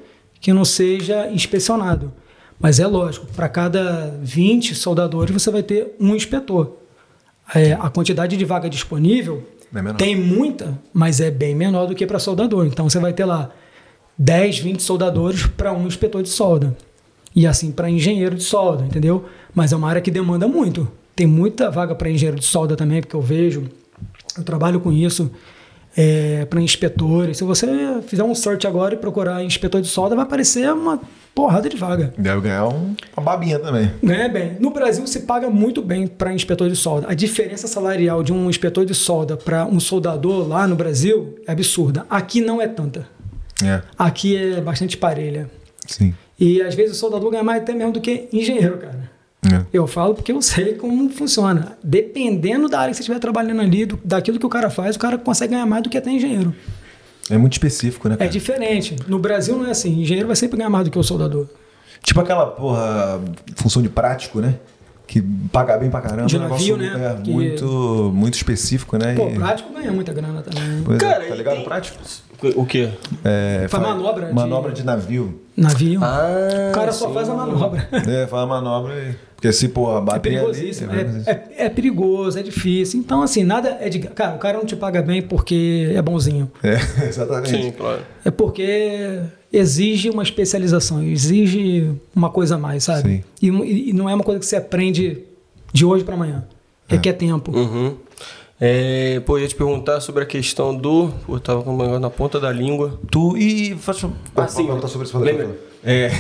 [SPEAKER 4] que não seja inspecionado. Mas é lógico, para cada 20 soldadores você vai ter um inspetor. É, a quantidade de vaga disponível tem muita, mas é bem menor do que para soldador. Então você vai ter lá 10, 20 soldadores para um inspetor de solda. E assim para engenheiro de solda, entendeu? Mas é uma área que demanda muito. Tem muita vaga para engenheiro de solda também, porque eu vejo, eu trabalho com isso, para inspetores. Se você fizer um search agora e procurar inspetor de solda, vai aparecer uma porrada de vaga.
[SPEAKER 1] Deve ganhar um- uma babinha também.
[SPEAKER 4] Ganha bem. No Brasil se paga muito bem para inspetor de solda. A diferença salarial de um inspetor de solda para um soldador lá no Brasil é absurda. Aqui não é tanta.
[SPEAKER 1] É.
[SPEAKER 4] Aqui é bastante parelha.
[SPEAKER 1] Sim.
[SPEAKER 4] E às vezes o soldador ganha mais até mesmo do que engenheiro, cara.
[SPEAKER 1] É.
[SPEAKER 4] Eu falo porque eu sei como funciona. Dependendo da área que você estiver trabalhando ali, do- daquilo que o cara faz, o cara consegue ganhar mais do que até engenheiro.
[SPEAKER 1] É muito específico, né?
[SPEAKER 4] É
[SPEAKER 1] cara?
[SPEAKER 4] diferente. No Brasil não é assim. Engenheiro vai sempre ganhar mais do que o soldador.
[SPEAKER 1] Tipo aquela, porra, função de prático, né? Que paga bem pra caramba.
[SPEAKER 4] De
[SPEAKER 1] um
[SPEAKER 4] navio,
[SPEAKER 1] negócio,
[SPEAKER 4] né?
[SPEAKER 1] É,
[SPEAKER 4] Que-
[SPEAKER 1] muito, muito específico, né?
[SPEAKER 4] Pô,
[SPEAKER 1] E-
[SPEAKER 4] prático ganha muita grana também.
[SPEAKER 1] Pois é,
[SPEAKER 2] Cara,
[SPEAKER 1] tá
[SPEAKER 2] e
[SPEAKER 1] ligado?
[SPEAKER 2] tem-
[SPEAKER 1] Prático?
[SPEAKER 2] O quê?
[SPEAKER 1] É,
[SPEAKER 4] Faz
[SPEAKER 1] fa-
[SPEAKER 4] manobra de-
[SPEAKER 1] Manobra de navio.
[SPEAKER 4] Navio.
[SPEAKER 2] Ah,
[SPEAKER 4] o cara só
[SPEAKER 2] sim.
[SPEAKER 4] faz a manobra.
[SPEAKER 1] É, faz a manobra e... Porque se, porra,
[SPEAKER 4] É
[SPEAKER 1] bater
[SPEAKER 4] perigosíssimo.
[SPEAKER 1] ali...
[SPEAKER 4] É, é- é perigoso, é difícil. Então, assim, nada é de. Cara, o cara não te paga bem porque é bonzinho.
[SPEAKER 1] É, exatamente.
[SPEAKER 2] Sim, claro.
[SPEAKER 4] É porque exige uma especialização, exige uma coisa a mais, sabe? E, e não é uma coisa que você aprende de hoje para amanhã. Requer tempo.
[SPEAKER 2] Uhum. É, pô, eu ia te perguntar sobre a questão do. Pô, eu tava com o negócio na ponta da língua.
[SPEAKER 1] Tu... E... Faz...
[SPEAKER 2] Ah, sim.
[SPEAKER 1] perguntar sobre isso.
[SPEAKER 2] Lembra? É.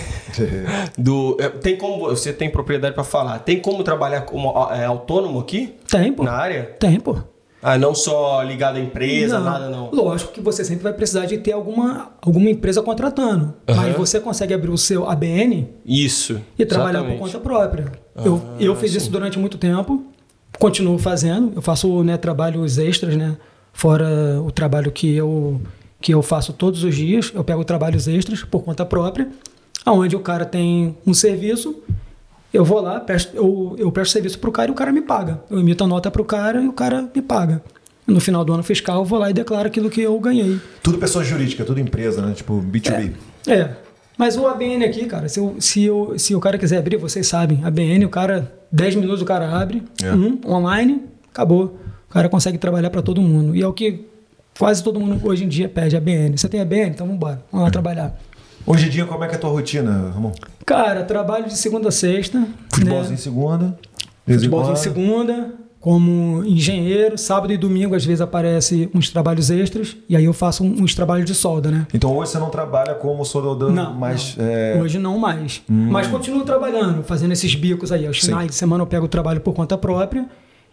[SPEAKER 2] Do, é, tem como. Você tem propriedade pra falar. Tem como trabalhar como é, autônomo aqui?
[SPEAKER 4] Tem, pô.
[SPEAKER 2] Na área?
[SPEAKER 4] Tem, pô.
[SPEAKER 2] Ah, não só ligado à empresa, nada não.
[SPEAKER 4] Lógico que você sempre vai precisar de ter alguma, alguma empresa contratando. Mas você consegue abrir o seu ABN
[SPEAKER 2] Isso.
[SPEAKER 4] e trabalhar
[SPEAKER 2] exatamente.
[SPEAKER 4] por conta própria. eu eu fiz isso durante muito tempo, continuo fazendo. Eu faço né, trabalhos extras, né? Fora o trabalho que eu, que eu faço todos os dias. Eu pego trabalhos extras por conta própria, aonde o cara tem um serviço. Eu vou lá, presto, eu, eu presto serviço pro cara e o cara me paga. Eu emito a nota pro cara e o cara me paga. No final do ano fiscal, eu vou lá e declaro aquilo que eu ganhei.
[SPEAKER 1] Tudo pessoa jurídica, tudo empresa, né? Tipo B2B.
[SPEAKER 4] É. Mas o ABN aqui, cara, se, eu, se, eu, se o cara quiser abrir, vocês sabem. ABN, o cara, 10 minutos o cara abre,
[SPEAKER 1] É.
[SPEAKER 4] um, online, acabou. O cara consegue trabalhar para todo mundo. E é o que quase todo mundo hoje em dia pede, ABN. Você tem ABN? Então vamos embora, vamos lá trabalhar.
[SPEAKER 1] Hoje em dia, como é que é a tua rotina, Ramon?
[SPEAKER 4] Cara, trabalho de segunda a sexta.
[SPEAKER 1] Futebolzinho
[SPEAKER 4] né?
[SPEAKER 1] em segunda.
[SPEAKER 4] Futebolzinho segunda, como engenheiro. Sábado e domingo, às vezes, aparece uns trabalhos extras. E aí eu faço uns trabalhos de solda, né?
[SPEAKER 1] Então hoje você não trabalha como soldador,
[SPEAKER 4] Não,
[SPEAKER 1] mas
[SPEAKER 4] não.
[SPEAKER 1] é,
[SPEAKER 4] hoje não mais. Mas continuo trabalhando, fazendo esses bicos aí. Aos finais de semana eu pego o trabalho por conta própria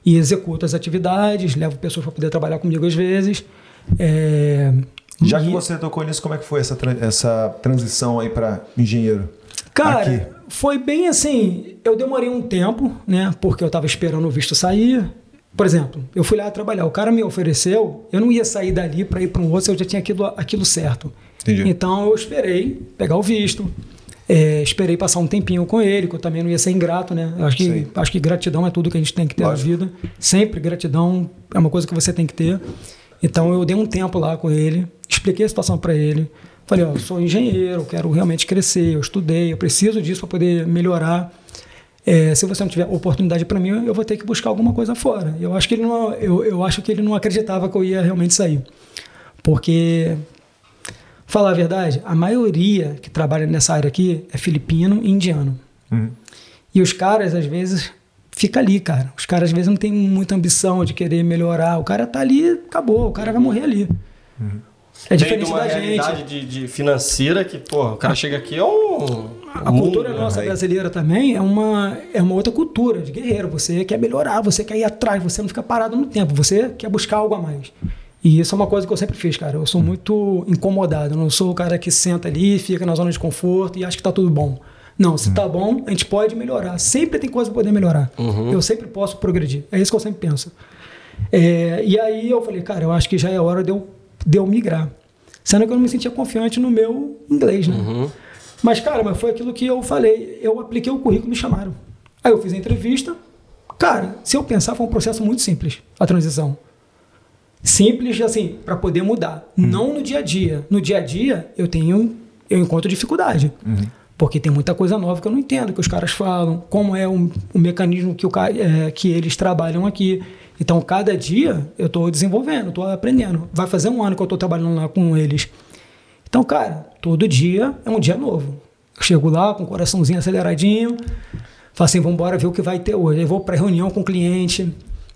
[SPEAKER 4] e executo as atividades, levo pessoas para poder trabalhar comigo às vezes. É,
[SPEAKER 1] já que você tocou nisso, como é que foi essa, essa transição aí para engenheiro?
[SPEAKER 4] Cara,
[SPEAKER 1] Aqui.
[SPEAKER 4] foi bem assim. Eu demorei um tempo, né? Porque eu tava esperando o visto sair. Por exemplo, eu fui lá trabalhar, o cara me ofereceu, eu não ia sair dali para ir para um outro se eu já tinha aquilo, aquilo certo.
[SPEAKER 1] Entendi.
[SPEAKER 4] Então eu esperei pegar o visto, é, esperei passar um tempinho com ele, que eu também não ia ser ingrato, né? Eu acho que,
[SPEAKER 1] Sim.
[SPEAKER 4] acho que gratidão é tudo que a gente tem que ter
[SPEAKER 1] Lógico.
[SPEAKER 4] na vida. Sempre gratidão é uma coisa que você tem que ter. Então eu dei um tempo lá com ele, expliquei a situação para ele. Falei, ó, eu sou engenheiro, eu quero realmente crescer, eu estudei, eu preciso disso para poder melhorar. É, se você não tiver oportunidade para mim, eu vou ter que buscar alguma coisa fora. Eu acho que ele não, eu, eu acho que ele não acreditava que eu ia realmente sair, porque falar a verdade, a maioria que trabalha nessa área aqui é filipino e indiano.
[SPEAKER 1] Uhum.
[SPEAKER 4] E os caras às vezes fica ali, cara. Os caras às vezes não têm muita ambição de querer melhorar. O cara tá ali, acabou. O cara vai morrer ali. É
[SPEAKER 2] Tem de
[SPEAKER 4] diferente
[SPEAKER 2] uma
[SPEAKER 4] da gente.
[SPEAKER 2] de, de financeira que, pô, o cara chega aqui é um.
[SPEAKER 4] A cultura
[SPEAKER 2] mundo,
[SPEAKER 4] nossa
[SPEAKER 2] né?
[SPEAKER 4] brasileira também é uma, é uma outra cultura de guerreiro. Você quer melhorar, você quer ir atrás, você não fica parado no tempo, você quer buscar algo a mais. E isso é uma coisa que eu sempre fiz, cara. Eu sou muito incomodado. Eu não sou o cara que senta ali, fica na zona de conforto e acha que tá tudo bom. Não, se tá bom, a gente pode melhorar. Sempre tem coisa pra poder melhorar. Eu sempre posso progredir. É isso que eu sempre penso. É, e aí eu falei, cara, eu acho que já é hora de eu, de eu migrar. Sendo que eu não me sentia confiante no meu inglês, né? Mas, cara, mas foi aquilo que eu falei. Eu apliquei o currículo me chamaram. Aí eu fiz a entrevista. Cara, se eu pensar, foi um processo muito simples, a transição. Simples, assim, para poder mudar. Não no dia a dia. No dia a dia, eu tenho, eu encontro dificuldade. Porque tem muita coisa nova que eu não entendo, que os caras falam, como é o, o mecanismo que, o, é, que eles trabalham aqui. Então, cada dia eu estou desenvolvendo, estou aprendendo. Vai fazer um ano que eu estou trabalhando lá com eles. Então, cara, todo dia é um dia novo. Eu chego lá com o coraçãozinho aceleradinho, falo assim, vamos embora ver o que vai ter hoje. Aí vou para reunião com o cliente.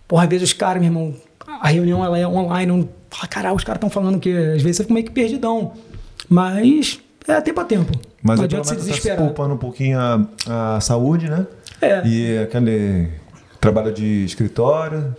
[SPEAKER 4] Porra, às vezes os caras, meu irmão, a reunião ela é online, não fala, caralho, os caras estão falando que às vezes você fica meio que perdidão. Mas é tempo a tempo.
[SPEAKER 1] Mas
[SPEAKER 4] não adianta se
[SPEAKER 1] menos tá se
[SPEAKER 4] desesperar.
[SPEAKER 1] poupando um pouquinho a, a saúde, né?
[SPEAKER 4] É.
[SPEAKER 1] E aquele trabalho de escritório.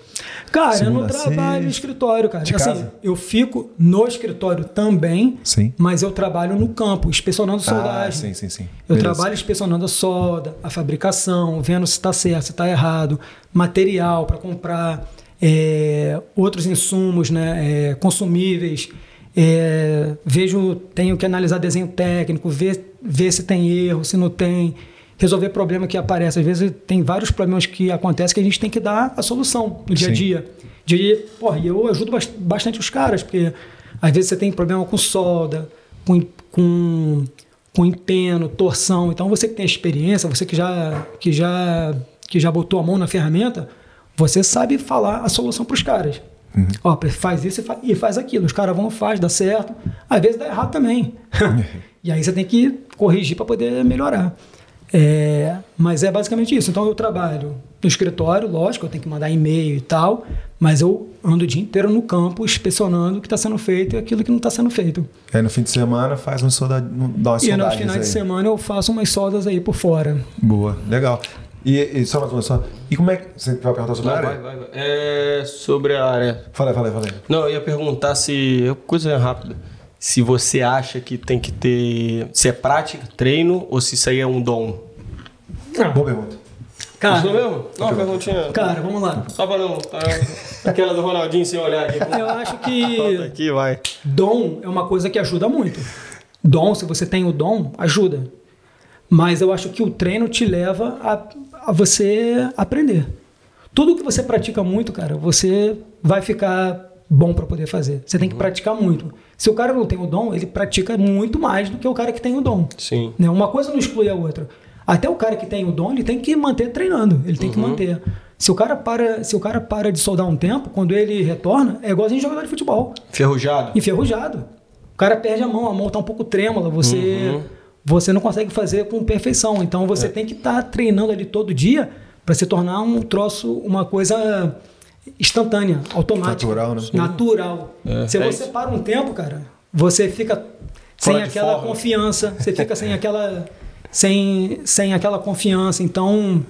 [SPEAKER 4] Cara, eu não trabalho em escritório, cara.
[SPEAKER 1] De
[SPEAKER 4] assim,
[SPEAKER 1] casa?
[SPEAKER 4] eu fico no escritório também,
[SPEAKER 1] Sim.
[SPEAKER 4] mas eu trabalho no campo, inspecionando
[SPEAKER 1] Ah,
[SPEAKER 4] soldagem.
[SPEAKER 1] sim, sim, sim.
[SPEAKER 4] Eu
[SPEAKER 1] Beleza.
[SPEAKER 4] trabalho inspecionando a solda, a fabricação, vendo se está certo, se está errado, material para comprar, é, outros insumos, né, é, consumíveis. É, vejo, tenho que analisar desenho técnico, ver, ver se tem erro, se não tem, resolver problema que aparece. Às vezes tem vários problemas que acontecem que a gente tem que dar a solução no dia a dia. De, porra, e eu ajudo bas- bastante os caras, porque às vezes você tem problema com solda, com, com, com empeno, torção. Então você que tem experiência, você que já, que já, que já botou a mão na ferramenta, você sabe falar a solução para os caras. Ó, faz isso e fa- e faz aquilo. Os caras vão, faz, dá certo. Às vezes dá errado também. e aí você tem que corrigir para poder melhorar. É, mas é basicamente isso. Então eu trabalho no escritório, lógico, eu tenho que mandar e-mail e tal, mas eu ando o dia inteiro no campo inspecionando o que está sendo feito e aquilo que não está sendo feito.
[SPEAKER 1] Aí no fim de semana faz um soldado, dá umas
[SPEAKER 4] E
[SPEAKER 1] soldagens
[SPEAKER 4] finais
[SPEAKER 1] aí.
[SPEAKER 4] de semana eu faço umas soldas aí por fora.
[SPEAKER 1] Boa, legal. E, e só mais uma só. E como é que. Você vai perguntar sobre a
[SPEAKER 2] Não,
[SPEAKER 1] área?
[SPEAKER 2] vai, vai, vai. É sobre a área.
[SPEAKER 1] Aí, fala aí.
[SPEAKER 2] Não, eu ia perguntar se. Coisa rápida. Se você acha que tem que ter. Se é prática, treino, ou se isso aí é um dom.
[SPEAKER 1] Boa pergunta.
[SPEAKER 4] Cara,
[SPEAKER 2] Isso mesmo? Não, uma perguntinha.
[SPEAKER 4] cara, vamos lá.
[SPEAKER 2] Só pra não. Aquela do Ronaldinho sem olhar aqui.
[SPEAKER 4] Eu acho
[SPEAKER 2] Volta
[SPEAKER 4] que
[SPEAKER 2] aqui, vai.
[SPEAKER 4] dom é uma coisa que ajuda muito. Dom, se você tem o dom, ajuda. Mas eu acho que o treino te leva a, a você aprender. Tudo que você pratica muito, cara, você vai ficar bom para poder fazer. Você tem que praticar muito. Se o cara não tem o dom, ele pratica muito mais do que o cara que tem o dom.
[SPEAKER 2] Sim.
[SPEAKER 4] Né? Uma coisa não exclui a outra. Até o cara que tem o dom, ele tem que manter treinando, ele tem que manter. Se o cara para, se o cara para de soldar um tempo, quando ele retorna, é igualzinho jogador de futebol,
[SPEAKER 2] Ferrujado.
[SPEAKER 4] enferrujado. O cara perde a mão, a mão tá um pouco trêmula, você você não consegue fazer com perfeição. Então você tem que estar treinando ali todo dia para se tornar um troço, uma coisa instantânea, automática,
[SPEAKER 1] Natural, né?
[SPEAKER 4] Natural.
[SPEAKER 2] É,
[SPEAKER 4] Se
[SPEAKER 2] é
[SPEAKER 4] você
[SPEAKER 2] isso.
[SPEAKER 4] para um tempo, cara, você fica sem
[SPEAKER 2] Fora
[SPEAKER 4] aquela
[SPEAKER 2] forma.
[SPEAKER 4] confiança, você fica sem aquela sem, sem aquela confiança, então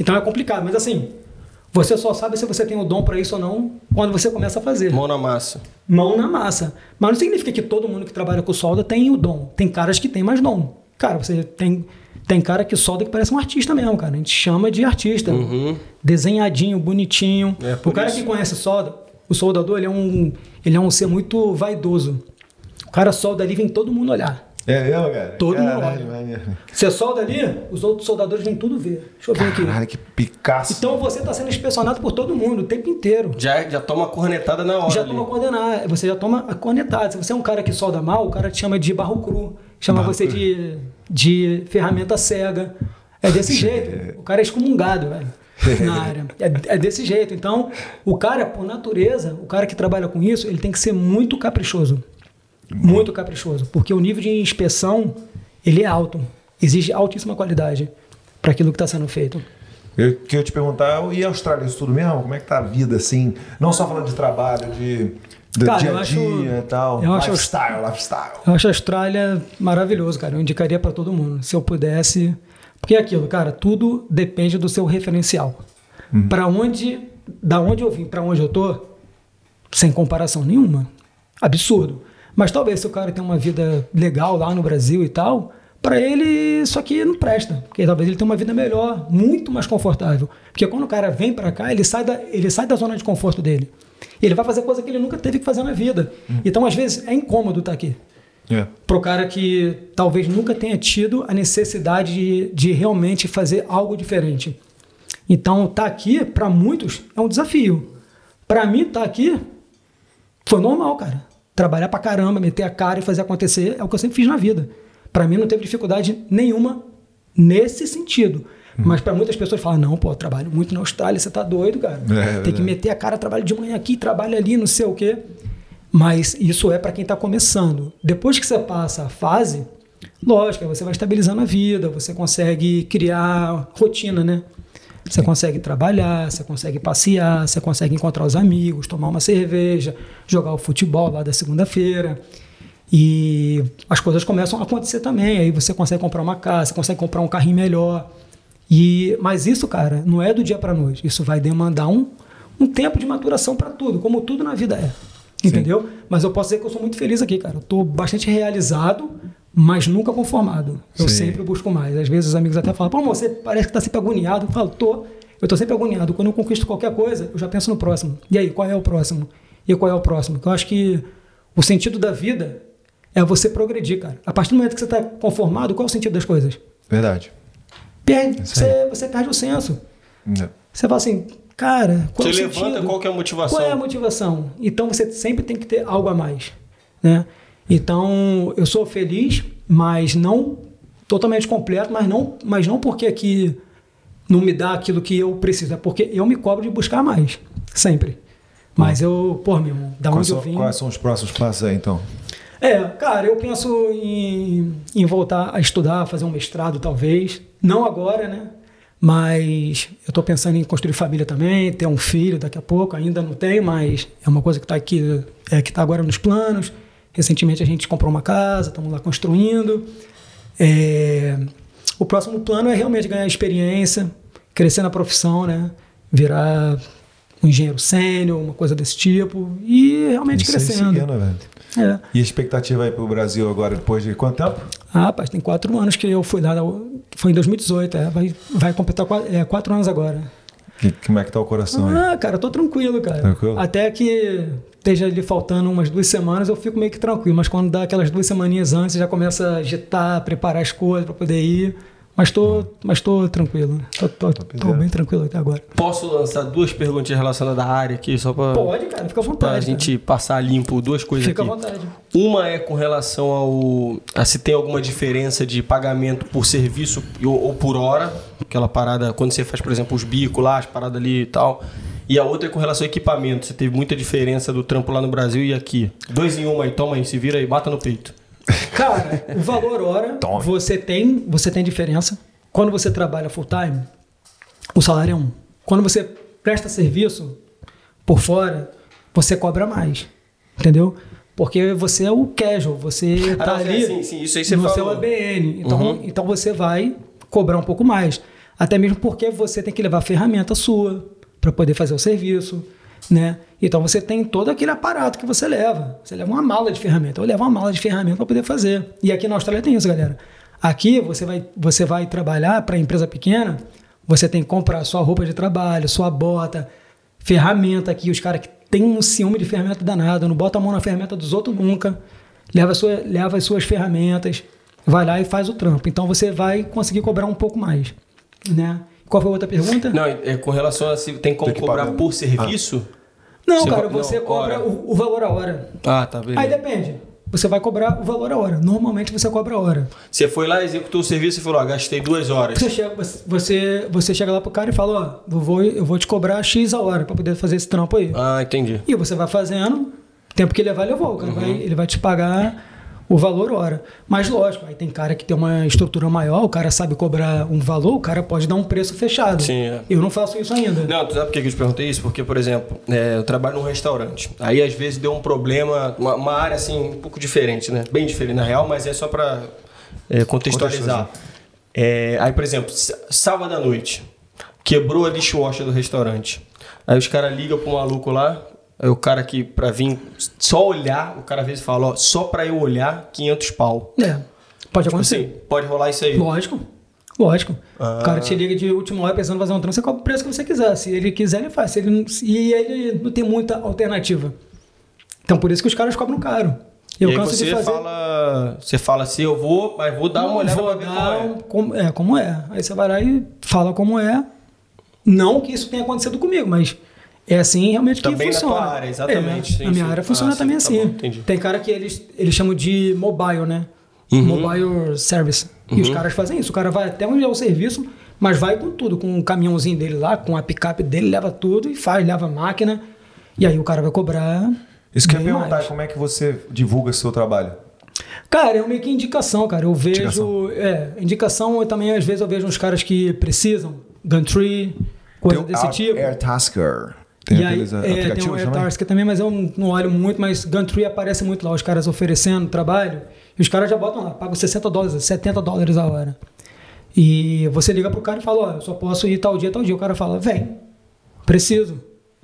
[SPEAKER 4] então é complicado, mas assim, você só sabe se você tem o dom para isso ou não quando você começa a fazer.
[SPEAKER 2] Mão na massa.
[SPEAKER 4] Mão na massa. Mas não significa que todo mundo que trabalha com solda tem o dom. Tem caras que têm mais dom. Cara, você tem tem cara que solda que parece um artista mesmo, cara. A gente chama de artista. Desenhadinho, bonitinho.
[SPEAKER 2] É,
[SPEAKER 4] o cara
[SPEAKER 2] isso.
[SPEAKER 4] que conhece solda, o soldador, ele é um ele é um ser muito vaidoso. O cara solda ali, vem todo mundo olhar.
[SPEAKER 1] É mesmo, cara?
[SPEAKER 4] Todo mundo
[SPEAKER 1] Caralho,
[SPEAKER 4] olha.
[SPEAKER 1] maneiro.
[SPEAKER 4] Você solda ali, os outros soldadores vêm tudo ver. Deixa eu ver aqui.
[SPEAKER 1] Caralho, que Picasso.
[SPEAKER 4] Então você está sendo inspecionado por todo mundo o tempo inteiro.
[SPEAKER 2] Já, já toma cornetada na hora.
[SPEAKER 4] Já
[SPEAKER 2] ali.
[SPEAKER 4] toma coordenada, você já toma a cornetada. Se você é um cara que solda mal, o cara te chama de barro cru, chama você de, de ferramenta cega. É desse jeito. O cara é excomungado, velho, na área. É, é desse jeito. Então, o cara, por natureza, o cara que trabalha com isso, ele tem que ser muito caprichoso. Muito caprichoso. Porque o nível de inspeção, ele é alto. Exige altíssima qualidade para aquilo que está sendo feito.
[SPEAKER 1] Eu que eu te perguntar, e a Austrália, isso tudo mesmo? Como é que tá a vida, assim? Não só falando de trabalho, de do
[SPEAKER 4] Cara,
[SPEAKER 1] dia a
[SPEAKER 4] acho-
[SPEAKER 1] dia e tal.
[SPEAKER 4] eu acho-
[SPEAKER 1] lifestyle, lifestyle.
[SPEAKER 4] Eu acho a Austrália maravilhoso, cara. Eu indicaria para todo mundo. Se eu pudesse. Porque é aquilo, cara, tudo depende do seu referencial. Para onde. Da onde eu vim, para onde eu tô, sem comparação nenhuma. Absurdo. Mas talvez se o cara tem uma vida legal lá no Brasil e tal, para ele isso aqui não presta. Porque talvez ele tenha uma vida melhor, muito mais confortável. Porque quando o cara vem para cá, ele sai, da, ele sai da zona de conforto dele. Ele vai fazer coisa que ele nunca teve que fazer na vida. Então, às vezes, é incômodo estar aqui
[SPEAKER 1] É.
[SPEAKER 4] pro cara que talvez nunca tenha tido a necessidade de, de realmente fazer algo diferente. Então, tá aqui, para muitos, é um desafio. Para mim, tá aqui foi normal, cara. Trabalhar pra caramba, meter a cara e fazer acontecer é o que eu sempre fiz na vida. Para mim, não teve dificuldade nenhuma nesse sentido. Mas para muitas pessoas falam, não, pô, eu trabalho muito na Austrália, você tá doido, cara.
[SPEAKER 1] É,
[SPEAKER 4] Tem
[SPEAKER 1] verdade.
[SPEAKER 4] que meter a cara, trabalho de manhã aqui, trabalho ali, não sei o quê. Mas isso é para quem está começando. Depois que você passa a fase, lógico, você vai estabilizando a vida, você consegue criar rotina, né? Você consegue trabalhar, você consegue passear, você consegue encontrar os amigos, tomar uma cerveja, jogar o futebol lá da segunda-feira. E as coisas começam a acontecer também. Aí você consegue comprar uma casa, você consegue comprar um carrinho melhor. E, mas isso, cara, não é do dia para noite. Isso vai demandar um, um tempo de maturação para tudo, como tudo na vida é. Entendeu? Mas eu posso dizer que eu sou muito feliz aqui, cara. Eu tô bastante realizado, mas nunca conformado. Eu
[SPEAKER 1] Sim.
[SPEAKER 4] sempre busco mais. Às vezes os amigos até falam, pô, você parece que tá sempre agoniado. Eu falo, tô. Eu tô sempre agoniado. Quando eu conquisto qualquer coisa, eu já penso no próximo. E aí, qual é o próximo? E qual é o próximo? Porque eu acho que o sentido da vida é você progredir, cara. A partir do momento que você está conformado, qual é o sentido das coisas?
[SPEAKER 1] Verdade.
[SPEAKER 4] Perde, você, você perde o senso.
[SPEAKER 1] É.
[SPEAKER 4] Você fala assim, cara, qual
[SPEAKER 2] Você
[SPEAKER 4] é o
[SPEAKER 2] levanta,
[SPEAKER 4] sentido?
[SPEAKER 2] qual que é a motivação?
[SPEAKER 4] Qual é a motivação? Então você sempre tem que ter algo a mais, né? Então eu sou feliz, mas não totalmente completo, mas não, mas não porque aqui não me dá aquilo que eu preciso, é porque eu me cobro de buscar mais, sempre. Mas eu, pô, meu irmão, da
[SPEAKER 1] Quais
[SPEAKER 4] onde eu
[SPEAKER 1] são,
[SPEAKER 4] vim.
[SPEAKER 1] quais são os próximos passos aí, então?
[SPEAKER 4] É, cara, eu penso em, em voltar a estudar, fazer um mestrado talvez. Não agora, né? Mas eu tô pensando em construir família também, ter um filho daqui a pouco. Ainda não tenho, mas é uma coisa que está aqui, é, que está agora nos planos. Recentemente a gente comprou uma casa, estamos lá construindo. É, o próximo plano é realmente ganhar experiência, crescer na profissão, né? Virar um engenheiro sênior, uma coisa desse tipo. E realmente
[SPEAKER 1] Isso
[SPEAKER 4] crescendo.
[SPEAKER 1] seguindo, velho.
[SPEAKER 4] É.
[SPEAKER 1] E a expectativa aí pro Brasil agora, depois de quanto tempo?
[SPEAKER 4] Ah, rapaz, tem quatro anos que eu fui lá. Foi em 2018, é, vai, vai completar quatro, é, quatro anos agora.
[SPEAKER 1] Que- como é que tá o coração aí?
[SPEAKER 4] Ah, cara, tô tranquilo, cara.
[SPEAKER 1] Tranquilo?
[SPEAKER 4] Até que esteja ali faltando umas duas semanas, eu fico meio que tranquilo. Mas quando dá aquelas duas semaninhas antes, já começa a agitar, preparar as coisas pra poder ir. Mas tô, mas tô tranquilo. Tô, tô, tô
[SPEAKER 1] Topzera.
[SPEAKER 4] bem tranquilo até agora.
[SPEAKER 2] Posso lançar duas perguntinhas relacionadas à área aqui, só pra,
[SPEAKER 4] Pode, cara, fica à
[SPEAKER 2] pra
[SPEAKER 4] vontade.
[SPEAKER 2] gente passar limpo duas coisas
[SPEAKER 4] Fica à
[SPEAKER 2] aqui.
[SPEAKER 4] vontade.
[SPEAKER 2] Uma é com relação ao. A se tem alguma diferença de pagamento por serviço ou, ou por hora. Aquela parada, quando você faz, por exemplo, os bicos lá, as paradas ali e tal. E a outra é com relação ao equipamento. Você teve muita diferença do trampo lá no Brasil e aqui. Dois em uma aí, toma aí, se vira aí, bata no peito.
[SPEAKER 4] Cara, o valor hora,
[SPEAKER 1] Tome.
[SPEAKER 4] você tem, você tem diferença. Quando você trabalha full time, o salário é um. Quando você presta serviço por fora, você cobra mais. Entendeu? Porque você é o casual, você
[SPEAKER 2] Ah,
[SPEAKER 4] tá ali
[SPEAKER 2] sim, sim, isso aí você
[SPEAKER 4] no
[SPEAKER 2] falou.
[SPEAKER 4] seu ABN. Então,
[SPEAKER 2] Uhum.
[SPEAKER 4] então você vai cobrar um pouco mais. Até mesmo porque você tem que levar ferramenta sua para poder fazer o serviço, né? Então você tem todo aquele aparato que você leva. Você leva uma mala de ferramenta. Eu levo uma mala de ferramenta para poder fazer. E aqui na Austrália tem isso, galera. Aqui você vai, você vai trabalhar para empresa pequena, você tem que comprar sua roupa de trabalho, sua bota, ferramenta aqui. Os caras que têm um ciúme de ferramenta danado, não bota a mão na ferramenta dos outros nunca. Leva, sua, leva as suas ferramentas, vai lá e faz o trampo. Então você vai conseguir cobrar um pouco mais. Né? Qual foi a outra pergunta?
[SPEAKER 2] Não, é com relação a se tem como
[SPEAKER 1] Tem que
[SPEAKER 2] cobrar
[SPEAKER 1] pagar.
[SPEAKER 2] por serviço.
[SPEAKER 4] Não,
[SPEAKER 2] Você
[SPEAKER 4] cara,
[SPEAKER 2] co- não,
[SPEAKER 4] você cobra o, o valor a hora.
[SPEAKER 2] Ah, tá, beleza.
[SPEAKER 4] Aí depende. Você vai cobrar o valor a hora. Normalmente você cobra a hora.
[SPEAKER 2] Você foi lá, executou o serviço e falou, ó, gastei duas horas.
[SPEAKER 4] Você chega, você, você chega lá pro cara e fala, ó, eu vou, eu vou te cobrar X a hora pra poder fazer esse trampo aí.
[SPEAKER 2] Ah, entendi.
[SPEAKER 4] E você vai fazendo, tempo que levar, levou. O cara vai, ele vai te pagar o valor hora. Mas lógico, aí tem cara que tem uma estrutura maior, o cara sabe cobrar um valor, o cara pode dar um preço fechado.
[SPEAKER 2] Sim, é.
[SPEAKER 4] Eu não faço isso ainda.
[SPEAKER 2] Não, tu sabe por que eu te perguntei isso? Porque, por exemplo, é, eu trabalho num restaurante. Aí, às vezes, deu um problema, uma, uma área, assim, um pouco diferente, né? Bem diferente, na real, mas é só pra é, contextualizar. É, aí, por exemplo, sábado à noite, quebrou a dishwasher do restaurante. Aí os caras ligam pro maluco lá, o cara que, pra vir só olhar, o cara às vezes fala, ó, só pra eu olhar, 500 pau.
[SPEAKER 4] É. Pode
[SPEAKER 2] Tipo
[SPEAKER 4] acontecer.
[SPEAKER 2] assim, pode rolar isso aí.
[SPEAKER 4] Lógico. Lógico.
[SPEAKER 2] Ah.
[SPEAKER 4] O cara te liga de última hora pensando em fazer um trampo, você cobra o preço que você quiser. Se ele quiser, ele faz. Se ele não, e ele não tem muita alternativa. Então por isso que os caras cobram caro.
[SPEAKER 2] E
[SPEAKER 4] Eu
[SPEAKER 2] aí
[SPEAKER 4] canso
[SPEAKER 2] você
[SPEAKER 4] de fazer.
[SPEAKER 2] fala, você fala assim, eu vou, mas vou dar uma olhada
[SPEAKER 4] vou dar
[SPEAKER 2] qual é.
[SPEAKER 4] como, é, como é. Aí você vai lá e fala como é. Não que isso tenha acontecido comigo, mas é assim realmente
[SPEAKER 2] Também
[SPEAKER 4] que
[SPEAKER 2] na
[SPEAKER 4] funciona.
[SPEAKER 2] tua área, exatamente,
[SPEAKER 4] É,
[SPEAKER 2] sim,
[SPEAKER 4] na minha
[SPEAKER 2] sim.
[SPEAKER 4] área funciona
[SPEAKER 2] Ah, sim,
[SPEAKER 4] também
[SPEAKER 2] tá
[SPEAKER 4] assim.
[SPEAKER 2] bom, entendi.
[SPEAKER 4] Tem cara que eles, eles chamam de mobile, né?
[SPEAKER 2] Uhum.
[SPEAKER 4] Mobile service. E os caras fazem isso. O cara vai até onde é o serviço, mas vai com tudo, com o caminhãozinho dele lá, com a picape dele, leva tudo e faz, leva a máquina. E aí o cara vai cobrar.
[SPEAKER 1] Isso que eu ia perguntar,
[SPEAKER 4] mais.
[SPEAKER 1] como é que você divulga seu trabalho?
[SPEAKER 4] Cara, é meio que indicação, cara. Eu vejo.
[SPEAKER 1] Indicação.
[SPEAKER 4] É, indicação eu também, às vezes, eu vejo uns caras que precisam, Gumtree, coisa desse tipo.
[SPEAKER 1] Air Tasker. Tem
[SPEAKER 4] e aí,
[SPEAKER 1] aqueles
[SPEAKER 4] é, tem o
[SPEAKER 1] aplicativos também?
[SPEAKER 4] AirTasker também, mas eu não olho muito, mas Gumtree aparece muito lá, os caras oferecendo trabalho, e os caras já botam lá, pagam 60 dólares, 70 dólares a hora. E você liga pro cara e fala, ó, eu só posso ir tal dia, tal dia. O cara fala, vem, preciso.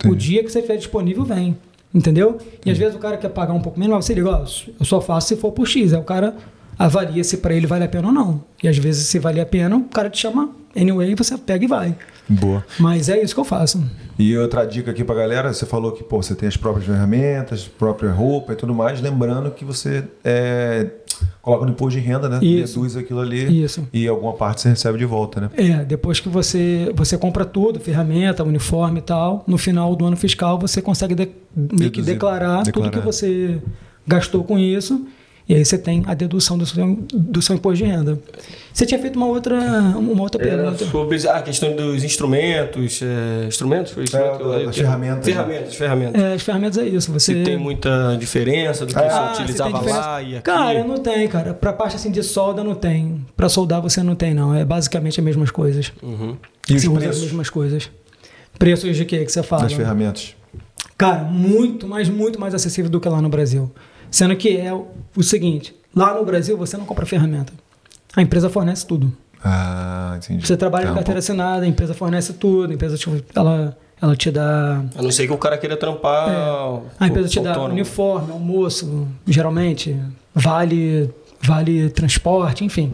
[SPEAKER 4] O
[SPEAKER 1] Entendi.
[SPEAKER 4] dia que você estiver disponível, vem. Entendeu? E às vezes o cara quer pagar um pouco menos, mas você liga, ó, eu só faço se for por X. Aí o cara avalia se para ele vale a pena ou não. E às vezes, se vale a pena, o cara te chama anyway, você pega e vai.
[SPEAKER 1] Boa.
[SPEAKER 4] Mas é isso que eu faço.
[SPEAKER 1] E outra dica aqui pra galera, você falou que pô, você tem as próprias ferramentas, própria roupa e tudo mais, lembrando que você é, coloca no imposto de renda, né?
[SPEAKER 4] Isso.
[SPEAKER 1] Deduz aquilo ali
[SPEAKER 4] Isso.
[SPEAKER 1] e alguma parte você recebe de volta, né?
[SPEAKER 4] É, depois que você, você compra tudo, ferramenta, uniforme e tal, no final do ano fiscal você consegue de- meio que
[SPEAKER 1] Deduzir.
[SPEAKER 4] declarar, tudo
[SPEAKER 1] Declarar.
[SPEAKER 4] que você gastou com isso. E aí você tem a dedução do seu, do seu imposto de renda. Você tinha feito uma outra, uma outra
[SPEAKER 2] Era
[SPEAKER 4] pergunta.
[SPEAKER 2] sobre a questão dos instrumentos. é, instrumentos? Foi isso?
[SPEAKER 1] É,
[SPEAKER 2] eu-
[SPEAKER 1] das ferramentas, né?
[SPEAKER 2] Ferramentas, ferramentas.
[SPEAKER 4] É, as ferramentas é isso. Você
[SPEAKER 2] Se tem muita diferença do que
[SPEAKER 1] Ah,
[SPEAKER 2] você utilizava
[SPEAKER 4] você
[SPEAKER 2] lá e aqui.
[SPEAKER 4] Cara, não tem, cara. Pra parte assim de solda não tem. Pra soldar você não tem, não. É basicamente as mesmas coisas.
[SPEAKER 2] Uhum.
[SPEAKER 1] E os
[SPEAKER 4] Você usa as
[SPEAKER 1] preços
[SPEAKER 4] mesmas coisas. Preços de quê que você fala?
[SPEAKER 1] das ferramentas?
[SPEAKER 4] Cara, muito, mas muito mais acessível do que lá no Brasil. Sendo que é o seguinte: lá no Brasil você não compra ferramenta. A empresa fornece tudo.
[SPEAKER 1] Ah, entendi.
[SPEAKER 4] Você trabalha
[SPEAKER 1] Tá,
[SPEAKER 4] com
[SPEAKER 1] um
[SPEAKER 4] carteira assinada, a empresa fornece tudo, a empresa te, ela, ela te dá.
[SPEAKER 2] A não ser que o cara queira trampar.
[SPEAKER 4] É. A empresa te dá
[SPEAKER 2] autônomo.
[SPEAKER 4] uniforme, almoço, geralmente, vale, vale transporte, enfim.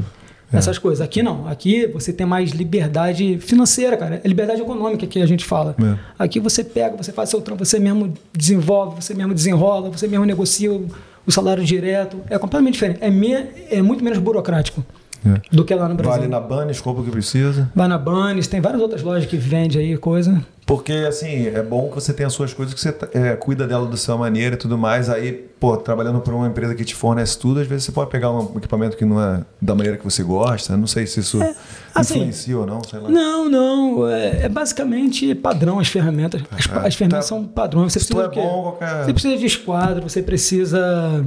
[SPEAKER 1] É.
[SPEAKER 4] Essas coisas. Aqui não. Aqui você tem mais liberdade financeira, cara. É liberdade econômica que a gente fala.
[SPEAKER 1] É.
[SPEAKER 4] Aqui você pega, você faz seu trampo, você mesmo desenvolve, você mesmo desenrola, você mesmo negocia o, o salário direto. É completamente diferente. É, me, é muito menos burocrático
[SPEAKER 1] É.
[SPEAKER 4] do que lá no Brasil.
[SPEAKER 1] Vale na Banes, compra o que precisa.
[SPEAKER 4] Vai na Bunnies, tem várias outras lojas que vendem aí coisa.
[SPEAKER 1] Porque, assim, é bom que você tenha as suas coisas, que você é, cuida dela da sua maneira e tudo mais. Aí, pô, trabalhando por uma empresa que te fornece tudo, às vezes você pode pegar um equipamento que não é da maneira que você gosta. Não sei se isso
[SPEAKER 4] assim,
[SPEAKER 1] influencia ou não, sei lá.
[SPEAKER 4] Não, não. É, é basicamente padrão as ferramentas. As,
[SPEAKER 1] Ah,
[SPEAKER 4] as ferramentas
[SPEAKER 1] tá.
[SPEAKER 4] são padrão. Você precisa
[SPEAKER 1] é bom, qualquer-
[SPEAKER 4] Você precisa de esquadro, você precisa.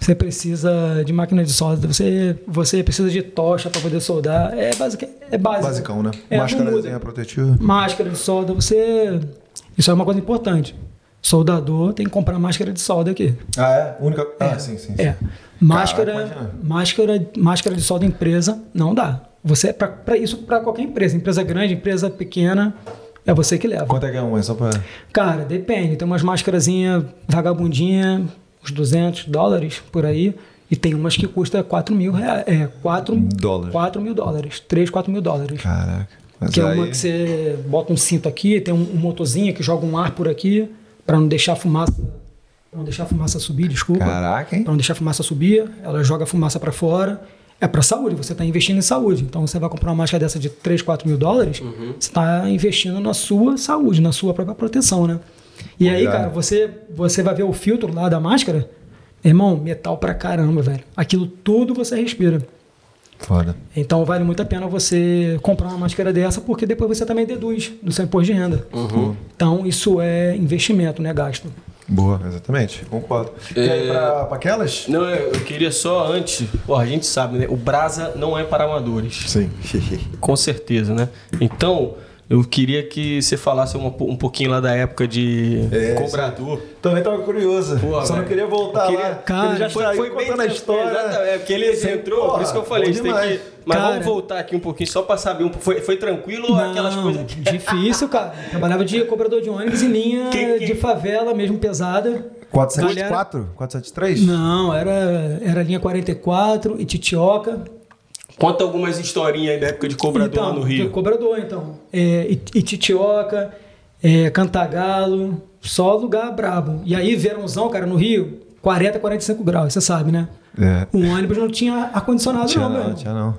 [SPEAKER 4] Você precisa de máquina de solda, você, você precisa de tocha para poder soldar. É, basic, é básico.
[SPEAKER 1] Basicão, né?
[SPEAKER 4] É, muda.
[SPEAKER 1] protetiva.
[SPEAKER 4] Máscara de solda, você. Isso é uma coisa importante. Soldador tem que comprar máscara de solda aqui.
[SPEAKER 1] Ah, é? Única... Ah, sim, sim. sim.
[SPEAKER 4] É. Máscara,
[SPEAKER 1] Caraca,
[SPEAKER 4] máscara, máscara de solda empresa não dá. Você é para isso para qualquer empresa, empresa grande, empresa pequena, é você que leva.
[SPEAKER 1] Quanto é que é uma? Só pra...
[SPEAKER 4] Cara, depende. Tem umas máscarazinha vagabundinha, uns 200 dólares por aí, e tem umas que custa 4 mil reais, é 4
[SPEAKER 1] Dólares.
[SPEAKER 4] 4 mil dólares, 3, 4 mil dólares.
[SPEAKER 1] Caraca. Mas
[SPEAKER 4] Que é
[SPEAKER 1] aí...
[SPEAKER 4] uma que você bota um cinto aqui, tem um, um motorzinho que joga um ar por aqui para não deixar a fumaça, pra não deixar a fumaça subir, desculpa.
[SPEAKER 1] Caraca, hein?
[SPEAKER 4] Para não deixar a fumaça subir, ela joga a fumaça para fora. É para saúde, você está investindo em saúde. Então você vai comprar uma máscara dessa de 3, 4 mil dólares,
[SPEAKER 1] Uhum.
[SPEAKER 4] você está investindo na sua saúde, na sua própria proteção, né? E aí, cara, você, você vai ver o filtro lá da máscara, irmão, metal pra caramba, velho. Aquilo tudo você respira.
[SPEAKER 1] Foda.
[SPEAKER 4] Então vale muito a pena você comprar uma máscara dessa, porque depois você também deduz do seu imposto de renda.
[SPEAKER 1] Uhum.
[SPEAKER 4] Então isso é investimento, né? Gasto.
[SPEAKER 1] Boa, exatamente. Concordo. Quer ir pra, pra aquelas?
[SPEAKER 2] Não, eu eu queria só antes. Pô, a gente sabe, né? O Brasa não é para amadores.
[SPEAKER 1] Sim.
[SPEAKER 2] Com certeza, né? Então, eu queria que você falasse po- um pouquinho lá da época de
[SPEAKER 1] É,
[SPEAKER 2] cobrador.
[SPEAKER 1] Também tava curioso.
[SPEAKER 2] Pô,
[SPEAKER 1] Só não queia voltar
[SPEAKER 2] Eu queria-
[SPEAKER 1] lá.
[SPEAKER 4] Cara,
[SPEAKER 1] ele já
[SPEAKER 2] Foi,
[SPEAKER 1] saiu
[SPEAKER 2] foi bem
[SPEAKER 1] contando a
[SPEAKER 2] tranquilo,
[SPEAKER 1] história.
[SPEAKER 2] exatamente, É, porque ele
[SPEAKER 1] Sim,
[SPEAKER 2] entrou,
[SPEAKER 1] porra,
[SPEAKER 2] por isso que eu falei, isso tem que. Mas
[SPEAKER 4] Cara-
[SPEAKER 2] vamos voltar aqui um pouquinho só pra saber. Um, foi, foi tranquilo ou aquelas
[SPEAKER 4] Não,
[SPEAKER 2] coisas que.
[SPEAKER 4] Difícil, cara. Trabalhava de cobrador de ônibus em linha
[SPEAKER 2] Quem- quem-
[SPEAKER 4] de favela, mesmo pesada.
[SPEAKER 1] 474? 473?
[SPEAKER 4] Não, era, era linha 44 e Titioca.
[SPEAKER 2] Conta algumas historinhas aí da época de cobrador lá no Rio.
[SPEAKER 4] Cobrador, então. É, e, e Titioca, é, Cantagalo, só lugar brabo. E aí, verãozão, cara, no Rio, 40, 45 graus, você sabe, né?
[SPEAKER 1] É.
[SPEAKER 4] O ônibus não tinha ar-condicionado, não,
[SPEAKER 1] não,
[SPEAKER 4] velho.
[SPEAKER 1] tinha não.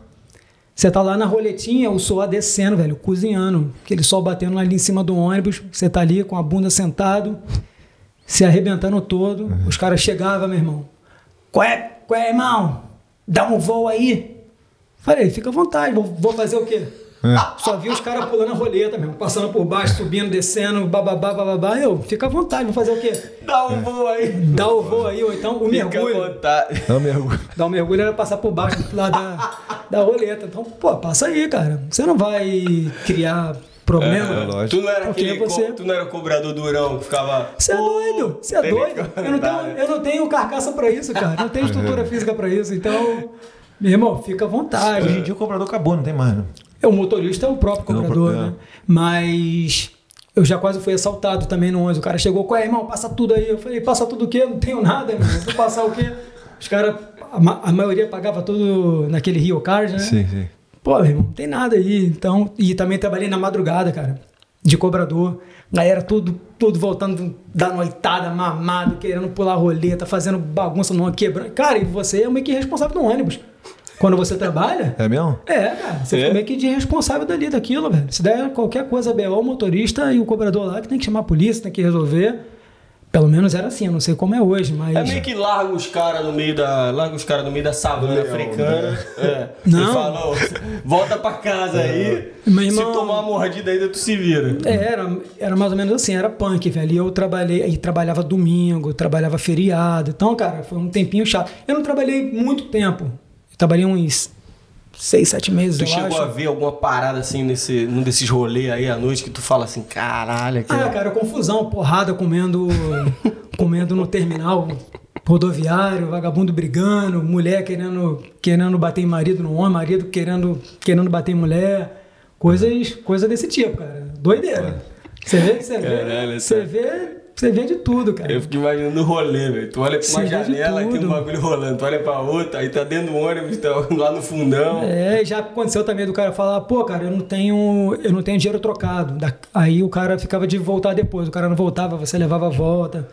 [SPEAKER 4] Você tá lá na roletinha, o suor descendo, velho, cozinhando. Aquele sol batendo ali em cima do ônibus. Você tá ali com a bunda sentado, se arrebentando todo.
[SPEAKER 1] Uhum.
[SPEAKER 4] Os caras chegavam, meu irmão. Qual é, qual é, irmão? Dá um voo aí. Falei, fica à vontade, vou, vou fazer o quê?
[SPEAKER 1] É.
[SPEAKER 4] Só vi os caras pulando a roleta mesmo, passando por baixo, subindo, descendo, bababá, bababá. Eu, fica à vontade, vou fazer o quê?
[SPEAKER 2] Dá um voo aí.
[SPEAKER 4] Dá o voo aí, ou então o
[SPEAKER 2] Fica à
[SPEAKER 4] mergulho.
[SPEAKER 2] vontade.
[SPEAKER 1] Não, mergulho.
[SPEAKER 4] Dar um mergulho era passar por baixo lá da, da roleta. Então, pô, passa aí, cara. Você não vai criar problema.
[SPEAKER 1] É, lógico.
[SPEAKER 2] Tu não era aquele
[SPEAKER 4] você-
[SPEAKER 2] co- tu não era o cobrador durão que ficava.
[SPEAKER 4] Você é doido, você é doido. Eu não, tenho,
[SPEAKER 2] né?
[SPEAKER 4] eu não tenho carcaça pra isso, cara. Não tenho estrutura física pra isso. Então, meu irmão, fica à vontade.
[SPEAKER 1] Hoje em dia o cobrador acabou, não tem mais, né?
[SPEAKER 4] É, o motorista é o próprio
[SPEAKER 1] Não,
[SPEAKER 4] cobrador,
[SPEAKER 1] é.
[SPEAKER 4] né? Mas eu já quase fui assaltado também no ônibus. O cara chegou, qual é, irmão? Passa tudo aí. Eu falei, passa tudo o quê? Não tenho nada, irmão. Vou passar o quê? Os caras, a, ma- a maioria pagava tudo naquele Rio Card, né?
[SPEAKER 1] Sim, sim.
[SPEAKER 4] Pô, meu irmão, não tem nada aí. Então, e também trabalhei na madrugada, cara, de cobrador. Galera, tudo, tudo voltando da noitada, mamado, querendo pular roleta, fazendo bagunça no ônibus, quebrando. Cara, e você é meio que responsável do ônibus. Quando você trabalha.
[SPEAKER 1] É mesmo?
[SPEAKER 4] É, cara, você
[SPEAKER 2] É?
[SPEAKER 4] fica meio que de responsável dali daquilo, velho. Se der qualquer coisa BO, o motorista e o cobrador lá que tem que chamar a polícia, tem que resolver. Pelo menos era assim, eu não sei como é hoje, mas.
[SPEAKER 2] É meio que larga os caras no meio da. Larga os caras no meio da savana
[SPEAKER 1] Leão,
[SPEAKER 2] africana. É.
[SPEAKER 4] Não.
[SPEAKER 2] E fala, ó, volta pra casa aí.
[SPEAKER 4] Meu
[SPEAKER 2] Se
[SPEAKER 4] irmão-
[SPEAKER 2] tomar uma mordida ainda, tu se vira.
[SPEAKER 4] É, era, era mais ou menos assim, era punk, velho. E eu trabalhei, e trabalhava domingo, trabalhava feriado. Então, cara, foi um tempinho chato. Eu não trabalhei muito tempo. Trabalhei uns seis, sete meses,
[SPEAKER 2] Tu chegou
[SPEAKER 4] acho.
[SPEAKER 2] a ver alguma parada assim nesse, num desses rolês aí à noite que tu fala assim, caralho, aqui.
[SPEAKER 4] Ah, cara, confusão, porrada comendo, comendo no terminal. rodoviário, vagabundo brigando, mulher querendo, querendo bater em marido no homem, marido querendo, querendo bater em mulher. Coisas, coisa desse tipo, cara. Doideira. Você vê, você vê, você vê, você vê de tudo, cara.
[SPEAKER 2] Eu fico imaginando o rolê, velho. Tu olha pra uma janela e tem um bagulho rolando. Tu olha pra outra, aí tá dentro do ônibus, tá lá no fundão.
[SPEAKER 4] É, já aconteceu também do cara falar, pô, cara, eu não tenho, eu não tenho dinheiro trocado. Aí o cara ficava de voltar depois, o cara não voltava, você levava a volta.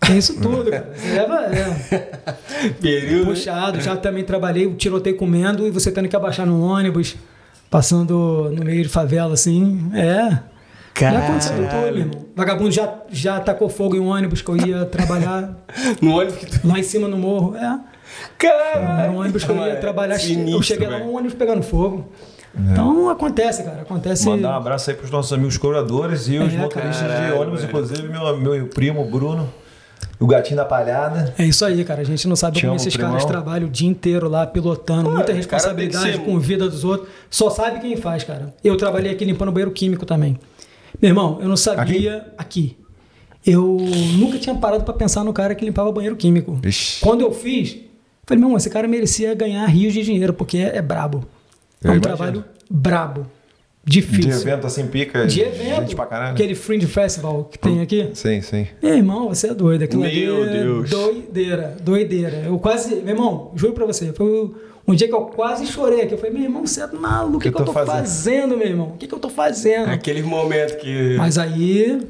[SPEAKER 4] Tem isso tudo, cara. Você leva, é,
[SPEAKER 2] Período.
[SPEAKER 4] puxado. Já também trabalhei, tiroteio comendo e você tendo que abaixar no ônibus, passando no meio de favela, assim. É. Já aconteceu de tudo, meu irmão. Vagabundo já, já tacou fogo em um ônibus que eu ia trabalhar
[SPEAKER 2] No ônibus que tu.
[SPEAKER 4] lá em cima no morro. É.
[SPEAKER 2] Caralho.
[SPEAKER 4] Era um ônibus que eu ia trabalhar. eu
[SPEAKER 2] sinistro,
[SPEAKER 4] cheguei lá,
[SPEAKER 2] velho.
[SPEAKER 4] um ônibus pegando fogo. Então acontece, cara. Acontece.
[SPEAKER 1] Mandar um abraço aí pros nossos amigos cobradores e os
[SPEAKER 4] É,
[SPEAKER 1] motoristas de
[SPEAKER 2] caralho,
[SPEAKER 1] ônibus,
[SPEAKER 2] velho.
[SPEAKER 1] inclusive meu, meu primo Bruno, o gatinho da palhada.
[SPEAKER 4] É isso aí, cara. A gente não sabe
[SPEAKER 1] Te
[SPEAKER 4] como
[SPEAKER 1] amo,
[SPEAKER 4] esses
[SPEAKER 1] primão.
[SPEAKER 4] caras trabalham o dia inteiro lá pilotando, muita
[SPEAKER 2] cara, tem que
[SPEAKER 4] responsabilidade
[SPEAKER 2] ser-
[SPEAKER 4] com a vida dos outros. Só sabe quem faz, cara. Eu trabalhei aqui limpando banheiro químico também. Meu irmão, eu não sabia aqui. Eu nunca tinha parado pra pensar no cara que limpava banheiro químico.
[SPEAKER 1] Ixi.
[SPEAKER 4] Quando eu fiz, falei, meu irmão, esse cara merecia ganhar rios de dinheiro, porque é, é brabo. É um
[SPEAKER 1] imagino.
[SPEAKER 4] trabalho brabo.
[SPEAKER 1] De
[SPEAKER 4] Difícil.
[SPEAKER 1] evento assim, pica.
[SPEAKER 4] De evento.
[SPEAKER 1] Gente pra caralho.
[SPEAKER 4] Aquele Fringe Festival que tem aqui.
[SPEAKER 1] Sim, sim.
[SPEAKER 4] Meu irmão, você é doido. Aquilo
[SPEAKER 2] Meu
[SPEAKER 4] ali é
[SPEAKER 2] Deus.
[SPEAKER 4] doideira, doideira. Eu quase, meu irmão, juro pra você, foi um dia que eu quase chorei aqui. Eu falei, meu irmão, você é maluco, o que, que eu tô fazendo? meu irmão? O que, que eu tô fazendo?
[SPEAKER 2] Aquele momento que.
[SPEAKER 4] Mas aí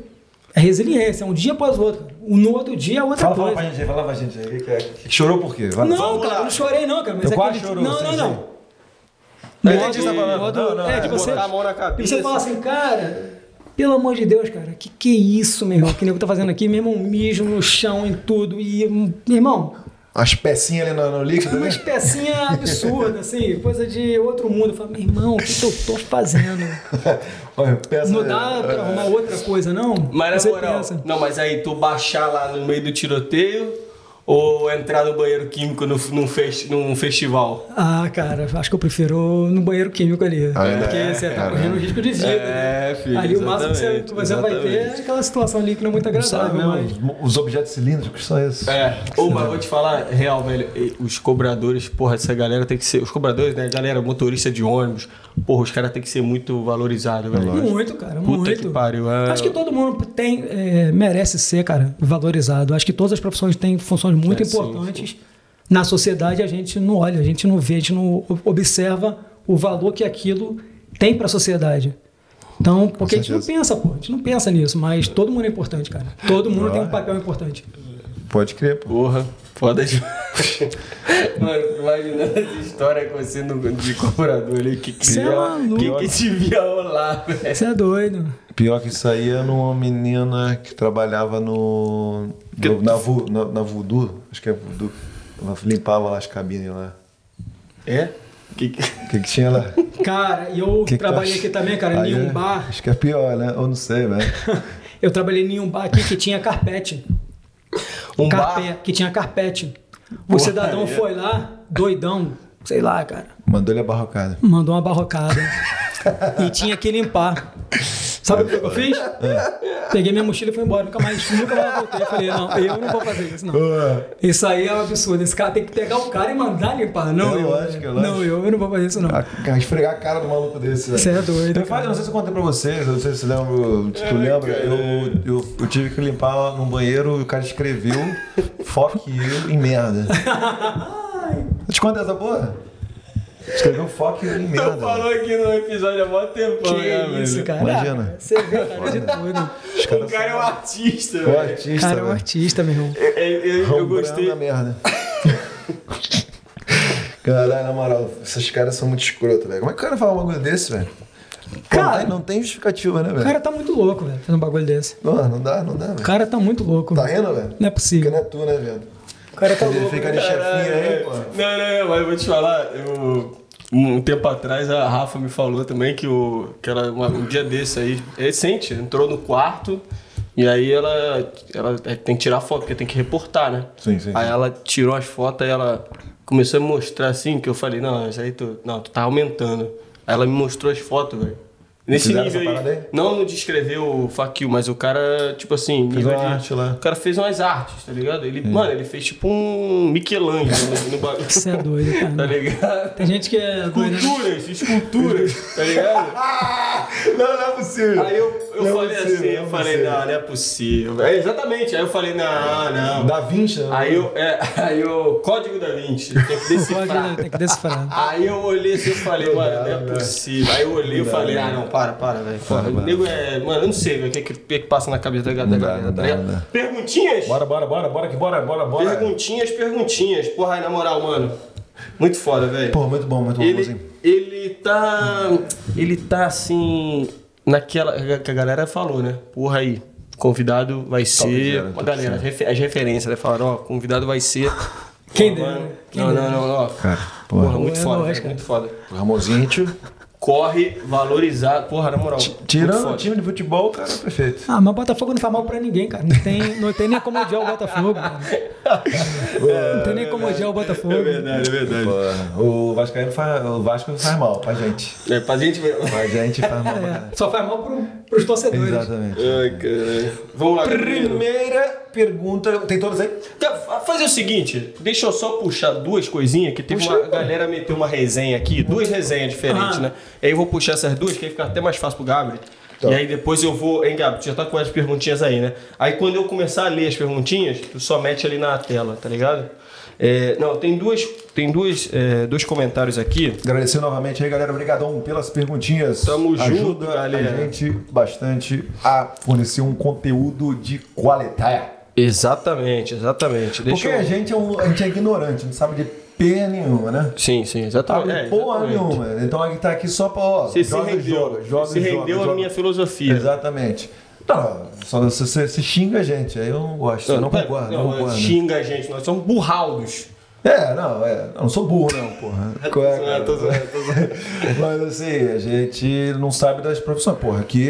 [SPEAKER 4] é resiliência, é um dia após o outro. No outro dia é outra
[SPEAKER 1] Fala, fala
[SPEAKER 4] coisa.
[SPEAKER 1] pra gente aí, fala pra gente aí. é? Chorou por quê? Vai-
[SPEAKER 4] Não, cara,
[SPEAKER 1] lá.
[SPEAKER 4] eu não chorei não, cara. Mas
[SPEAKER 1] Eu
[SPEAKER 4] é
[SPEAKER 1] quase
[SPEAKER 4] aquele-
[SPEAKER 1] chorou,
[SPEAKER 4] Não, não, não. Modo-
[SPEAKER 1] tá
[SPEAKER 4] modo-
[SPEAKER 1] Não, não,
[SPEAKER 4] é,
[SPEAKER 1] é
[SPEAKER 4] de você,
[SPEAKER 2] botar a mão na
[SPEAKER 4] e
[SPEAKER 2] cabeça.
[SPEAKER 4] você fala assim, cara, pelo amor de Deus, cara, que que é isso, meu irmão? Que nego tá fazendo aqui? Meu irmão, mijo no chão, em tudo. E, meu irmão,
[SPEAKER 1] As pecinhas ali no, no líquido, né?
[SPEAKER 4] umas pecinhas absurdas, assim, coisa de outro mundo. Eu falo, meu irmão, o que, que eu tô fazendo?
[SPEAKER 1] Olha, peça...
[SPEAKER 4] Não dá pra arrumar outra coisa, não?
[SPEAKER 2] Mas na moral,
[SPEAKER 4] pensa.
[SPEAKER 2] não, mas aí tu baixar lá no meio do tiroteio ou entrar no banheiro químico no, num, festi num festival?
[SPEAKER 4] Ah, cara, acho que eu prefiro no banheiro químico ali.
[SPEAKER 1] Ah, é?
[SPEAKER 4] porque você tá
[SPEAKER 1] Caramba.
[SPEAKER 4] correndo risco de vida.
[SPEAKER 2] É,
[SPEAKER 4] né?
[SPEAKER 2] filho,
[SPEAKER 4] Ali o máximo que você, você vai ter é aquela situação ali que não é muito
[SPEAKER 1] sabe
[SPEAKER 4] agradável.
[SPEAKER 1] mesmo,
[SPEAKER 4] Mas...
[SPEAKER 1] os, os objetos cilíndricos são esses.
[SPEAKER 2] É, ou mas vou te falar, real, velho, os cobradores, porra, essa galera tem que ser. Os cobradores, né, galera, motorista de ônibus, porra, os caras tem que ser muito valorizados, velho.
[SPEAKER 4] Muito, cara,
[SPEAKER 2] Puta
[SPEAKER 4] muito.
[SPEAKER 2] que pariu. É...
[SPEAKER 4] Acho que todo mundo tem, é, merece ser, cara, valorizado. Acho que todas as profissões têm funções muito
[SPEAKER 2] É, sim,
[SPEAKER 4] importantes na sociedade. A gente não olha, a gente não vê, a gente não observa o valor que aquilo tem para a sociedade. Então, porque a gente não pensa, pô, a gente não pensa nisso, mas todo mundo é importante, cara. Todo mundo tem um papel importante.
[SPEAKER 1] Pode crer, pô.
[SPEAKER 2] Porra, foda demais. Mano, imaginando essa história acontecendo de cobrador ali, que que,
[SPEAKER 4] é
[SPEAKER 2] que, que devia rolar, velho.
[SPEAKER 4] Você é doido.
[SPEAKER 1] Pior que isso aí é numa menina que trabalhava no. no- na, Vu, na, na Voodoo, acho que é Voodoo. Ela limpava lá as cabines lá.
[SPEAKER 2] É? Que, que...
[SPEAKER 1] O que, que tinha lá?
[SPEAKER 4] Cara, e eu
[SPEAKER 1] Que que
[SPEAKER 4] trabalhei
[SPEAKER 1] acha?
[SPEAKER 4] aqui também, cara,
[SPEAKER 1] Aí
[SPEAKER 4] em um
[SPEAKER 1] é-
[SPEAKER 4] bar.
[SPEAKER 1] Acho que é pior, né? Eu não sei, velho.
[SPEAKER 4] Eu trabalhei em um bar aqui que tinha carpete.
[SPEAKER 2] Um
[SPEAKER 4] Carpe-
[SPEAKER 2] bar?
[SPEAKER 4] Que tinha carpete. O cidadão
[SPEAKER 2] é.
[SPEAKER 4] foi lá, doidão, sei lá, cara.
[SPEAKER 1] Mandou-lhe a barrocada.
[SPEAKER 4] Mandou uma barrocada. e tinha que limpar. Sabe o que eu fiz? Peguei minha mochila e fui embora. Nunca mais, nunca mais voltei. Eu falei, não, eu não vou fazer isso, não. Isso aí é um absurdo. Esse cara tem que pegar o cara e mandar limpar. Não,
[SPEAKER 1] É
[SPEAKER 4] eu.
[SPEAKER 1] lógico, é
[SPEAKER 4] Não,
[SPEAKER 1] lógico.
[SPEAKER 4] eu, eu não vou fazer isso, não.
[SPEAKER 1] A, esfregar a cara do maluco desse.
[SPEAKER 4] Você é doido.
[SPEAKER 1] Eu, falei, não sei se eu contei pra vocês, eu não sei se você lembra, se tu lembra, eu, eu, eu tive que limpar num banheiro e o cara escreveu fuck you em merda. Eu te contei essa porra? Escreveu you em merda.
[SPEAKER 2] Tu falou aqui no episódio há mó tempão,
[SPEAKER 4] Que
[SPEAKER 2] né,
[SPEAKER 4] isso, cara.
[SPEAKER 1] Imagina.
[SPEAKER 4] Você vê, cara, de tudo.
[SPEAKER 1] Os
[SPEAKER 2] O cara é um artista, velho.
[SPEAKER 1] artista,
[SPEAKER 4] Cara, é um artista, meu irmão.
[SPEAKER 2] Eu, eu, eu, gostei.
[SPEAKER 1] merda. Caralho, na moral, esses caras são muito escrotos, velho. Como é que o cara fala um bagulho desse, velho?
[SPEAKER 4] Cara-
[SPEAKER 1] não, tem, não tem justificativa, né,
[SPEAKER 4] O
[SPEAKER 1] velho?
[SPEAKER 4] cara tá muito louco, velho, fazendo um bagulho desse.
[SPEAKER 1] Não, não dá, não dá,
[SPEAKER 4] O
[SPEAKER 1] velho.
[SPEAKER 4] cara tá muito louco.
[SPEAKER 1] Tá rindo, velho?
[SPEAKER 4] Não é
[SPEAKER 1] Porque
[SPEAKER 4] possível.
[SPEAKER 1] não é tu, né, velho?
[SPEAKER 4] O cara tá louco.
[SPEAKER 1] fica de chefinho aí, pô.
[SPEAKER 2] Não, não, não, mas eu vou te falar, eu. Um tempo atrás a Rafa me falou também que, o, que ela, uma- um dia desse aí, recente, entrou no quarto e aí ela, ela tem que tirar foto, porque tem que reportar, né?
[SPEAKER 1] Sim, sim,
[SPEAKER 2] Aí ela tirou as fotos e ela começou a me mostrar assim, que eu falei, não, isso aí tu, não, tu tá aumentando. Aí ela me mostrou as fotos, velho. Nesse nível aí. Não no de escrever o you, mas o cara, tipo assim, nível
[SPEAKER 1] uma
[SPEAKER 2] de-
[SPEAKER 1] arte lá.
[SPEAKER 2] O cara fez umas artes, tá ligado? Ele, mano, ele fez tipo um Michelangelo no, bagulho.
[SPEAKER 4] Você é doido,
[SPEAKER 2] Tá
[SPEAKER 4] cara.
[SPEAKER 2] ligado?
[SPEAKER 4] Tem gente que é?
[SPEAKER 2] Esculturas, esculturas, tá ligado?
[SPEAKER 1] Não, não é possível.
[SPEAKER 2] Aí eu, eu
[SPEAKER 1] Não é
[SPEAKER 2] falei
[SPEAKER 1] possível,
[SPEAKER 2] assim,
[SPEAKER 1] não
[SPEAKER 2] eu
[SPEAKER 1] é
[SPEAKER 2] falei,
[SPEAKER 1] possível.
[SPEAKER 2] não, não é possível. É, exatamente, aí eu falei, não, não.
[SPEAKER 1] Da Vinci? né?
[SPEAKER 2] Aí eu, é, aí o código da Vinci, tem que decifrar.
[SPEAKER 4] tem que decifrar.
[SPEAKER 2] Aí eu olhei assim e falei, mano, não é possível. Aí eu olhei e falei, ah, não, para, para, velho. Porra, O nego é. Mano, eu não sei velho, o que, que, o que que passa na cabeça da, da
[SPEAKER 1] Não dá,
[SPEAKER 2] galera. tá
[SPEAKER 1] dá,
[SPEAKER 2] ligado? Perguntinhas?
[SPEAKER 1] Bora, bora, bora, bora, que bora, bora, bora.
[SPEAKER 2] Perguntinhas, perguntinhas. Porra, aí, na moral, mano. Muito foda, velho.
[SPEAKER 1] Pô, muito bom, muito bom,
[SPEAKER 2] Ele,
[SPEAKER 1] Mozinho.
[SPEAKER 2] ele tá. Ele tá assim. Naquela. Que a galera falou, né? Porra aí. Convidado vai ser.
[SPEAKER 1] top
[SPEAKER 2] galera, as refe- as referências, né? Falaram, ó, convidado vai ser.
[SPEAKER 4] Quem
[SPEAKER 2] Porra, mano.
[SPEAKER 4] quem
[SPEAKER 2] Não, não, não, não.
[SPEAKER 1] Cara,
[SPEAKER 2] Porra,
[SPEAKER 1] porra.
[SPEAKER 2] muito
[SPEAKER 4] É
[SPEAKER 2] foda,
[SPEAKER 4] nóis,
[SPEAKER 2] velho,
[SPEAKER 4] cara.
[SPEAKER 2] muito foda.
[SPEAKER 1] Ramonzinho, a gente...
[SPEAKER 2] Corre, valorizar. Porra, na moral.
[SPEAKER 1] Tirando o time de futebol, cara, é perfeito.
[SPEAKER 4] Ah, mas Botafogo não faz mal pra ninguém, cara. Não tem, não tem nem como odiar o Botafogo. Mano. Não tem nem como odiar o Botafogo.
[SPEAKER 2] É verdade, é verdade.
[SPEAKER 1] Porra, o Vascaíno faz, o Vasco faz mal pra gente.
[SPEAKER 2] É, pra gente ver.
[SPEAKER 1] Pra gente faz mal
[SPEAKER 4] É, só faz mal pro, pros torcedores.
[SPEAKER 1] Exatamente.
[SPEAKER 2] Ai, caralho. Vamos lá.
[SPEAKER 1] Primeira pergunta, tem todas aí?
[SPEAKER 2] Tá, fa- Fazer o seguinte, deixa eu só puxar duas coisinhas que teve uma a galera meteu uma resenha aqui, duas resenhas diferentes,
[SPEAKER 4] Ah.
[SPEAKER 2] né? Aí eu vou puxar essas duas, que aí fica até mais fácil pro Gabriel.
[SPEAKER 1] Tá.
[SPEAKER 2] E aí depois eu vou. Hein, Gabriel, tu já tá com as perguntinhas aí, né? Aí quando eu começar a ler as perguntinhas, tu só mete ali na tela, tá ligado? É, não, tem duas. Tem duas, é, dois comentários aqui.
[SPEAKER 1] Agradecer novamente aí, galera. Obrigadão pelas perguntinhas.
[SPEAKER 2] Tamo
[SPEAKER 1] Ajuda
[SPEAKER 2] junto, galera.
[SPEAKER 1] a gente bastante a fornecer um conteúdo de qualidade.
[SPEAKER 2] Exatamente, exatamente. Deixa
[SPEAKER 1] Porque
[SPEAKER 2] eu...
[SPEAKER 1] a gente, é um, a gente é ignorante, não sabe de p nenhuma, né?
[SPEAKER 2] Sim, sim, exatamente. É,
[SPEAKER 1] porra
[SPEAKER 2] exatamente.
[SPEAKER 1] nenhuma. Então a gente tá aqui só pra, ó,
[SPEAKER 2] Você se
[SPEAKER 1] joga e
[SPEAKER 2] rendeu,
[SPEAKER 1] joga, joga
[SPEAKER 2] se
[SPEAKER 1] joga,
[SPEAKER 2] rendeu
[SPEAKER 1] joga.
[SPEAKER 2] à minha filosofia.
[SPEAKER 1] Exatamente. Não, só você, você, xinga a gente, aí eu não gosto, eu não concordo,
[SPEAKER 2] não,
[SPEAKER 1] não concordo.
[SPEAKER 2] xinga a gente, nós somos burraldos.
[SPEAKER 1] É, não, é, eu não sou burro não, porra. Qual é,
[SPEAKER 2] tô zoando, tô zoando.
[SPEAKER 1] Mas assim, a gente não sabe das profissões. Porra, aqui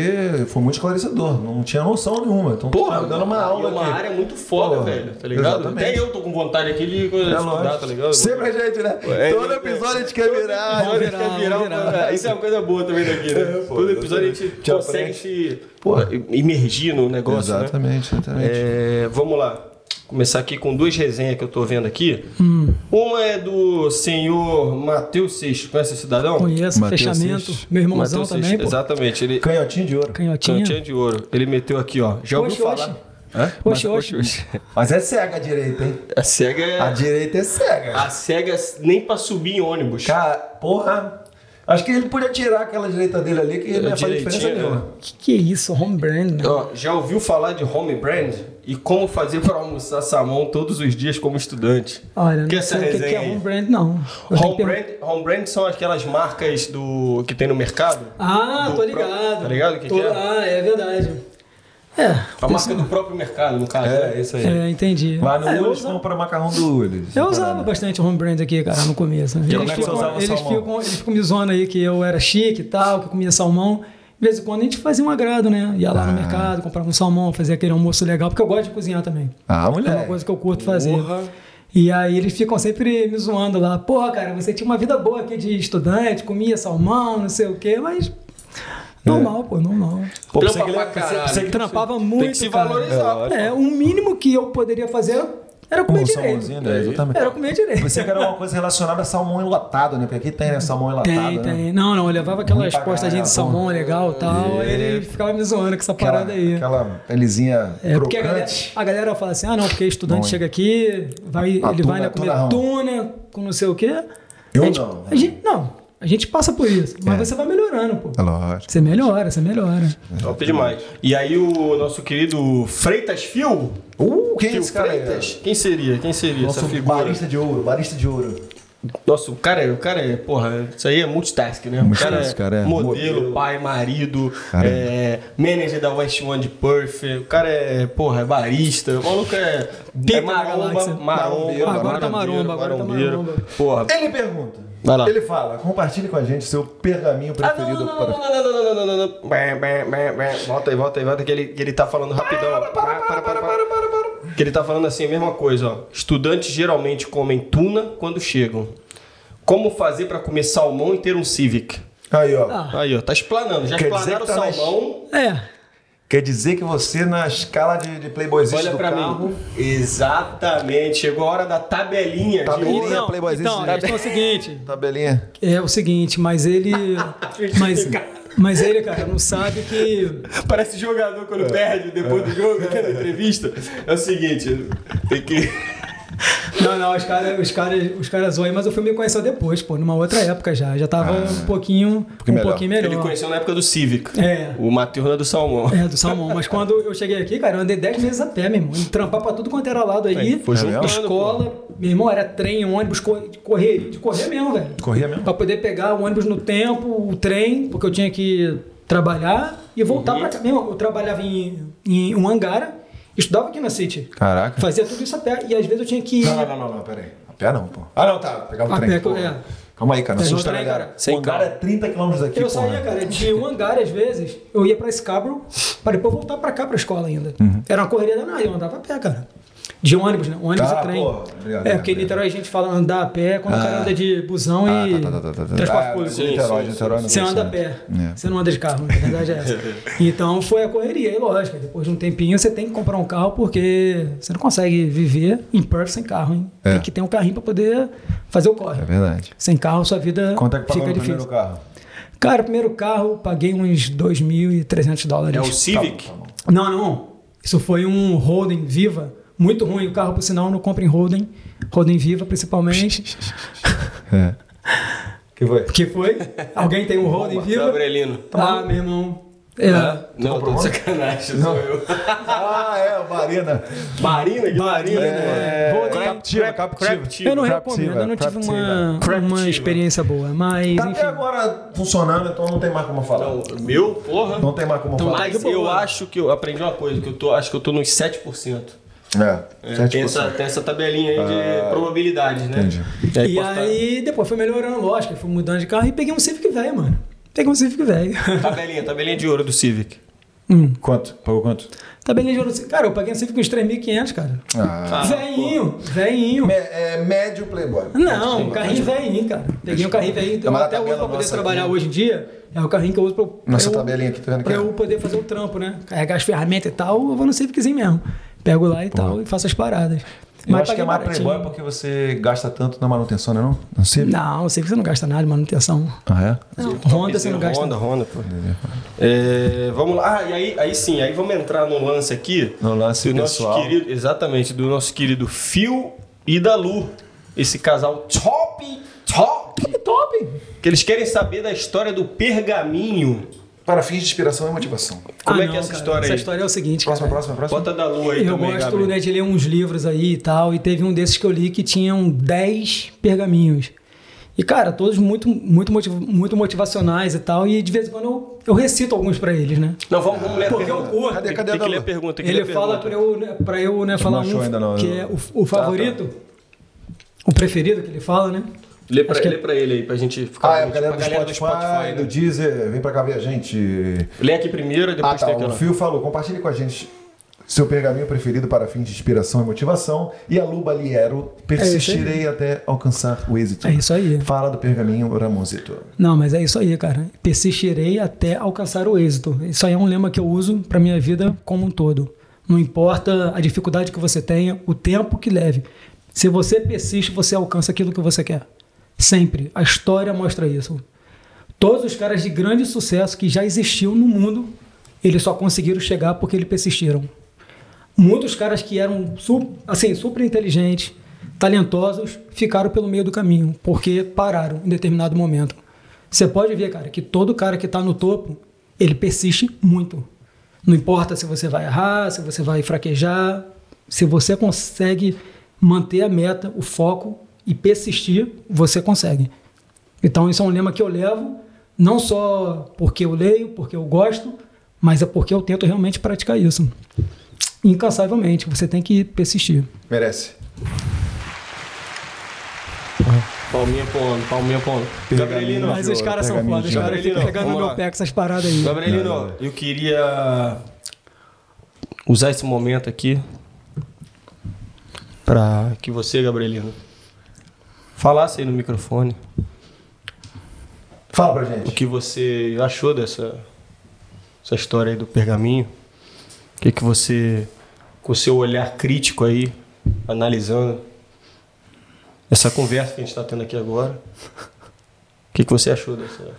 [SPEAKER 1] foi muito esclarecedor, não tinha noção nenhuma. Então,
[SPEAKER 2] Porra,
[SPEAKER 1] tá dando uma aula
[SPEAKER 2] é uma
[SPEAKER 1] aqui.
[SPEAKER 2] área muito foda,
[SPEAKER 1] Porra,
[SPEAKER 2] velho, tá ligado?
[SPEAKER 1] exatamente.
[SPEAKER 2] Até eu tô com vontade aqui de
[SPEAKER 1] É
[SPEAKER 2] estudar,
[SPEAKER 1] lógico.
[SPEAKER 2] tá ligado?
[SPEAKER 1] Sempre a gente, né?
[SPEAKER 2] É,
[SPEAKER 1] Todo
[SPEAKER 2] é,
[SPEAKER 1] episódio a gente quer virar.
[SPEAKER 2] Todo episódio quer virar
[SPEAKER 4] vamos
[SPEAKER 2] uma-
[SPEAKER 4] virar.
[SPEAKER 2] Isso é uma coisa boa também daqui, né?
[SPEAKER 1] É, pô,
[SPEAKER 2] Todo episódio a gente consegue se
[SPEAKER 1] Porra.
[SPEAKER 2] imergir no negócio, né?
[SPEAKER 1] Exatamente, exatamente.
[SPEAKER 2] É, vamos lá. Começar aqui com duas resenhas que eu tô vendo aqui.
[SPEAKER 1] Hum.
[SPEAKER 2] Uma é do senhor Matheus Seixas. Conhece esse cidadão?
[SPEAKER 4] Conheço,
[SPEAKER 1] Mateus
[SPEAKER 4] fechamento.
[SPEAKER 1] Seixas.
[SPEAKER 4] Meu irmãozão
[SPEAKER 2] Matheus
[SPEAKER 4] também,
[SPEAKER 2] Seixas. Exatamente. Ele,
[SPEAKER 1] Canhotinho de ouro.
[SPEAKER 4] Canhotinha.
[SPEAKER 2] Canhotinha de ouro. Ele meteu aqui, ó. Já ouviu
[SPEAKER 4] Oxe,
[SPEAKER 2] falar?
[SPEAKER 4] oxe.
[SPEAKER 2] Hã?
[SPEAKER 4] Oxe,
[SPEAKER 2] Mas-
[SPEAKER 4] oxe.
[SPEAKER 1] Mas é cega a direita, hein?
[SPEAKER 2] A cega é.
[SPEAKER 1] A direita é cega.
[SPEAKER 2] A cega nem pra subir em ônibus.
[SPEAKER 1] Cara, porra. Acho que ele podia tirar aquela direita dele ali, que não ia fazer diferença
[SPEAKER 2] direitinho,
[SPEAKER 1] nenhuma.
[SPEAKER 4] Que que é isso? Home brand, né?
[SPEAKER 2] Ó, já ouviu falar de home brand e como fazer para almoçar salmão todos os dias como estudante?
[SPEAKER 4] Olha,
[SPEAKER 2] Que
[SPEAKER 4] não
[SPEAKER 2] essa
[SPEAKER 4] sei o que, que é home brand, não. Eu
[SPEAKER 2] Home
[SPEAKER 4] que
[SPEAKER 2] brand, home brand são aquelas marcas do que tem no mercado.
[SPEAKER 4] Ah,
[SPEAKER 2] do
[SPEAKER 4] tô ligado.
[SPEAKER 2] Tá ligado o que,
[SPEAKER 4] Tô-
[SPEAKER 2] que é?
[SPEAKER 4] Ah, é verdade. É.
[SPEAKER 2] A marca do próprio mercado, no caso.
[SPEAKER 1] É,
[SPEAKER 2] né?
[SPEAKER 1] isso aí.
[SPEAKER 4] É, entendi.
[SPEAKER 1] Lá no
[SPEAKER 4] é, eu,
[SPEAKER 1] Willis
[SPEAKER 4] usava,
[SPEAKER 1] compra macarrão do Willis.
[SPEAKER 4] eu usava bastante home brand aqui, cara, no começo. né? Eles,
[SPEAKER 1] é que você
[SPEAKER 4] ficam, eles,
[SPEAKER 1] salmão?
[SPEAKER 4] ficam, eles ficam me zoando aí que eu era chique e tal, que eu comia salmão. De vez em quando a gente fazia um agrado, né? Ia lá no mercado, comprava um salmão, fazia aquele almoço legal, porque eu gosto de cozinhar também.
[SPEAKER 1] Ah,
[SPEAKER 4] É uma
[SPEAKER 1] mulher.
[SPEAKER 4] coisa que eu curto fazer.
[SPEAKER 2] Porra.
[SPEAKER 4] E aí eles ficam sempre me zoando lá. Porra, cara, você tinha uma vida boa aqui de estudante, comia salmão, não sei o quê, mas. Normal, pô, normal.
[SPEAKER 1] Pô,
[SPEAKER 2] Trampa
[SPEAKER 1] pensei que ele-
[SPEAKER 2] pra
[SPEAKER 1] pensei-
[SPEAKER 2] caralho.
[SPEAKER 1] pensei que-
[SPEAKER 4] Trampava muito.
[SPEAKER 2] se
[SPEAKER 4] cara.
[SPEAKER 2] valorizar,
[SPEAKER 4] É, o mínimo que eu poderia fazer era, comer
[SPEAKER 1] Um
[SPEAKER 4] direito.
[SPEAKER 1] salmãozinho, né? Exatamente.
[SPEAKER 4] Era comer direito.
[SPEAKER 1] Pensei que era uma coisa relacionada a salmão enlatado, né? Porque aqui tem, né? Salmão enlatado,
[SPEAKER 4] Tem,
[SPEAKER 1] né?
[SPEAKER 4] tem. Não, não, eu levava aquelas postadinhas de salmão legal e tal, aí ele ficava me zoando com essa
[SPEAKER 1] Aquela,
[SPEAKER 4] parada aí.
[SPEAKER 1] aquela pelezinha
[SPEAKER 4] É, porque a galera,
[SPEAKER 1] crocante.
[SPEAKER 4] a galera fala assim, ah não, porque estudante
[SPEAKER 1] Bom,
[SPEAKER 4] chega aqui, vai, ele
[SPEAKER 1] tuna-
[SPEAKER 4] vai né, comer
[SPEAKER 1] tunarrão.
[SPEAKER 4] tuna com não sei o quê.
[SPEAKER 1] Eu
[SPEAKER 4] a gente,
[SPEAKER 1] não.
[SPEAKER 4] A gente, não, a gente passa por isso, mas
[SPEAKER 1] É.
[SPEAKER 4] você vai melhorando, pô.
[SPEAKER 1] É lógico.
[SPEAKER 4] Você melhora, você melhora.
[SPEAKER 2] Top demais. E aí o nosso querido Freitas Fio.
[SPEAKER 1] Uh, quem é
[SPEAKER 2] Fio
[SPEAKER 1] esse cara?
[SPEAKER 2] Freitas? Quem seria? Quem seria
[SPEAKER 1] Nosso
[SPEAKER 2] essa figura?
[SPEAKER 1] barista de ouro, barista de ouro.
[SPEAKER 2] Nossa, o cara, é- o cara é, porra, isso aí é multitask, né? O cara é,
[SPEAKER 1] Multitask, cara, é.
[SPEAKER 2] modelo,
[SPEAKER 1] Modelo.
[SPEAKER 2] pai, marido, é, manager da West One de Perth, o cara é, porra, é barista, o maluco é,
[SPEAKER 4] Pica
[SPEAKER 2] é
[SPEAKER 4] da
[SPEAKER 2] maromba,
[SPEAKER 4] galáxia.
[SPEAKER 2] maromba,
[SPEAKER 4] Agora tá
[SPEAKER 2] marombeiro,
[SPEAKER 4] maromba, agora tá
[SPEAKER 2] marombeiro.
[SPEAKER 4] maromba.
[SPEAKER 2] Porra.
[SPEAKER 1] Ele pergunta.
[SPEAKER 2] Vai lá.
[SPEAKER 1] Ele fala, compartilhe com a gente seu pergaminho
[SPEAKER 2] Ah, não,
[SPEAKER 1] preferido
[SPEAKER 2] não, não,
[SPEAKER 1] para...
[SPEAKER 2] não, não, não, não, não, não, não. Volta aí, volta aí, volta que ele, que ele tá falando rapidão. Para, para, para, para, para. Que ele tá falando assim, a mesma coisa, ó. Estudantes geralmente comem tuna quando chegam. Como fazer pra comer salmão e ter um Civic?
[SPEAKER 1] Aí, ó.
[SPEAKER 4] Ah.
[SPEAKER 2] Aí, ó, tá explanando. Já
[SPEAKER 1] Quer
[SPEAKER 2] explanaram o
[SPEAKER 1] tá
[SPEAKER 2] salmão.
[SPEAKER 4] É.
[SPEAKER 1] Quer dizer que você, na escala de, de playboyzista
[SPEAKER 2] Olha
[SPEAKER 1] do
[SPEAKER 2] pra
[SPEAKER 1] carro...
[SPEAKER 2] mim. Exatamente. Chegou a hora da tabelinha.
[SPEAKER 1] Tabelinha.
[SPEAKER 2] De...
[SPEAKER 1] Então, playboyzinho
[SPEAKER 4] então,
[SPEAKER 1] de-
[SPEAKER 4] a questão é o seguinte.
[SPEAKER 1] Tabelinha.
[SPEAKER 4] É o seguinte, mas ele. mas, mas ele, cara, não sabe que.
[SPEAKER 2] Parece jogador quando perde depois do jogo, na entrevista. É o seguinte, tem que...
[SPEAKER 4] Não, não, os caras os cara, os cara zoam, mas eu fui me conhecer depois, pô, numa outra época já. Já tava um pouquinho, um
[SPEAKER 1] melhor.
[SPEAKER 4] pouquinho melhor.
[SPEAKER 2] Ele conheceu na época do Civic.
[SPEAKER 4] É.
[SPEAKER 2] O Matheus do Salmão.
[SPEAKER 4] É, do salmão. Mas quando eu cheguei aqui, cara, eu andei 10 meses a pé, meu irmão. Trampar pra tudo quanto era lado aí.
[SPEAKER 2] Foi juntando,
[SPEAKER 4] Escola, meu irmão, era trem, ônibus, correr, de correr mesmo, velho.
[SPEAKER 1] Corria mesmo?
[SPEAKER 4] Pra poder pegar o ônibus no tempo, o trem, porque eu tinha que trabalhar e voltar
[SPEAKER 2] Uhum.
[SPEAKER 4] pra cá. Meu irmão, eu trabalhava em, em um hangar, estudava aqui na City.
[SPEAKER 1] Caraca.
[SPEAKER 4] Fazia tudo isso a pé. E às vezes eu tinha que ir.
[SPEAKER 1] Não, não, não, não, peraí. A pé não, pô. Ah, não, tá. Pegava o trem.
[SPEAKER 4] pé,
[SPEAKER 1] pô.
[SPEAKER 4] é.
[SPEAKER 1] Calma aí, cara. Não
[SPEAKER 4] o
[SPEAKER 1] assusta,
[SPEAKER 4] trem, cara.
[SPEAKER 1] O
[SPEAKER 2] Sem
[SPEAKER 1] hangar
[SPEAKER 2] calma.
[SPEAKER 1] é 30 km daqui,
[SPEAKER 4] Eu
[SPEAKER 1] porra.
[SPEAKER 4] saía, cara, de um hangar às vezes, eu ia pra Scarborough, para depois voltar pra cá, pra escola ainda.
[SPEAKER 1] Uhum.
[SPEAKER 4] Era uma correria danada, eu andava a pé, cara. De ônibus, né? Ônibus
[SPEAKER 1] Tá,
[SPEAKER 4] e trem.
[SPEAKER 1] pô, obrigado,
[SPEAKER 4] é,
[SPEAKER 1] obrigado,
[SPEAKER 4] porque em
[SPEAKER 1] obrigado.
[SPEAKER 4] Niterói a gente fala andar a pé quando o cara
[SPEAKER 1] Ah.
[SPEAKER 4] anda de busão
[SPEAKER 1] Ah,
[SPEAKER 4] e
[SPEAKER 1] tá, tá, tá, tá, tá.
[SPEAKER 4] transporte
[SPEAKER 1] Ah,
[SPEAKER 4] público.
[SPEAKER 2] sim,
[SPEAKER 1] Niterói,
[SPEAKER 2] sim,
[SPEAKER 1] Niterói não
[SPEAKER 4] Você anda a pé?
[SPEAKER 1] É.
[SPEAKER 4] você não anda de carro, na verdade é essa. Então foi a correria, e lógico, depois de um tempinho você tem que comprar um carro porque você não consegue viver em Perth sem carro, hein?
[SPEAKER 1] É.
[SPEAKER 4] Tem que ter um carrinho pra poder fazer o corre.
[SPEAKER 1] É verdade.
[SPEAKER 4] Sem carro sua vida
[SPEAKER 1] Quanto é que
[SPEAKER 4] fica difícil.
[SPEAKER 1] primeiro carro?
[SPEAKER 4] Cara, primeiro carro, paguei uns 2.300 dólares.
[SPEAKER 2] É o Civic?
[SPEAKER 4] Não, não. Isso foi um Holden Viva. Muito ruim o carro, por sinal, não compra em Holden. Holden Viva, principalmente.
[SPEAKER 1] É. que foi?
[SPEAKER 4] que foi? Alguém tem um Holden Viva?
[SPEAKER 2] Gabrielino.
[SPEAKER 4] Ah, meu irmão. É.
[SPEAKER 2] Não, tô de sacanagem, sou eu.
[SPEAKER 1] Ah, é, o Marina.
[SPEAKER 2] Marina, que Marina,
[SPEAKER 1] É,
[SPEAKER 2] Holden.
[SPEAKER 1] Captiva, Captiva.
[SPEAKER 4] Eu não recomendo, eu não tive uma, uma experiência boa, mas
[SPEAKER 1] Tá
[SPEAKER 4] enfim.
[SPEAKER 1] até agora funcionando, então não tem mais como falar.
[SPEAKER 2] Não, meu, porra.
[SPEAKER 1] Não tem mais como falar.
[SPEAKER 2] Mas eu acho que eu aprendi uma coisa, que eu tô, acho que eu tô nos 7%.
[SPEAKER 1] É,
[SPEAKER 2] É, tem,
[SPEAKER 1] 7%.
[SPEAKER 2] essa, tem essa tabelinha aí de probabilidades, né?
[SPEAKER 1] entendi.
[SPEAKER 2] E aí,
[SPEAKER 4] E aí, depois foi melhorando, lógico, fui mudando de carro e peguei um Civic velho, mano. Peguei um Civic velho.
[SPEAKER 2] Tabelinha, tabelinha de ouro do Civic.
[SPEAKER 4] hum.
[SPEAKER 1] Quanto? Pagou quanto?
[SPEAKER 4] Tabelinha de ouro. Cara, eu paguei um Civic uns 3.500, cara.
[SPEAKER 1] Ah.
[SPEAKER 4] Veinho, veinho.
[SPEAKER 1] Me- é médio playboy.
[SPEAKER 4] Não, um carrinho velhinho, cara. Peguei um carrinho
[SPEAKER 1] Mas a
[SPEAKER 4] até uso
[SPEAKER 1] tabela
[SPEAKER 4] pra poder trabalhar
[SPEAKER 1] aqui-
[SPEAKER 4] hoje em dia. É o carrinho que eu uso pra,
[SPEAKER 1] Nossa
[SPEAKER 4] eu,
[SPEAKER 1] tabelinha aqui, tá vendo
[SPEAKER 4] pra eu poder fazer o trampo, né? Carregar as ferramentas e tal, eu vou no Civiczinho mesmo. Pego lá e tal e faço as paradas.
[SPEAKER 1] Eu
[SPEAKER 4] Mas
[SPEAKER 1] acho que é mais playboy porque você gasta tanto na manutenção, né? Não, não sei.
[SPEAKER 4] Não, você não gasta nada de manutenção.
[SPEAKER 1] Ah, é?
[SPEAKER 4] Não, Honda você não gasta
[SPEAKER 2] Honda, Honda, pô. É, vamos lá. Ah, e aí, aí sim, aí vamos entrar no lance aqui.
[SPEAKER 1] No lance
[SPEAKER 2] do nosso
[SPEAKER 1] pessoal.
[SPEAKER 2] querido, exatamente, do nosso querido Phil e da Lu. Esse casal top, top,
[SPEAKER 4] top!
[SPEAKER 2] que eles querem saber da história do pergaminho.
[SPEAKER 1] Para fins de inspiração e motivação.
[SPEAKER 2] Como
[SPEAKER 4] Ah,
[SPEAKER 2] é que é
[SPEAKER 4] não,
[SPEAKER 2] essa
[SPEAKER 4] cara,
[SPEAKER 2] história
[SPEAKER 4] Essa
[SPEAKER 2] aí?
[SPEAKER 4] história é o seguinte,
[SPEAKER 1] Próxima,
[SPEAKER 4] cara.
[SPEAKER 1] próxima, próxima.
[SPEAKER 2] Bota da Lu aí
[SPEAKER 4] Eu
[SPEAKER 2] também,
[SPEAKER 4] gosto
[SPEAKER 2] Gabriel.
[SPEAKER 4] né, de ler uns livros aí e tal, e teve um desses que eu li que tinham 10 pergaminhos. E, cara, todos muito, muito, motiv- muito motivacionais e tal, e de vez em quando eu, eu recito alguns pra eles, né?
[SPEAKER 2] Não, vamos, vamos ler a
[SPEAKER 4] Porque eu
[SPEAKER 2] pergunta.
[SPEAKER 4] curto.
[SPEAKER 1] Cadê,
[SPEAKER 2] Tem,
[SPEAKER 1] cadê
[SPEAKER 2] tem
[SPEAKER 1] a
[SPEAKER 2] que ler a pergunta. tem que
[SPEAKER 4] Ele
[SPEAKER 2] ler a
[SPEAKER 4] fala
[SPEAKER 2] pergunta.
[SPEAKER 4] pra eu, né, pra eu né, falar
[SPEAKER 1] não achou
[SPEAKER 4] um
[SPEAKER 1] ainda não,
[SPEAKER 4] que
[SPEAKER 1] eu-
[SPEAKER 4] é o, o favorito, o preferido que ele fala, né?
[SPEAKER 2] Lê pra,
[SPEAKER 4] que-
[SPEAKER 2] lê pra ele aí, pra gente ficar...
[SPEAKER 1] Ah, é a
[SPEAKER 2] pra
[SPEAKER 1] galera do Spotify, do
[SPEAKER 2] né?
[SPEAKER 1] Deezer, vem pra cá ver a gente.
[SPEAKER 2] Lê aqui primeiro e
[SPEAKER 1] Ah,
[SPEAKER 2] depois
[SPEAKER 1] tá.
[SPEAKER 2] tem
[SPEAKER 1] O
[SPEAKER 2] aquela...
[SPEAKER 1] Fio falou, compartilhe com a gente seu pergaminho preferido para fins de inspiração e motivação. E a Luba Liero, persistirei até alcançar o êxito.
[SPEAKER 4] É isso aí.
[SPEAKER 1] Fala do pergaminho Ramosito.
[SPEAKER 4] Não, mas é isso aí, cara. Persistirei até alcançar o êxito. Isso aí é um lema que eu uso pra minha vida como um todo. Não importa a dificuldade que você tenha, o tempo que leve. Se você persiste, você alcança aquilo que você quer. Sempre. A história mostra isso. Todos os caras de grande sucesso que já existiam no mundo, eles só conseguiram chegar porque eles persistiram. Muitos caras que eram assim, super inteligentes, talentosos, ficaram pelo meio do caminho, porque pararam em determinado momento. Você pode ver, cara, que todo cara que está no topo, ele persiste muito. Não importa se você vai errar, se você vai fraquejar, se você consegue manter a meta, o foco e persistir, você consegue. Então, isso é um lema que eu levo, não só porque eu leio, porque eu gosto, mas é porque eu tento realmente praticar isso. Incansavelmente, você tem que persistir.
[SPEAKER 1] Merece.
[SPEAKER 2] Palminha pro homem, palminha pro homem. Gabrielino,
[SPEAKER 4] Mas os caras são foda, os caras ficam
[SPEAKER 2] Gabrielino,
[SPEAKER 4] pegando no meu pé com essas paradas aí.
[SPEAKER 2] Gabrielino, eu queria usar esse momento aqui para que você, Gabrielino, falasse aí no microfone.
[SPEAKER 1] Fala pra
[SPEAKER 2] o
[SPEAKER 1] gente.
[SPEAKER 2] que você achou dessa essa história aí do pergaminho. O que, que você, com o seu olhar crítico aí, analisando essa conversa que a gente está tendo aqui agora, o que, que você achou dessa,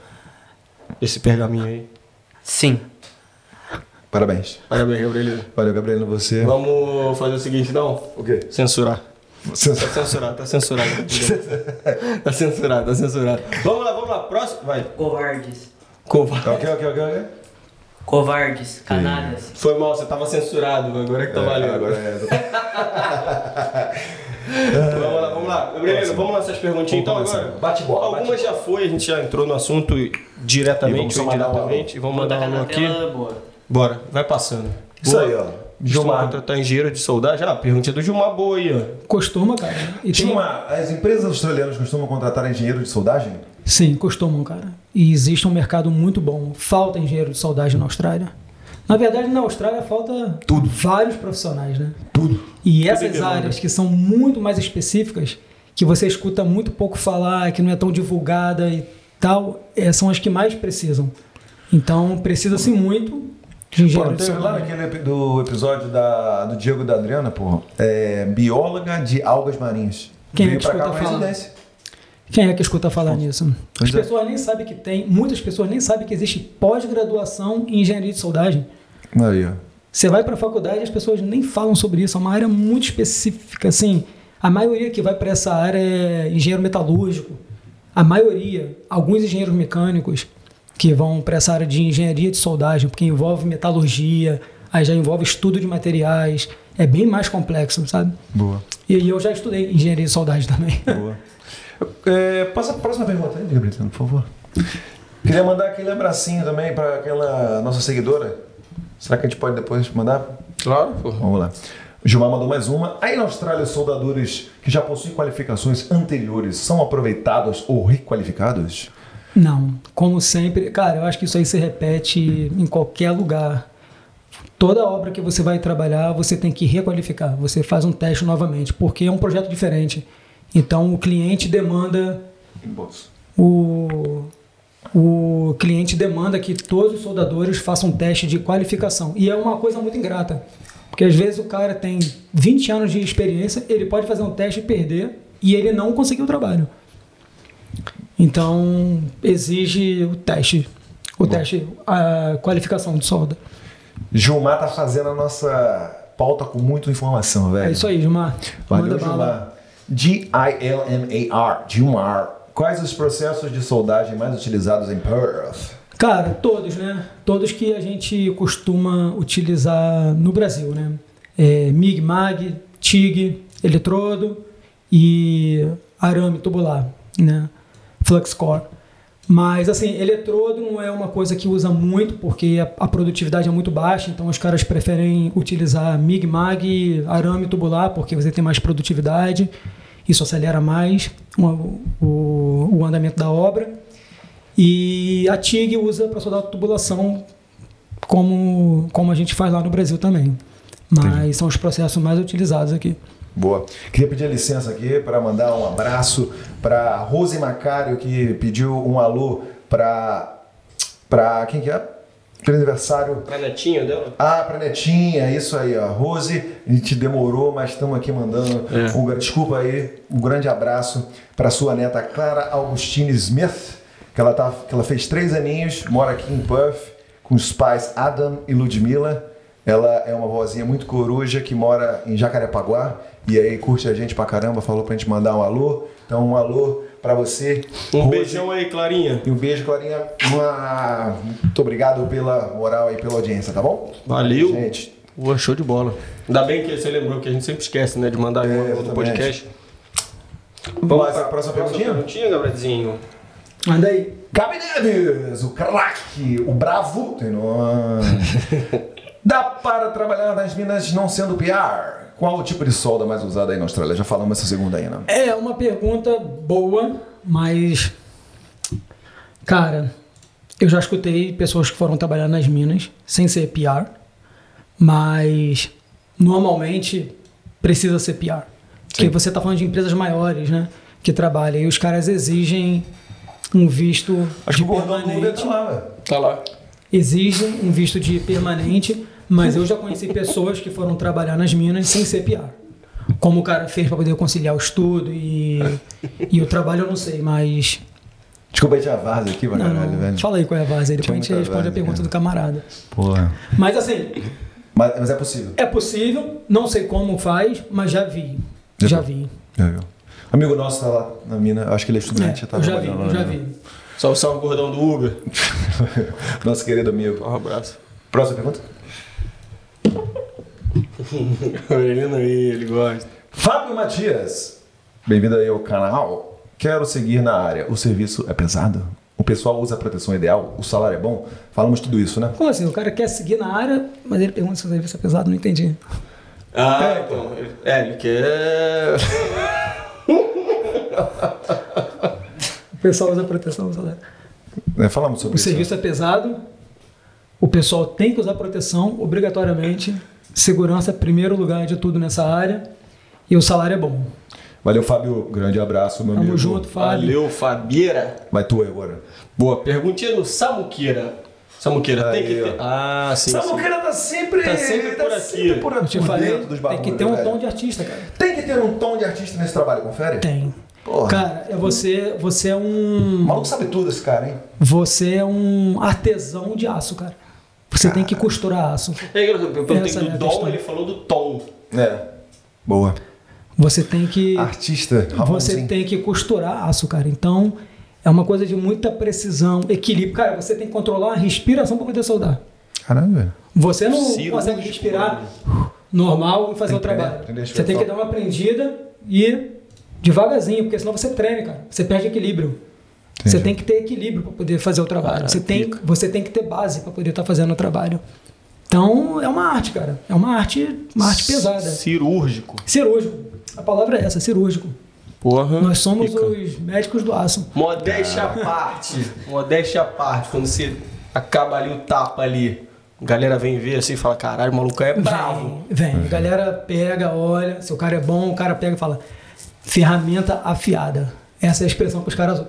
[SPEAKER 2] desse pergaminho aí?
[SPEAKER 3] Sim.
[SPEAKER 1] Parabéns.
[SPEAKER 2] Parabéns, Gabrielino.
[SPEAKER 1] Valeu, Gabriel, você.
[SPEAKER 2] Vamos fazer o seguinte, não?
[SPEAKER 1] O quê?
[SPEAKER 2] Censurar. Tá censurado, tá censurado. tá censurado, tá censurado. Vamos lá, vamos lá. Próximo. Vai.
[SPEAKER 3] Covardes.
[SPEAKER 2] Covarde.
[SPEAKER 1] Ok, ok, ok, ok.
[SPEAKER 3] Covardes. Canalhas.
[SPEAKER 2] Foi mal, você tava censurado, agora é que tá valendo.
[SPEAKER 1] Agora é.
[SPEAKER 2] Vamos lá, vamos lá. Gabrielino, vamos lá essas perguntinhas então agora.
[SPEAKER 1] Bate bola,
[SPEAKER 2] Algumas
[SPEAKER 1] bate
[SPEAKER 2] já foi, a gente já entrou no assunto diretamente ou
[SPEAKER 1] mandar
[SPEAKER 2] indiretamente. Vamos mandar um
[SPEAKER 3] na
[SPEAKER 2] aqui.
[SPEAKER 3] tela, boa.
[SPEAKER 2] Bora, vai passando.
[SPEAKER 1] Isso
[SPEAKER 2] Boa.
[SPEAKER 1] aí, ó. Gilmar.
[SPEAKER 2] contratar engenheiro de soldagem? Ah, a pergunta é do Gilmar boa aí, ó.
[SPEAKER 4] Costuma, cara. E tem-
[SPEAKER 1] Gilmar, as empresas australianas costumam contratar engenheiro de soldagem?
[SPEAKER 4] Sim, costumam, cara. E existe um mercado muito bom. Falta engenheiro de soldagem na Austrália. Na verdade, na Austrália falta
[SPEAKER 1] Tudo.
[SPEAKER 4] vários profissionais, né?
[SPEAKER 1] Tudo.
[SPEAKER 4] E essas
[SPEAKER 2] demanda.
[SPEAKER 4] áreas que são muito mais específicas, que você escuta muito pouco falar, que não é tão divulgada e tal, é, são as que mais precisam. Então, precisa-se muito
[SPEAKER 1] Pô, teve lá naquele epi- do episódio da, do Diego e da Adriana, porra, é, bióloga de algas marinhas.
[SPEAKER 4] Quem é
[SPEAKER 1] Veio
[SPEAKER 4] que
[SPEAKER 1] pra cá
[SPEAKER 4] escuta falar? Quem é que escuta falar nisso?
[SPEAKER 1] Pois
[SPEAKER 4] As
[SPEAKER 1] é.
[SPEAKER 4] pessoas nem sabem que tem, muitas pessoas nem sabem que existe pós-graduação em engenharia de soldagem.
[SPEAKER 1] Aí, ó.
[SPEAKER 4] Você vai para a faculdade e as pessoas nem falam sobre isso. É uma área muito específica. Assim, a maioria que vai para essa área é engenheiro metalúrgico. A maioria, alguns engenheiros mecânicos que vão para essa área de engenharia de soldagem, porque envolve metalurgia, aí já envolve estudo de materiais. É bem mais complexo, sabe?
[SPEAKER 1] Boa.
[SPEAKER 4] E aí eu já estudei engenharia de soldagem também.
[SPEAKER 1] Boa. É, passa a próxima pergunta aí, Gabriel, por favor. Queria mandar aquele abracinho também para aquela nossa seguidora. Será que a gente pode depois mandar?
[SPEAKER 2] Claro.
[SPEAKER 1] Vamos lá. O Gilmar mandou mais uma. Aí na Austrália, soldadores que já possuem qualificações anteriores são aproveitados ou requalificados?
[SPEAKER 4] Não, como sempre, cara, eu acho que isso aí se repete em qualquer lugar. Toda obra que você vai trabalhar, você tem que requalificar. Você faz um teste novamente, porque é um projeto diferente. Então o cliente demanda o, o cliente demanda que todos os soldadores façam um teste de qualificação. E é uma coisa muito ingrata. Porque às vezes o cara tem 20 anos de experiência, ele pode fazer um teste e perder, e ele não conseguiu o trabalho. Então, exige o teste. O teste, a qualificação de solda.
[SPEAKER 1] Gilmar tá fazendo a nossa pauta com muita informação, velho.
[SPEAKER 4] É isso aí, Gilmar.
[SPEAKER 1] Valeu. Gilmar. G-I-L-M-A-R. Gilmar. Quais os processos de soldagem mais utilizados em Perth?
[SPEAKER 4] Cara, todos, né? Todos que a gente costuma utilizar no Brasil, né? É, MIG, MAG, TIG, eletrodo e arame tubular, né? Fluxcore. Mas, assim, eletrodo não é uma coisa que usa muito, porque a, a produtividade é muito baixa, então os caras preferem utilizar MIG, MAG, arame tubular, porque você tem mais produtividade, isso acelera mais o, o, o andamento da obra. E a TIG usa para soldar tubulação, como, como a gente faz lá no Brasil também. Mas são os processos mais utilizados aqui.
[SPEAKER 1] Boa. Queria pedir licença aqui para mandar um abraço para Rose Macário, que pediu um alô para. para quem que é? Feliz aniversário.
[SPEAKER 2] Pra netinha dela?
[SPEAKER 1] Ah, pra netinha, isso aí, ó. Rose, a gente demorou, mas estamos aqui mandando.
[SPEAKER 2] É.
[SPEAKER 1] Um, desculpa aí, um grande abraço para sua neta Clara Augustine Smith, que ela, tá, que ela fez três aninhos, mora aqui em Perth, com os pais Adam e Ludmilla. Ela é uma vozinha muito coruja que mora em Jacarepaguá e aí curte a gente pra caramba, falou pra gente mandar um alô. Então, um alô pra você.
[SPEAKER 2] Um
[SPEAKER 1] Rose.
[SPEAKER 2] beijão aí, Clarinha.
[SPEAKER 1] E um beijo, Clarinha. Uma- Muito obrigado pela moral e pela audiência, tá bom?
[SPEAKER 2] Valeu.
[SPEAKER 1] Gente,
[SPEAKER 2] Boa, show de bola. Ainda bem que você lembrou que a gente sempre esquece, né, de mandar
[SPEAKER 1] É,
[SPEAKER 2] no
[SPEAKER 1] exatamente.
[SPEAKER 2] podcast.
[SPEAKER 1] Vamos para a próxima perguntinha?
[SPEAKER 2] perguntinha, Gabrielzinho.
[SPEAKER 4] Manda aí.
[SPEAKER 1] Gabi Neves, o craque, o bravo, tem nome. Dá para trabalhar nas minas não sendo PR? Qual o tipo de solda mais usada aí na Austrália? Já falamos essa segunda aí, né?
[SPEAKER 4] É uma pergunta boa, mas. Cara, eu já escutei pessoas que foram trabalhar nas minas sem ser PR, mas normalmente precisa ser PR. Porque você está falando de empresas maiores, né? Que trabalham e os caras exigem um visto
[SPEAKER 1] Acho
[SPEAKER 4] de
[SPEAKER 1] que o
[SPEAKER 4] permanente.
[SPEAKER 1] tá lá, velho.
[SPEAKER 2] Tá lá.
[SPEAKER 4] Exige um visto de permanente, mas eu já conheci pessoas que foram trabalhar nas minas sem ser PR. Como o cara fez para poder conciliar o estudo e, e o trabalho, eu não sei, mas.
[SPEAKER 1] Desculpa aí, tinha vaza aqui
[SPEAKER 4] Não,
[SPEAKER 1] caralho,
[SPEAKER 4] não.
[SPEAKER 1] velho.
[SPEAKER 4] Fala aí qual é a aí, depois
[SPEAKER 1] Tinha
[SPEAKER 4] a gente responde a
[SPEAKER 1] base,
[SPEAKER 4] pergunta
[SPEAKER 1] cara.
[SPEAKER 4] do camarada.
[SPEAKER 1] Porra.
[SPEAKER 4] Mas assim,
[SPEAKER 1] Mas, mas é possível.
[SPEAKER 4] é possível, não sei como faz, mas já vi.
[SPEAKER 1] Já
[SPEAKER 4] Já vi.
[SPEAKER 1] Já viu? Amigo nosso tá lá na mina, acho que ele é
[SPEAKER 4] É,
[SPEAKER 1] estudante. tá
[SPEAKER 4] eu já vi,
[SPEAKER 1] trabalhando
[SPEAKER 4] eu
[SPEAKER 1] lá,
[SPEAKER 4] já
[SPEAKER 1] né?
[SPEAKER 4] vi.
[SPEAKER 2] Salve, salve, gordão do Uber.
[SPEAKER 1] Nosso querido amigo.
[SPEAKER 2] Um abraço.
[SPEAKER 1] Próxima pergunta.
[SPEAKER 2] não aí, ele gosta.
[SPEAKER 1] Fábio Matias. Bem-vindo aí ao canal. Quero seguir na área. O serviço é pesado? O pessoal usa a proteção ideal? O salário é bom? Falamos tudo isso, né?
[SPEAKER 4] Como assim? O cara quer seguir na área, mas ele pergunta se o serviço é pesado, não entendi.
[SPEAKER 2] Ah, então. ele- É, ele quer.
[SPEAKER 4] O pessoal usa proteção, usa salário.
[SPEAKER 1] É, falamos sobre
[SPEAKER 4] O
[SPEAKER 1] isso.
[SPEAKER 4] serviço é pesado, o pessoal tem que usar proteção obrigatoriamente. Segurança é primeiro lugar de tudo nessa área. E o salário é bom.
[SPEAKER 1] Valeu, Fábio. Grande abraço, meu
[SPEAKER 4] Tamo
[SPEAKER 1] amigo.
[SPEAKER 4] junto, Fábio.
[SPEAKER 2] Valeu, Fabieira.
[SPEAKER 1] Vai tu aí agora.
[SPEAKER 2] Boa, perguntinha do Samuqueira. Samuqueira, tem que ter. Ah, sim. sim.
[SPEAKER 1] Samuqueira tá sempre,
[SPEAKER 2] Tá sempre por aqui.
[SPEAKER 1] sempre por,
[SPEAKER 4] Eu te falei,
[SPEAKER 1] dentro dos
[SPEAKER 4] tem que ter um
[SPEAKER 1] velho.
[SPEAKER 4] tom de artista, cara.
[SPEAKER 1] Tem que ter um tom de artista nesse trabalho, confere?
[SPEAKER 4] Tem.
[SPEAKER 1] Porra.
[SPEAKER 4] Cara, é você, você é
[SPEAKER 1] O
[SPEAKER 4] um.
[SPEAKER 1] maluco sabe tudo esse cara, hein?
[SPEAKER 4] Você é um artesão de aço, cara. Você tem que costurar aço.
[SPEAKER 2] É, eu perguntei
[SPEAKER 4] é
[SPEAKER 2] do
[SPEAKER 4] a
[SPEAKER 2] dom,
[SPEAKER 4] questão.
[SPEAKER 2] ele falou do tom.
[SPEAKER 1] É. Boa.
[SPEAKER 4] Você tem que.
[SPEAKER 1] Artista.
[SPEAKER 4] Você
[SPEAKER 1] Ramonzinho.
[SPEAKER 4] tem que costurar aço, cara. Então, é uma coisa de muita precisão, equilíbrio. Cara, você tem que controlar a respiração para poder soldar.
[SPEAKER 1] Velho.
[SPEAKER 4] Você não
[SPEAKER 2] Cirúrgico,
[SPEAKER 4] consegue respirar normal e fazer
[SPEAKER 1] Tem
[SPEAKER 4] o trabalho. Você tem que dar uma aprendida e devagarzinho, porque senão você treme, cara. Você perde equilíbrio.
[SPEAKER 1] Entendi.
[SPEAKER 4] Você tem que ter equilíbrio para poder fazer o trabalho. Você, tem, você tem que ter base para poder estar fazendo o trabalho. Então, é uma arte, cara. É uma arte, uma arte pesada.
[SPEAKER 2] Cirúrgico.
[SPEAKER 4] Cirúrgico. A palavra é essa, cirúrgico.
[SPEAKER 2] Porra.
[SPEAKER 4] Nós somos
[SPEAKER 2] pica.
[SPEAKER 4] os médicos do aço.
[SPEAKER 2] Modéstia à parte. Modéstia à parte. Quando você acaba ali o tapa ali, a galera vem ver assim e fala: caralho, o maluco é bravo.
[SPEAKER 4] Vem, vem. A galera pega, olha, se o cara é bom, o cara pega e fala, ferramenta afiada. Essa é a expressão que os caras.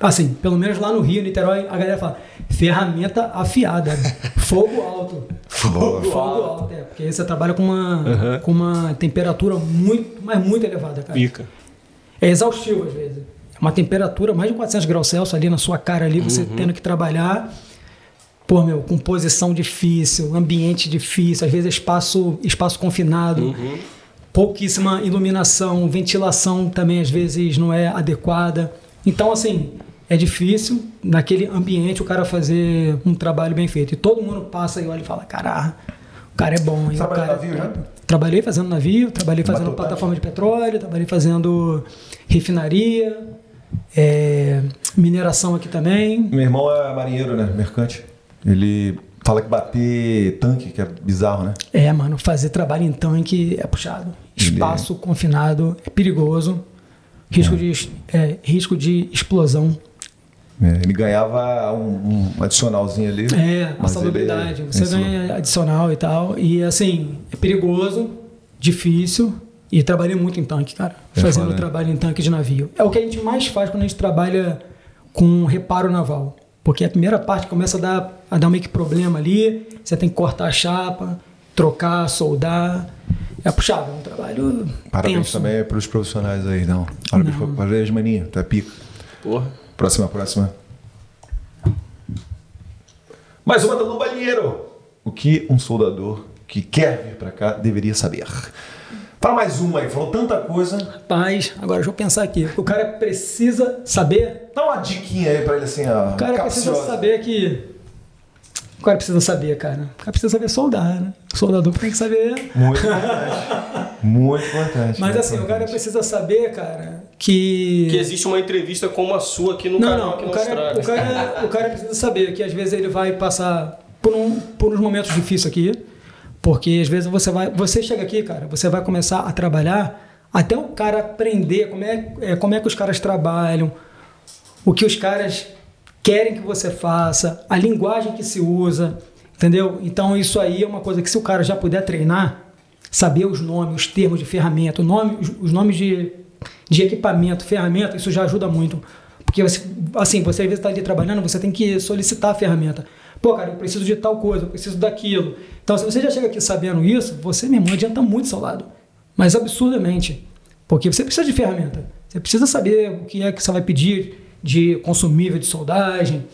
[SPEAKER 4] Assim, pelo menos lá no Rio, Niterói, a galera fala, ferramenta afiada. Fogo alto.
[SPEAKER 1] Boa.
[SPEAKER 4] Fogo alto, é. Porque aí você trabalha com uma, com uma temperatura muito, mas muito elevada, cara.
[SPEAKER 2] Pica.
[SPEAKER 4] É exaustivo às vezes. É uma temperatura mais de 400 graus Celsius ali na sua cara ali, você tendo que trabalhar. Pô, meu, composição difícil, ambiente difícil, às vezes espaço, espaço confinado, pouquíssima iluminação, ventilação também às vezes não é adequada. Então, assim, é difícil naquele ambiente o cara fazer um trabalho bem feito. E todo mundo passa e olha e fala, caralho, o cara é bom. hein? Cara
[SPEAKER 1] navio já?
[SPEAKER 4] Trabalhei fazendo navio, trabalhei fazendo plataforma de petróleo, trabalhei fazendo refinaria, é, mineração aqui também.
[SPEAKER 1] Meu irmão é marinheiro, né? Mercante. Ele fala que bater tanque, que é bizarro, né?
[SPEAKER 4] É, mano, fazer trabalho em tanque é puxado. Espaço confinado é perigoso. Risco, de, é, risco de explosão.
[SPEAKER 1] É, ele ganhava um, um adicionalzinho ali.
[SPEAKER 4] É, a salubridade.
[SPEAKER 1] ele-
[SPEAKER 4] Você ganha adicional e tal. E assim, é perigoso, difícil. E trabalhei muito em tanque, cara.
[SPEAKER 1] É
[SPEAKER 4] fazendo
[SPEAKER 1] foda, né?
[SPEAKER 4] trabalho em tanque de navio. É o que a gente mais faz quando a gente trabalha com reparo naval. Porque a primeira parte começa a dar, a dar meio que problema ali. Você tem que cortar a chapa, trocar, soldar. É puxado, é um trabalho
[SPEAKER 1] Parabéns
[SPEAKER 4] tenso.
[SPEAKER 1] também para os profissionais aí, não. Parabéns,
[SPEAKER 4] Não.
[SPEAKER 1] parabéns maninho. Tu é pica.
[SPEAKER 2] Porra.
[SPEAKER 1] Próxima, próxima. Mais uma do Lubalheiro. O que um soldador que quer vir pra cá deveria saber? Fala mais uma aí, falou tanta coisa.
[SPEAKER 4] Rapaz, agora deixa eu pensar aqui. O cara precisa saber.
[SPEAKER 1] Dá uma diquinha aí pra ele assim, ó.
[SPEAKER 4] O cara precisa saber que. O cara precisa saber, cara. O cara precisa saber soldar, né? O soldador tem que saber.
[SPEAKER 1] Muito importante. Muito importante.
[SPEAKER 4] Mas
[SPEAKER 1] muito
[SPEAKER 4] assim, o cara
[SPEAKER 1] importante.
[SPEAKER 4] precisa saber, cara, que.
[SPEAKER 2] Que existe uma entrevista como a sua aqui no
[SPEAKER 4] Não,
[SPEAKER 2] canal
[SPEAKER 4] não.
[SPEAKER 2] aqui
[SPEAKER 4] O cara,
[SPEAKER 2] Austrália.
[SPEAKER 4] o, cara, o cara precisa saber que às vezes ele vai passar por, um, por uns momentos difíceis aqui. Porque às vezes você vai. Você chega aqui, cara, você vai começar a trabalhar até o cara aprender como é, é, como é que os caras trabalham, o que os caras querem que você faça, a linguagem que se usa, entendeu? Então isso aí é uma coisa que se o cara já puder treinar, saber os nomes, os termos de ferramenta, nome, os, os nomes de, de equipamento, ferramenta, isso já ajuda muito. Porque, você- assim, você às vezes está ali trabalhando, você tem que solicitar a ferramenta. Pô, cara, eu preciso de tal coisa, eu preciso daquilo. Então, se você já chega aqui sabendo isso, você, meu irmão, adianta muito seu lado. Mas absurdamente. Porque você precisa de ferramenta. Você precisa saber o que é que você vai pedir de consumível de soldagem,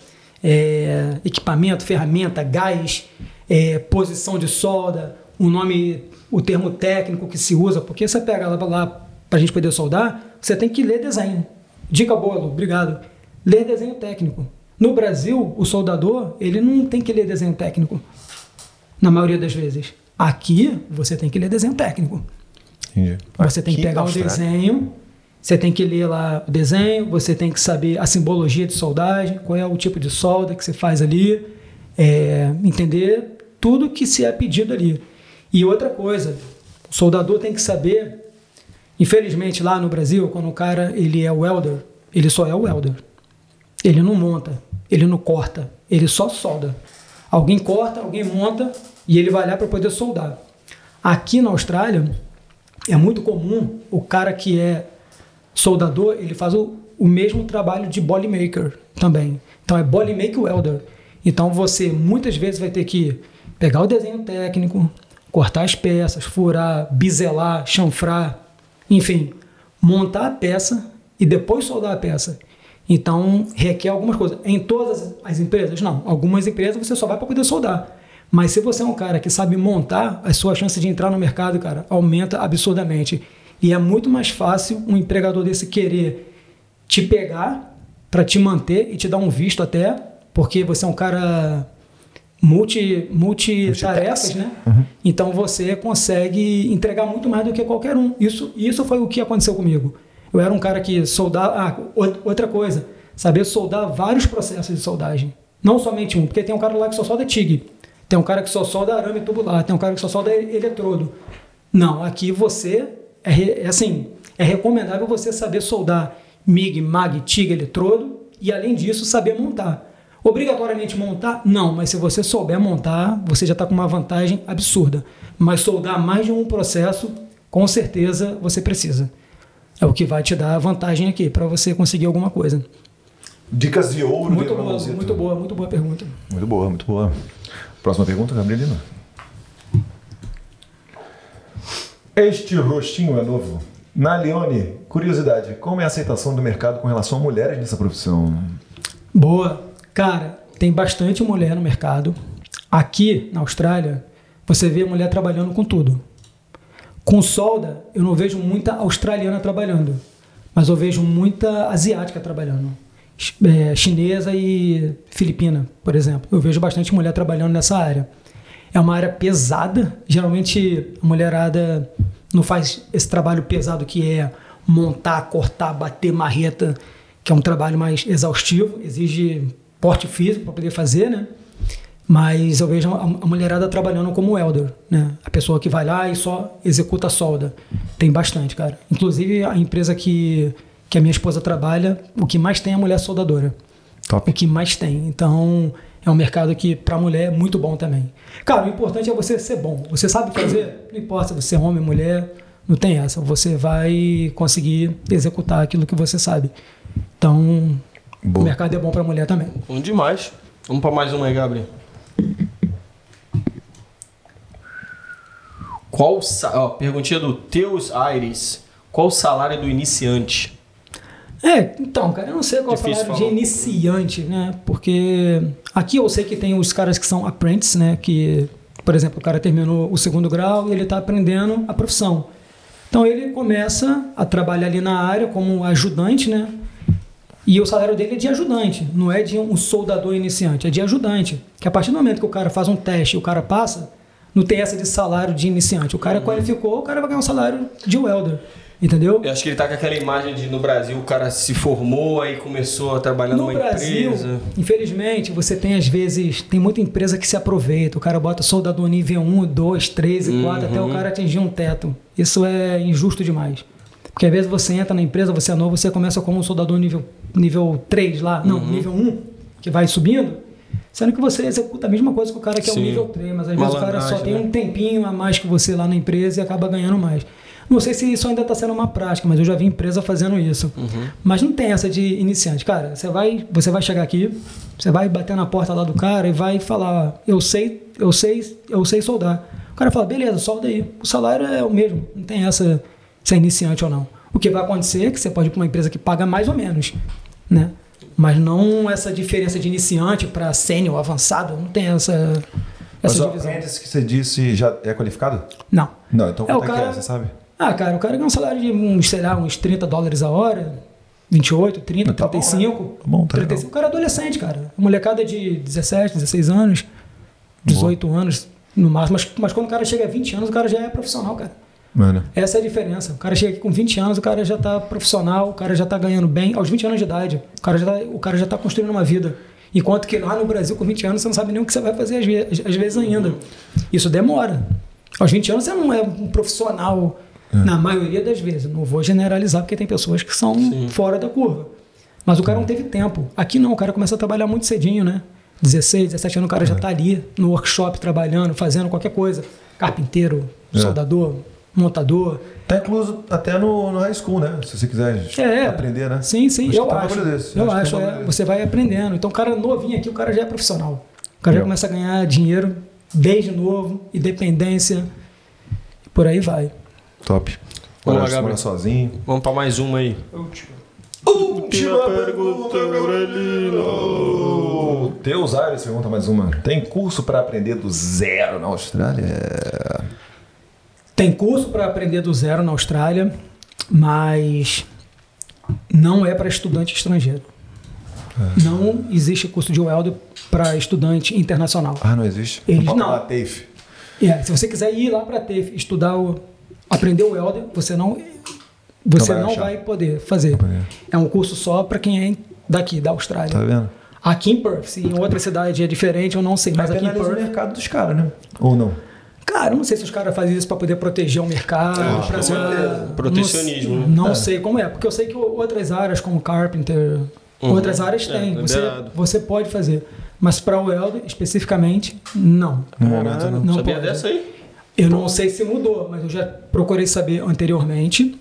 [SPEAKER 4] é, equipamento, ferramenta, gás, é, posição de solda, o nome, o termo técnico que se usa, porque você pega lá, lá para a gente poder soldar, você tem que ler desenho. Dica boa, Lu, obrigado. Ler desenho técnico. No Brasil, o soldador, ele não tem que ler desenho técnico, na maioria das vezes. Aqui, você tem que ler desenho técnico.
[SPEAKER 1] Entendi.
[SPEAKER 4] Você tem que pegar o desenho, você tem que ler lá o desenho, você tem que saber a simbologia de soldagem, qual é o tipo de solda que você faz ali, é, entender tudo que se é pedido ali. E outra coisa, o soldador tem que saber, infelizmente lá no Brasil, quando o cara ele é welder, ele só é welder. Ele não monta, ele não corta, ele só solda. Alguém corta, alguém monta e ele vai lá para poder soldar. Aqui na Austrália, é muito comum o cara que é soldador, ele faz o, o mesmo trabalho de body maker também. Então é body maker welder. Então você muitas vezes vai ter que pegar o desenho técnico, cortar as peças, furar, biselar, chanfrar, enfim, montar a peça e depois soldar a peça. Então requer algumas coisas. Em todas as empresas, não. Algumas empresas você só vai para poder soldar. Mas se você é um cara que sabe montar, a sua chance de entrar no mercado, cara, aumenta absurdamente. E é muito mais fácil um empregador desse querer te pegar para te manter e te dar um visto até, porque você é um cara multi, multitarefas, né? Então você consegue entregar muito mais do que qualquer um. Isso, isso foi o que aconteceu comigo. Eu era um cara que soldava. Ah, ou- outra coisa, saber soldar vários processos de soldagem. Não somente um, porque tem um cara lá que só solda TIG, tem um cara que só solda arame tubular, tem um cara que só solda eletrodo. Não, aqui você é, é assim, é recomendável você saber soldar MIG, MAG, TIG, eletrodo e além disso saber montar. Obrigatoriamente montar? Não, mas se você souber montar, você já está com uma vantagem absurda. Mas soldar mais de um processo, com certeza você precisa. É o que vai te dar a vantagem aqui para você conseguir alguma coisa.
[SPEAKER 1] Dicas de ouro
[SPEAKER 4] Muito
[SPEAKER 1] de
[SPEAKER 4] boa, muito boa, muito boa pergunta.
[SPEAKER 1] Muito boa, muito boa. Próxima pergunta, Gabrielina. Este rostinho é novo. Na Leone, curiosidade, como é a aceitação do mercado com relação a mulheres nessa profissão?
[SPEAKER 4] Boa. Cara, tem bastante mulher no mercado. Aqui na Austrália, você vê mulher trabalhando com tudo. Com solda, eu não vejo muita australiana trabalhando, mas eu vejo muita asiática trabalhando. É, chinesa e filipina, por exemplo. Eu vejo bastante mulher trabalhando nessa área. É uma área pesada. Geralmente a mulherada não faz esse trabalho pesado que é montar, cortar, bater marreta, que é um trabalho mais exaustivo, exige porte físico para poder fazer, né? Mas eu vejo a a mulherada trabalhando como welder, né? A pessoa que vai lá e só executa a solda. Tem bastante, cara. Inclusive a empresa que, que a minha esposa trabalha, o que mais tem é a mulher soldadora.
[SPEAKER 1] Top.
[SPEAKER 4] O que mais tem. Então é um mercado que para mulher é muito bom também. Cara, o importante é você ser bom. Você sabe fazer, não importa se você é homem, mulher, não tem essa. Você vai conseguir executar aquilo que você sabe. Então o
[SPEAKER 1] Boa.
[SPEAKER 4] mercado é bom para mulher também.
[SPEAKER 2] Bom demais. Vamos pra mais uma aí, Gabriel. Qual, ó, perguntinha do Teus Aires. Qual o salário do iniciante?
[SPEAKER 4] É, então, cara, eu não sei qual
[SPEAKER 2] Difícil
[SPEAKER 4] salário de
[SPEAKER 2] falar.
[SPEAKER 4] iniciante, né? Porque aqui eu sei que tem os caras que são apprentices, né? Que, por exemplo, o cara terminou o segundo grau e ele está aprendendo a profissão. Então ele começa a trabalhar ali na área como ajudante, né? E o salário dele é de ajudante, não é de um soldador iniciante, é de ajudante. Que a partir do momento que o cara faz um teste e o cara passa, não tem essa de salário de iniciante. O
[SPEAKER 2] Uhum.
[SPEAKER 4] cara qualificou, o cara vai ganhar um salário de welder, entendeu?
[SPEAKER 2] Eu acho que ele tá com aquela imagem de no Brasil o cara se formou, aí começou a trabalhar
[SPEAKER 4] No
[SPEAKER 2] numa
[SPEAKER 4] Brasil,
[SPEAKER 2] empresa.
[SPEAKER 4] infelizmente, você tem às vezes, tem muita empresa que se aproveita. O cara bota soldador nível 1, 2, 3 e 4 até o cara atingir um teto. Isso é injusto demais. Porque às vezes você entra na empresa, você é novo, você começa como um soldador nível, nível 3 lá, não, nível 1, que vai subindo. Sendo que você executa a mesma coisa que o cara que é o
[SPEAKER 2] Sim.
[SPEAKER 4] nível 3, mas às vezes o cara só tem
[SPEAKER 2] né?
[SPEAKER 4] um tempinho a mais que você lá na empresa e acaba ganhando mais. Não sei se isso ainda está sendo uma prática, mas eu já vi empresa fazendo isso. Mas não tem essa de iniciante. Cara, você vai, você vai chegar aqui, você vai bater na porta lá do cara e vai falar, ó, eu sei, eu sei, eu sei soldar. O cara fala, beleza, solda aí. O salário é o mesmo, não tem essa se é iniciante ou não. O que vai acontecer é que você pode ir para uma empresa que paga mais ou menos, né? Mas não essa diferença de iniciante para sênior, avançado, não tem essa,
[SPEAKER 1] Mas
[SPEAKER 4] essa
[SPEAKER 1] o
[SPEAKER 4] divisão.
[SPEAKER 1] apprentice que você disse já é qualificado?
[SPEAKER 4] Não.
[SPEAKER 1] Não, então
[SPEAKER 4] É,
[SPEAKER 1] quanto
[SPEAKER 4] o
[SPEAKER 1] é, que
[SPEAKER 4] cara-
[SPEAKER 1] é, você sabe?
[SPEAKER 4] Ah, cara, o cara ganha um salário de uns, sei lá, uns 30 dólares a hora, 28, 30,
[SPEAKER 1] Tá bom,
[SPEAKER 4] 35.
[SPEAKER 1] né? Tá bom, tá
[SPEAKER 4] 35. O cara é adolescente, cara. A molecada de 17, 16 anos, 18 anos no máximo. Mas, mas quando o cara chega a 20 anos, o cara já é profissional, cara.
[SPEAKER 1] Mano.
[SPEAKER 4] Essa é a diferença. O cara chega aqui com 20 anos, o cara já tá profissional, o cara já tá ganhando bem. Aos 20 anos de idade, o cara já tá, o cara já tá construindo uma vida. Enquanto que lá no Brasil, com 20 anos, você não sabe nem o que você vai fazer às vezes, às vezes ainda. Isso demora. Aos 20 anos, você não é um profissional, na maioria das vezes. Não vou generalizar, porque tem pessoas que são fora da curva. Mas o cara não teve tempo. Aqui não, o cara começa a trabalhar muito cedinho, né? 16, 17 anos, o cara já tá ali no workshop trabalhando, fazendo qualquer coisa. Carpinteiro,
[SPEAKER 1] É.
[SPEAKER 4] soldador, montador.
[SPEAKER 1] Tá incluso até no, no high school, né? Se você quiser
[SPEAKER 4] É.
[SPEAKER 1] aprender, né?
[SPEAKER 4] Sim, sim, eu
[SPEAKER 1] tá um
[SPEAKER 4] acho.
[SPEAKER 1] desse.
[SPEAKER 4] Eu
[SPEAKER 1] Acho tá
[SPEAKER 4] é, você vai aprendendo. Então, o cara novinho aqui, o cara já é profissional. O cara já
[SPEAKER 1] Eu.
[SPEAKER 4] começa a ganhar dinheiro desde novo, independência, e por aí vai.
[SPEAKER 1] Top.
[SPEAKER 2] Vamos
[SPEAKER 1] Agora
[SPEAKER 2] lá,
[SPEAKER 1] você
[SPEAKER 2] Gabriel.
[SPEAKER 1] sozinho.
[SPEAKER 2] Vamos pra mais uma aí.
[SPEAKER 1] Última pergunta, Aurelino. Teus Aires pergunta mais uma. Tem curso para aprender do zero na Austrália?
[SPEAKER 4] Tem curso para aprender do zero na Austrália, mas não é para estudante estrangeiro.
[SPEAKER 1] É.
[SPEAKER 4] Não existe curso de welder para estudante internacional.
[SPEAKER 1] Ah, não existe?
[SPEAKER 4] Eles não.
[SPEAKER 1] lá, TAFE.
[SPEAKER 4] É, se você quiser ir lá para TAFE, estudar o, aprender o welder, você não você
[SPEAKER 1] vai
[SPEAKER 4] não vai poder fazer. É um curso só para quem é daqui da Austrália.
[SPEAKER 1] Tá vendo?
[SPEAKER 4] Aqui em Perth, se em outra cidade é diferente, eu não sei, mas
[SPEAKER 1] Mas
[SPEAKER 4] aqui em
[SPEAKER 1] penaliza o
[SPEAKER 4] Perth,
[SPEAKER 1] mercado dos caras, né? Ou não?
[SPEAKER 4] cara, eu não sei se os caras fazem isso para poder proteger o mercado,
[SPEAKER 2] acho
[SPEAKER 4] pra
[SPEAKER 2] é protecionismo,
[SPEAKER 4] Não,
[SPEAKER 2] né?
[SPEAKER 4] não sei como é, porque eu sei que outras áreas como carpenter,
[SPEAKER 2] Uhum.
[SPEAKER 4] outras áreas
[SPEAKER 2] É,
[SPEAKER 4] têm, você, você pode fazer, mas para o welder especificamente não.
[SPEAKER 1] No momento não.
[SPEAKER 4] Não
[SPEAKER 2] Sabia
[SPEAKER 4] pode.
[SPEAKER 2] dessa aí?
[SPEAKER 4] Eu não sei se mudou, mas eu já procurei saber anteriormente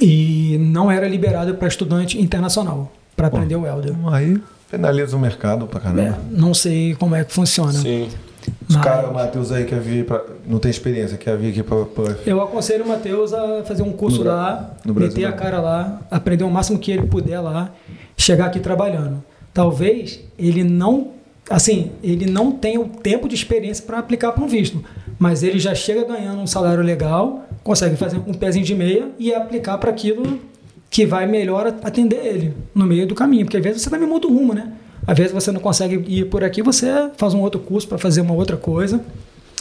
[SPEAKER 4] e não era liberado para estudante internacional para aprender o welder.
[SPEAKER 1] Aí penaliza o mercado pra
[SPEAKER 4] É,
[SPEAKER 1] caramba.
[SPEAKER 4] não sei como é que funciona.
[SPEAKER 2] Sim.
[SPEAKER 1] Os
[SPEAKER 4] Mas-
[SPEAKER 1] caras, o Matheus aí quer vir pra. Não tem experiência, quer vir aqui pra. pra-
[SPEAKER 4] Eu aconselho o Matheus a fazer um curso
[SPEAKER 1] No
[SPEAKER 4] lá,
[SPEAKER 1] no Brasil,
[SPEAKER 4] meter a cara lá, aprender o máximo que ele puder lá, chegar aqui trabalhando. Talvez ele não, assim, ele não tenha o tempo de experiência para aplicar para um visto, mas ele já chega ganhando um salário legal, consegue fazer um pezinho de meia e aplicar para aquilo que vai melhor atender ele no meio do caminho, porque às vezes você também muda o rumo, né? Às vezes você não consegue ir por aqui, você faz um outro curso para fazer uma outra coisa.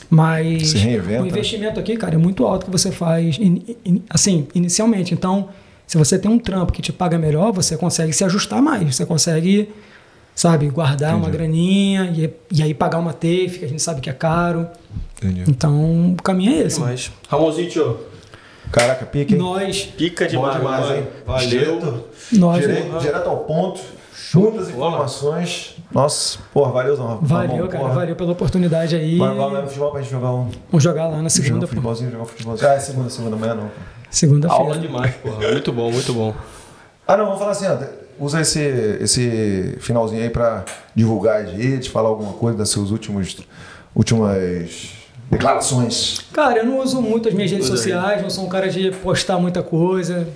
[SPEAKER 4] Mas o investimento aqui, cara, é muito alto que você faz, in- in- assim, inicialmente. Então, se você tem um trampo que te paga melhor, você consegue se ajustar mais. Você consegue, sabe, guardar uma graninha e, e aí pagar uma TAFE, que a gente sabe que é caro.
[SPEAKER 1] Entendi.
[SPEAKER 4] Então, o caminho é esse.
[SPEAKER 2] Demais. Ramonzito,
[SPEAKER 1] Caraca, pica, hein?
[SPEAKER 4] Nós,
[SPEAKER 2] pica
[SPEAKER 1] Bom
[SPEAKER 2] demais,
[SPEAKER 1] demais, hein?
[SPEAKER 2] Valeu.
[SPEAKER 1] Direto,
[SPEAKER 4] nós,
[SPEAKER 1] direto, direto ao ponto. Muitas informações. Nossa, porra, valeu, Zão.
[SPEAKER 4] valeu,
[SPEAKER 1] Tá bom,
[SPEAKER 4] cara,
[SPEAKER 1] porra.
[SPEAKER 4] valeu pela oportunidade aí.
[SPEAKER 1] Vai lá no futebol pra gente jogar um.
[SPEAKER 4] Vamos jogar lá na
[SPEAKER 1] Jogar
[SPEAKER 4] segunda,
[SPEAKER 1] um
[SPEAKER 4] pô.
[SPEAKER 1] futebolzinho, jogar um futebolzinho. Ah, é segunda, segunda, amanhã não.
[SPEAKER 2] Aula
[SPEAKER 4] segunda-feira.
[SPEAKER 2] demais, porra. Muito bom, muito bom.
[SPEAKER 1] Ah, não, vamos falar assim, ó, usa esse, esse finalzinho aí pra divulgar as redes, falar alguma coisa das suas últimos, últimas declarações.
[SPEAKER 4] Cara, eu não uso muito as minhas redes
[SPEAKER 2] aí.
[SPEAKER 4] sociais, não sou um cara de postar muita coisa.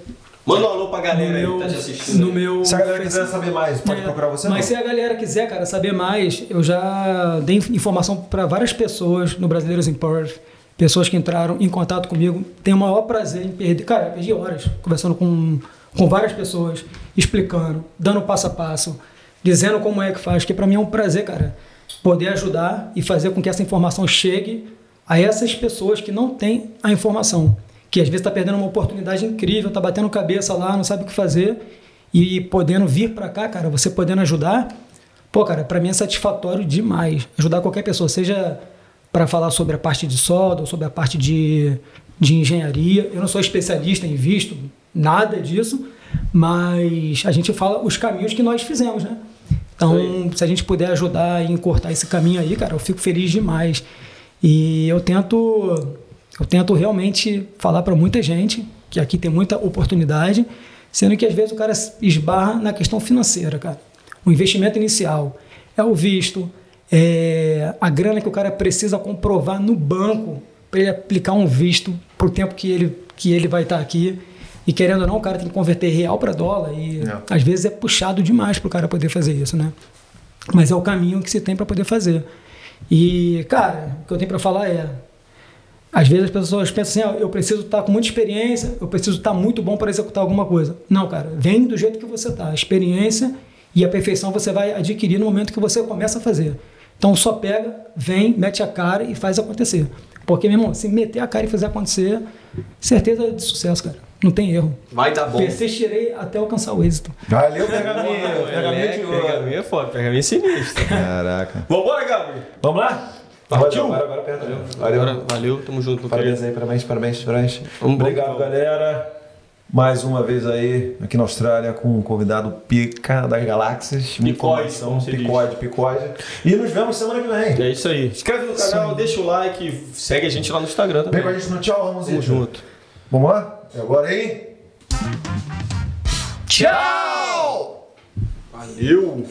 [SPEAKER 2] Manda um alô pra
[SPEAKER 4] No
[SPEAKER 2] galera aí
[SPEAKER 4] meu,
[SPEAKER 2] que tá te assistindo.
[SPEAKER 4] no meu
[SPEAKER 1] Se a galera quiser saber mais, pode
[SPEAKER 4] É,
[SPEAKER 1] procurar você?
[SPEAKER 4] Mas
[SPEAKER 1] não?
[SPEAKER 4] se a galera quiser, cara, saber mais, eu já dei informação para várias pessoas no Brasileiros em Perth, pessoas que entraram em contato comigo. Tenho o maior prazer em perder. Cara, eu perdi horas conversando com, com várias pessoas, explicando, dando passo a passo, dizendo como é que faz, que para mim é um prazer, cara, poder ajudar e fazer com que essa informação chegue a essas pessoas que não têm a informação. Que às vezes está perdendo uma oportunidade incrível, está batendo cabeça lá, não sabe o que fazer e podendo vir para cá, cara, você podendo ajudar, pô, cara, para mim é satisfatório demais ajudar qualquer pessoa, seja para falar sobre a parte de solda ou sobre a parte de, de engenharia. Eu não sou especialista em visto, nada disso, mas a gente fala os caminhos que nós fizemos, né? Então, se a gente puder ajudar e encurtar esse caminho aí, cara, eu fico feliz demais. E eu tento Eu tento realmente falar para muita gente que aqui tem muita oportunidade, sendo que às vezes o cara esbarra na questão financeira, cara. O investimento inicial é o visto, é a grana que o cara precisa comprovar no banco para ele aplicar um visto para o tempo que ele, que ele vai estar aqui. E querendo ou não, o cara tem que converter real para dólar e
[SPEAKER 1] É.
[SPEAKER 4] às vezes é puxado demais para o cara poder fazer isso, né? Mas é o caminho que se tem para poder fazer. E, cara, o que eu tenho para falar é: às vezes as pessoas pensam assim, ah, eu preciso estar com muita experiência, eu preciso estar muito bom para executar alguma coisa. Não, cara, vem do jeito que você está. A experiência e a perfeição você vai adquirir no momento que você começa a fazer. Então só pega, vem, mete a cara e faz acontecer. Porque, meu irmão, se meter a cara e fazer acontecer, certeza de sucesso, cara. Não tem erro.
[SPEAKER 2] Vai dar bom.
[SPEAKER 4] Persistirei até alcançar o êxito.
[SPEAKER 1] Valeu, pergaminho. Pergaminho de ouro.
[SPEAKER 2] Pergaminho é foda, pergaminho é sinistro.
[SPEAKER 1] Caraca.
[SPEAKER 2] Vambora, Gabi.
[SPEAKER 1] Vamos lá?
[SPEAKER 2] Partiu?
[SPEAKER 1] Agora, agora, agora, valeu. Valeu.
[SPEAKER 2] Agora, valeu, tamo junto.
[SPEAKER 1] Parabéns
[SPEAKER 2] querido.
[SPEAKER 1] aí, parabéns, parabéns, parabéns.
[SPEAKER 2] Vamos,
[SPEAKER 1] Obrigado,
[SPEAKER 2] vamos.
[SPEAKER 1] galera. Mais uma vez aí, aqui na Austrália, com um convidado pica das galáxias.
[SPEAKER 2] Picóide.
[SPEAKER 1] Picóide, picóide. E nos vemos semana que vem.
[SPEAKER 2] É isso aí. Inscreve no canal, deixa o like, segue a gente lá no Instagram
[SPEAKER 1] Vem
[SPEAKER 2] também.
[SPEAKER 1] com a gente no tchau, Ramonzinho.
[SPEAKER 2] Tamo junto.
[SPEAKER 1] Vamos lá? É agora aí?
[SPEAKER 2] Tchau! Valeu!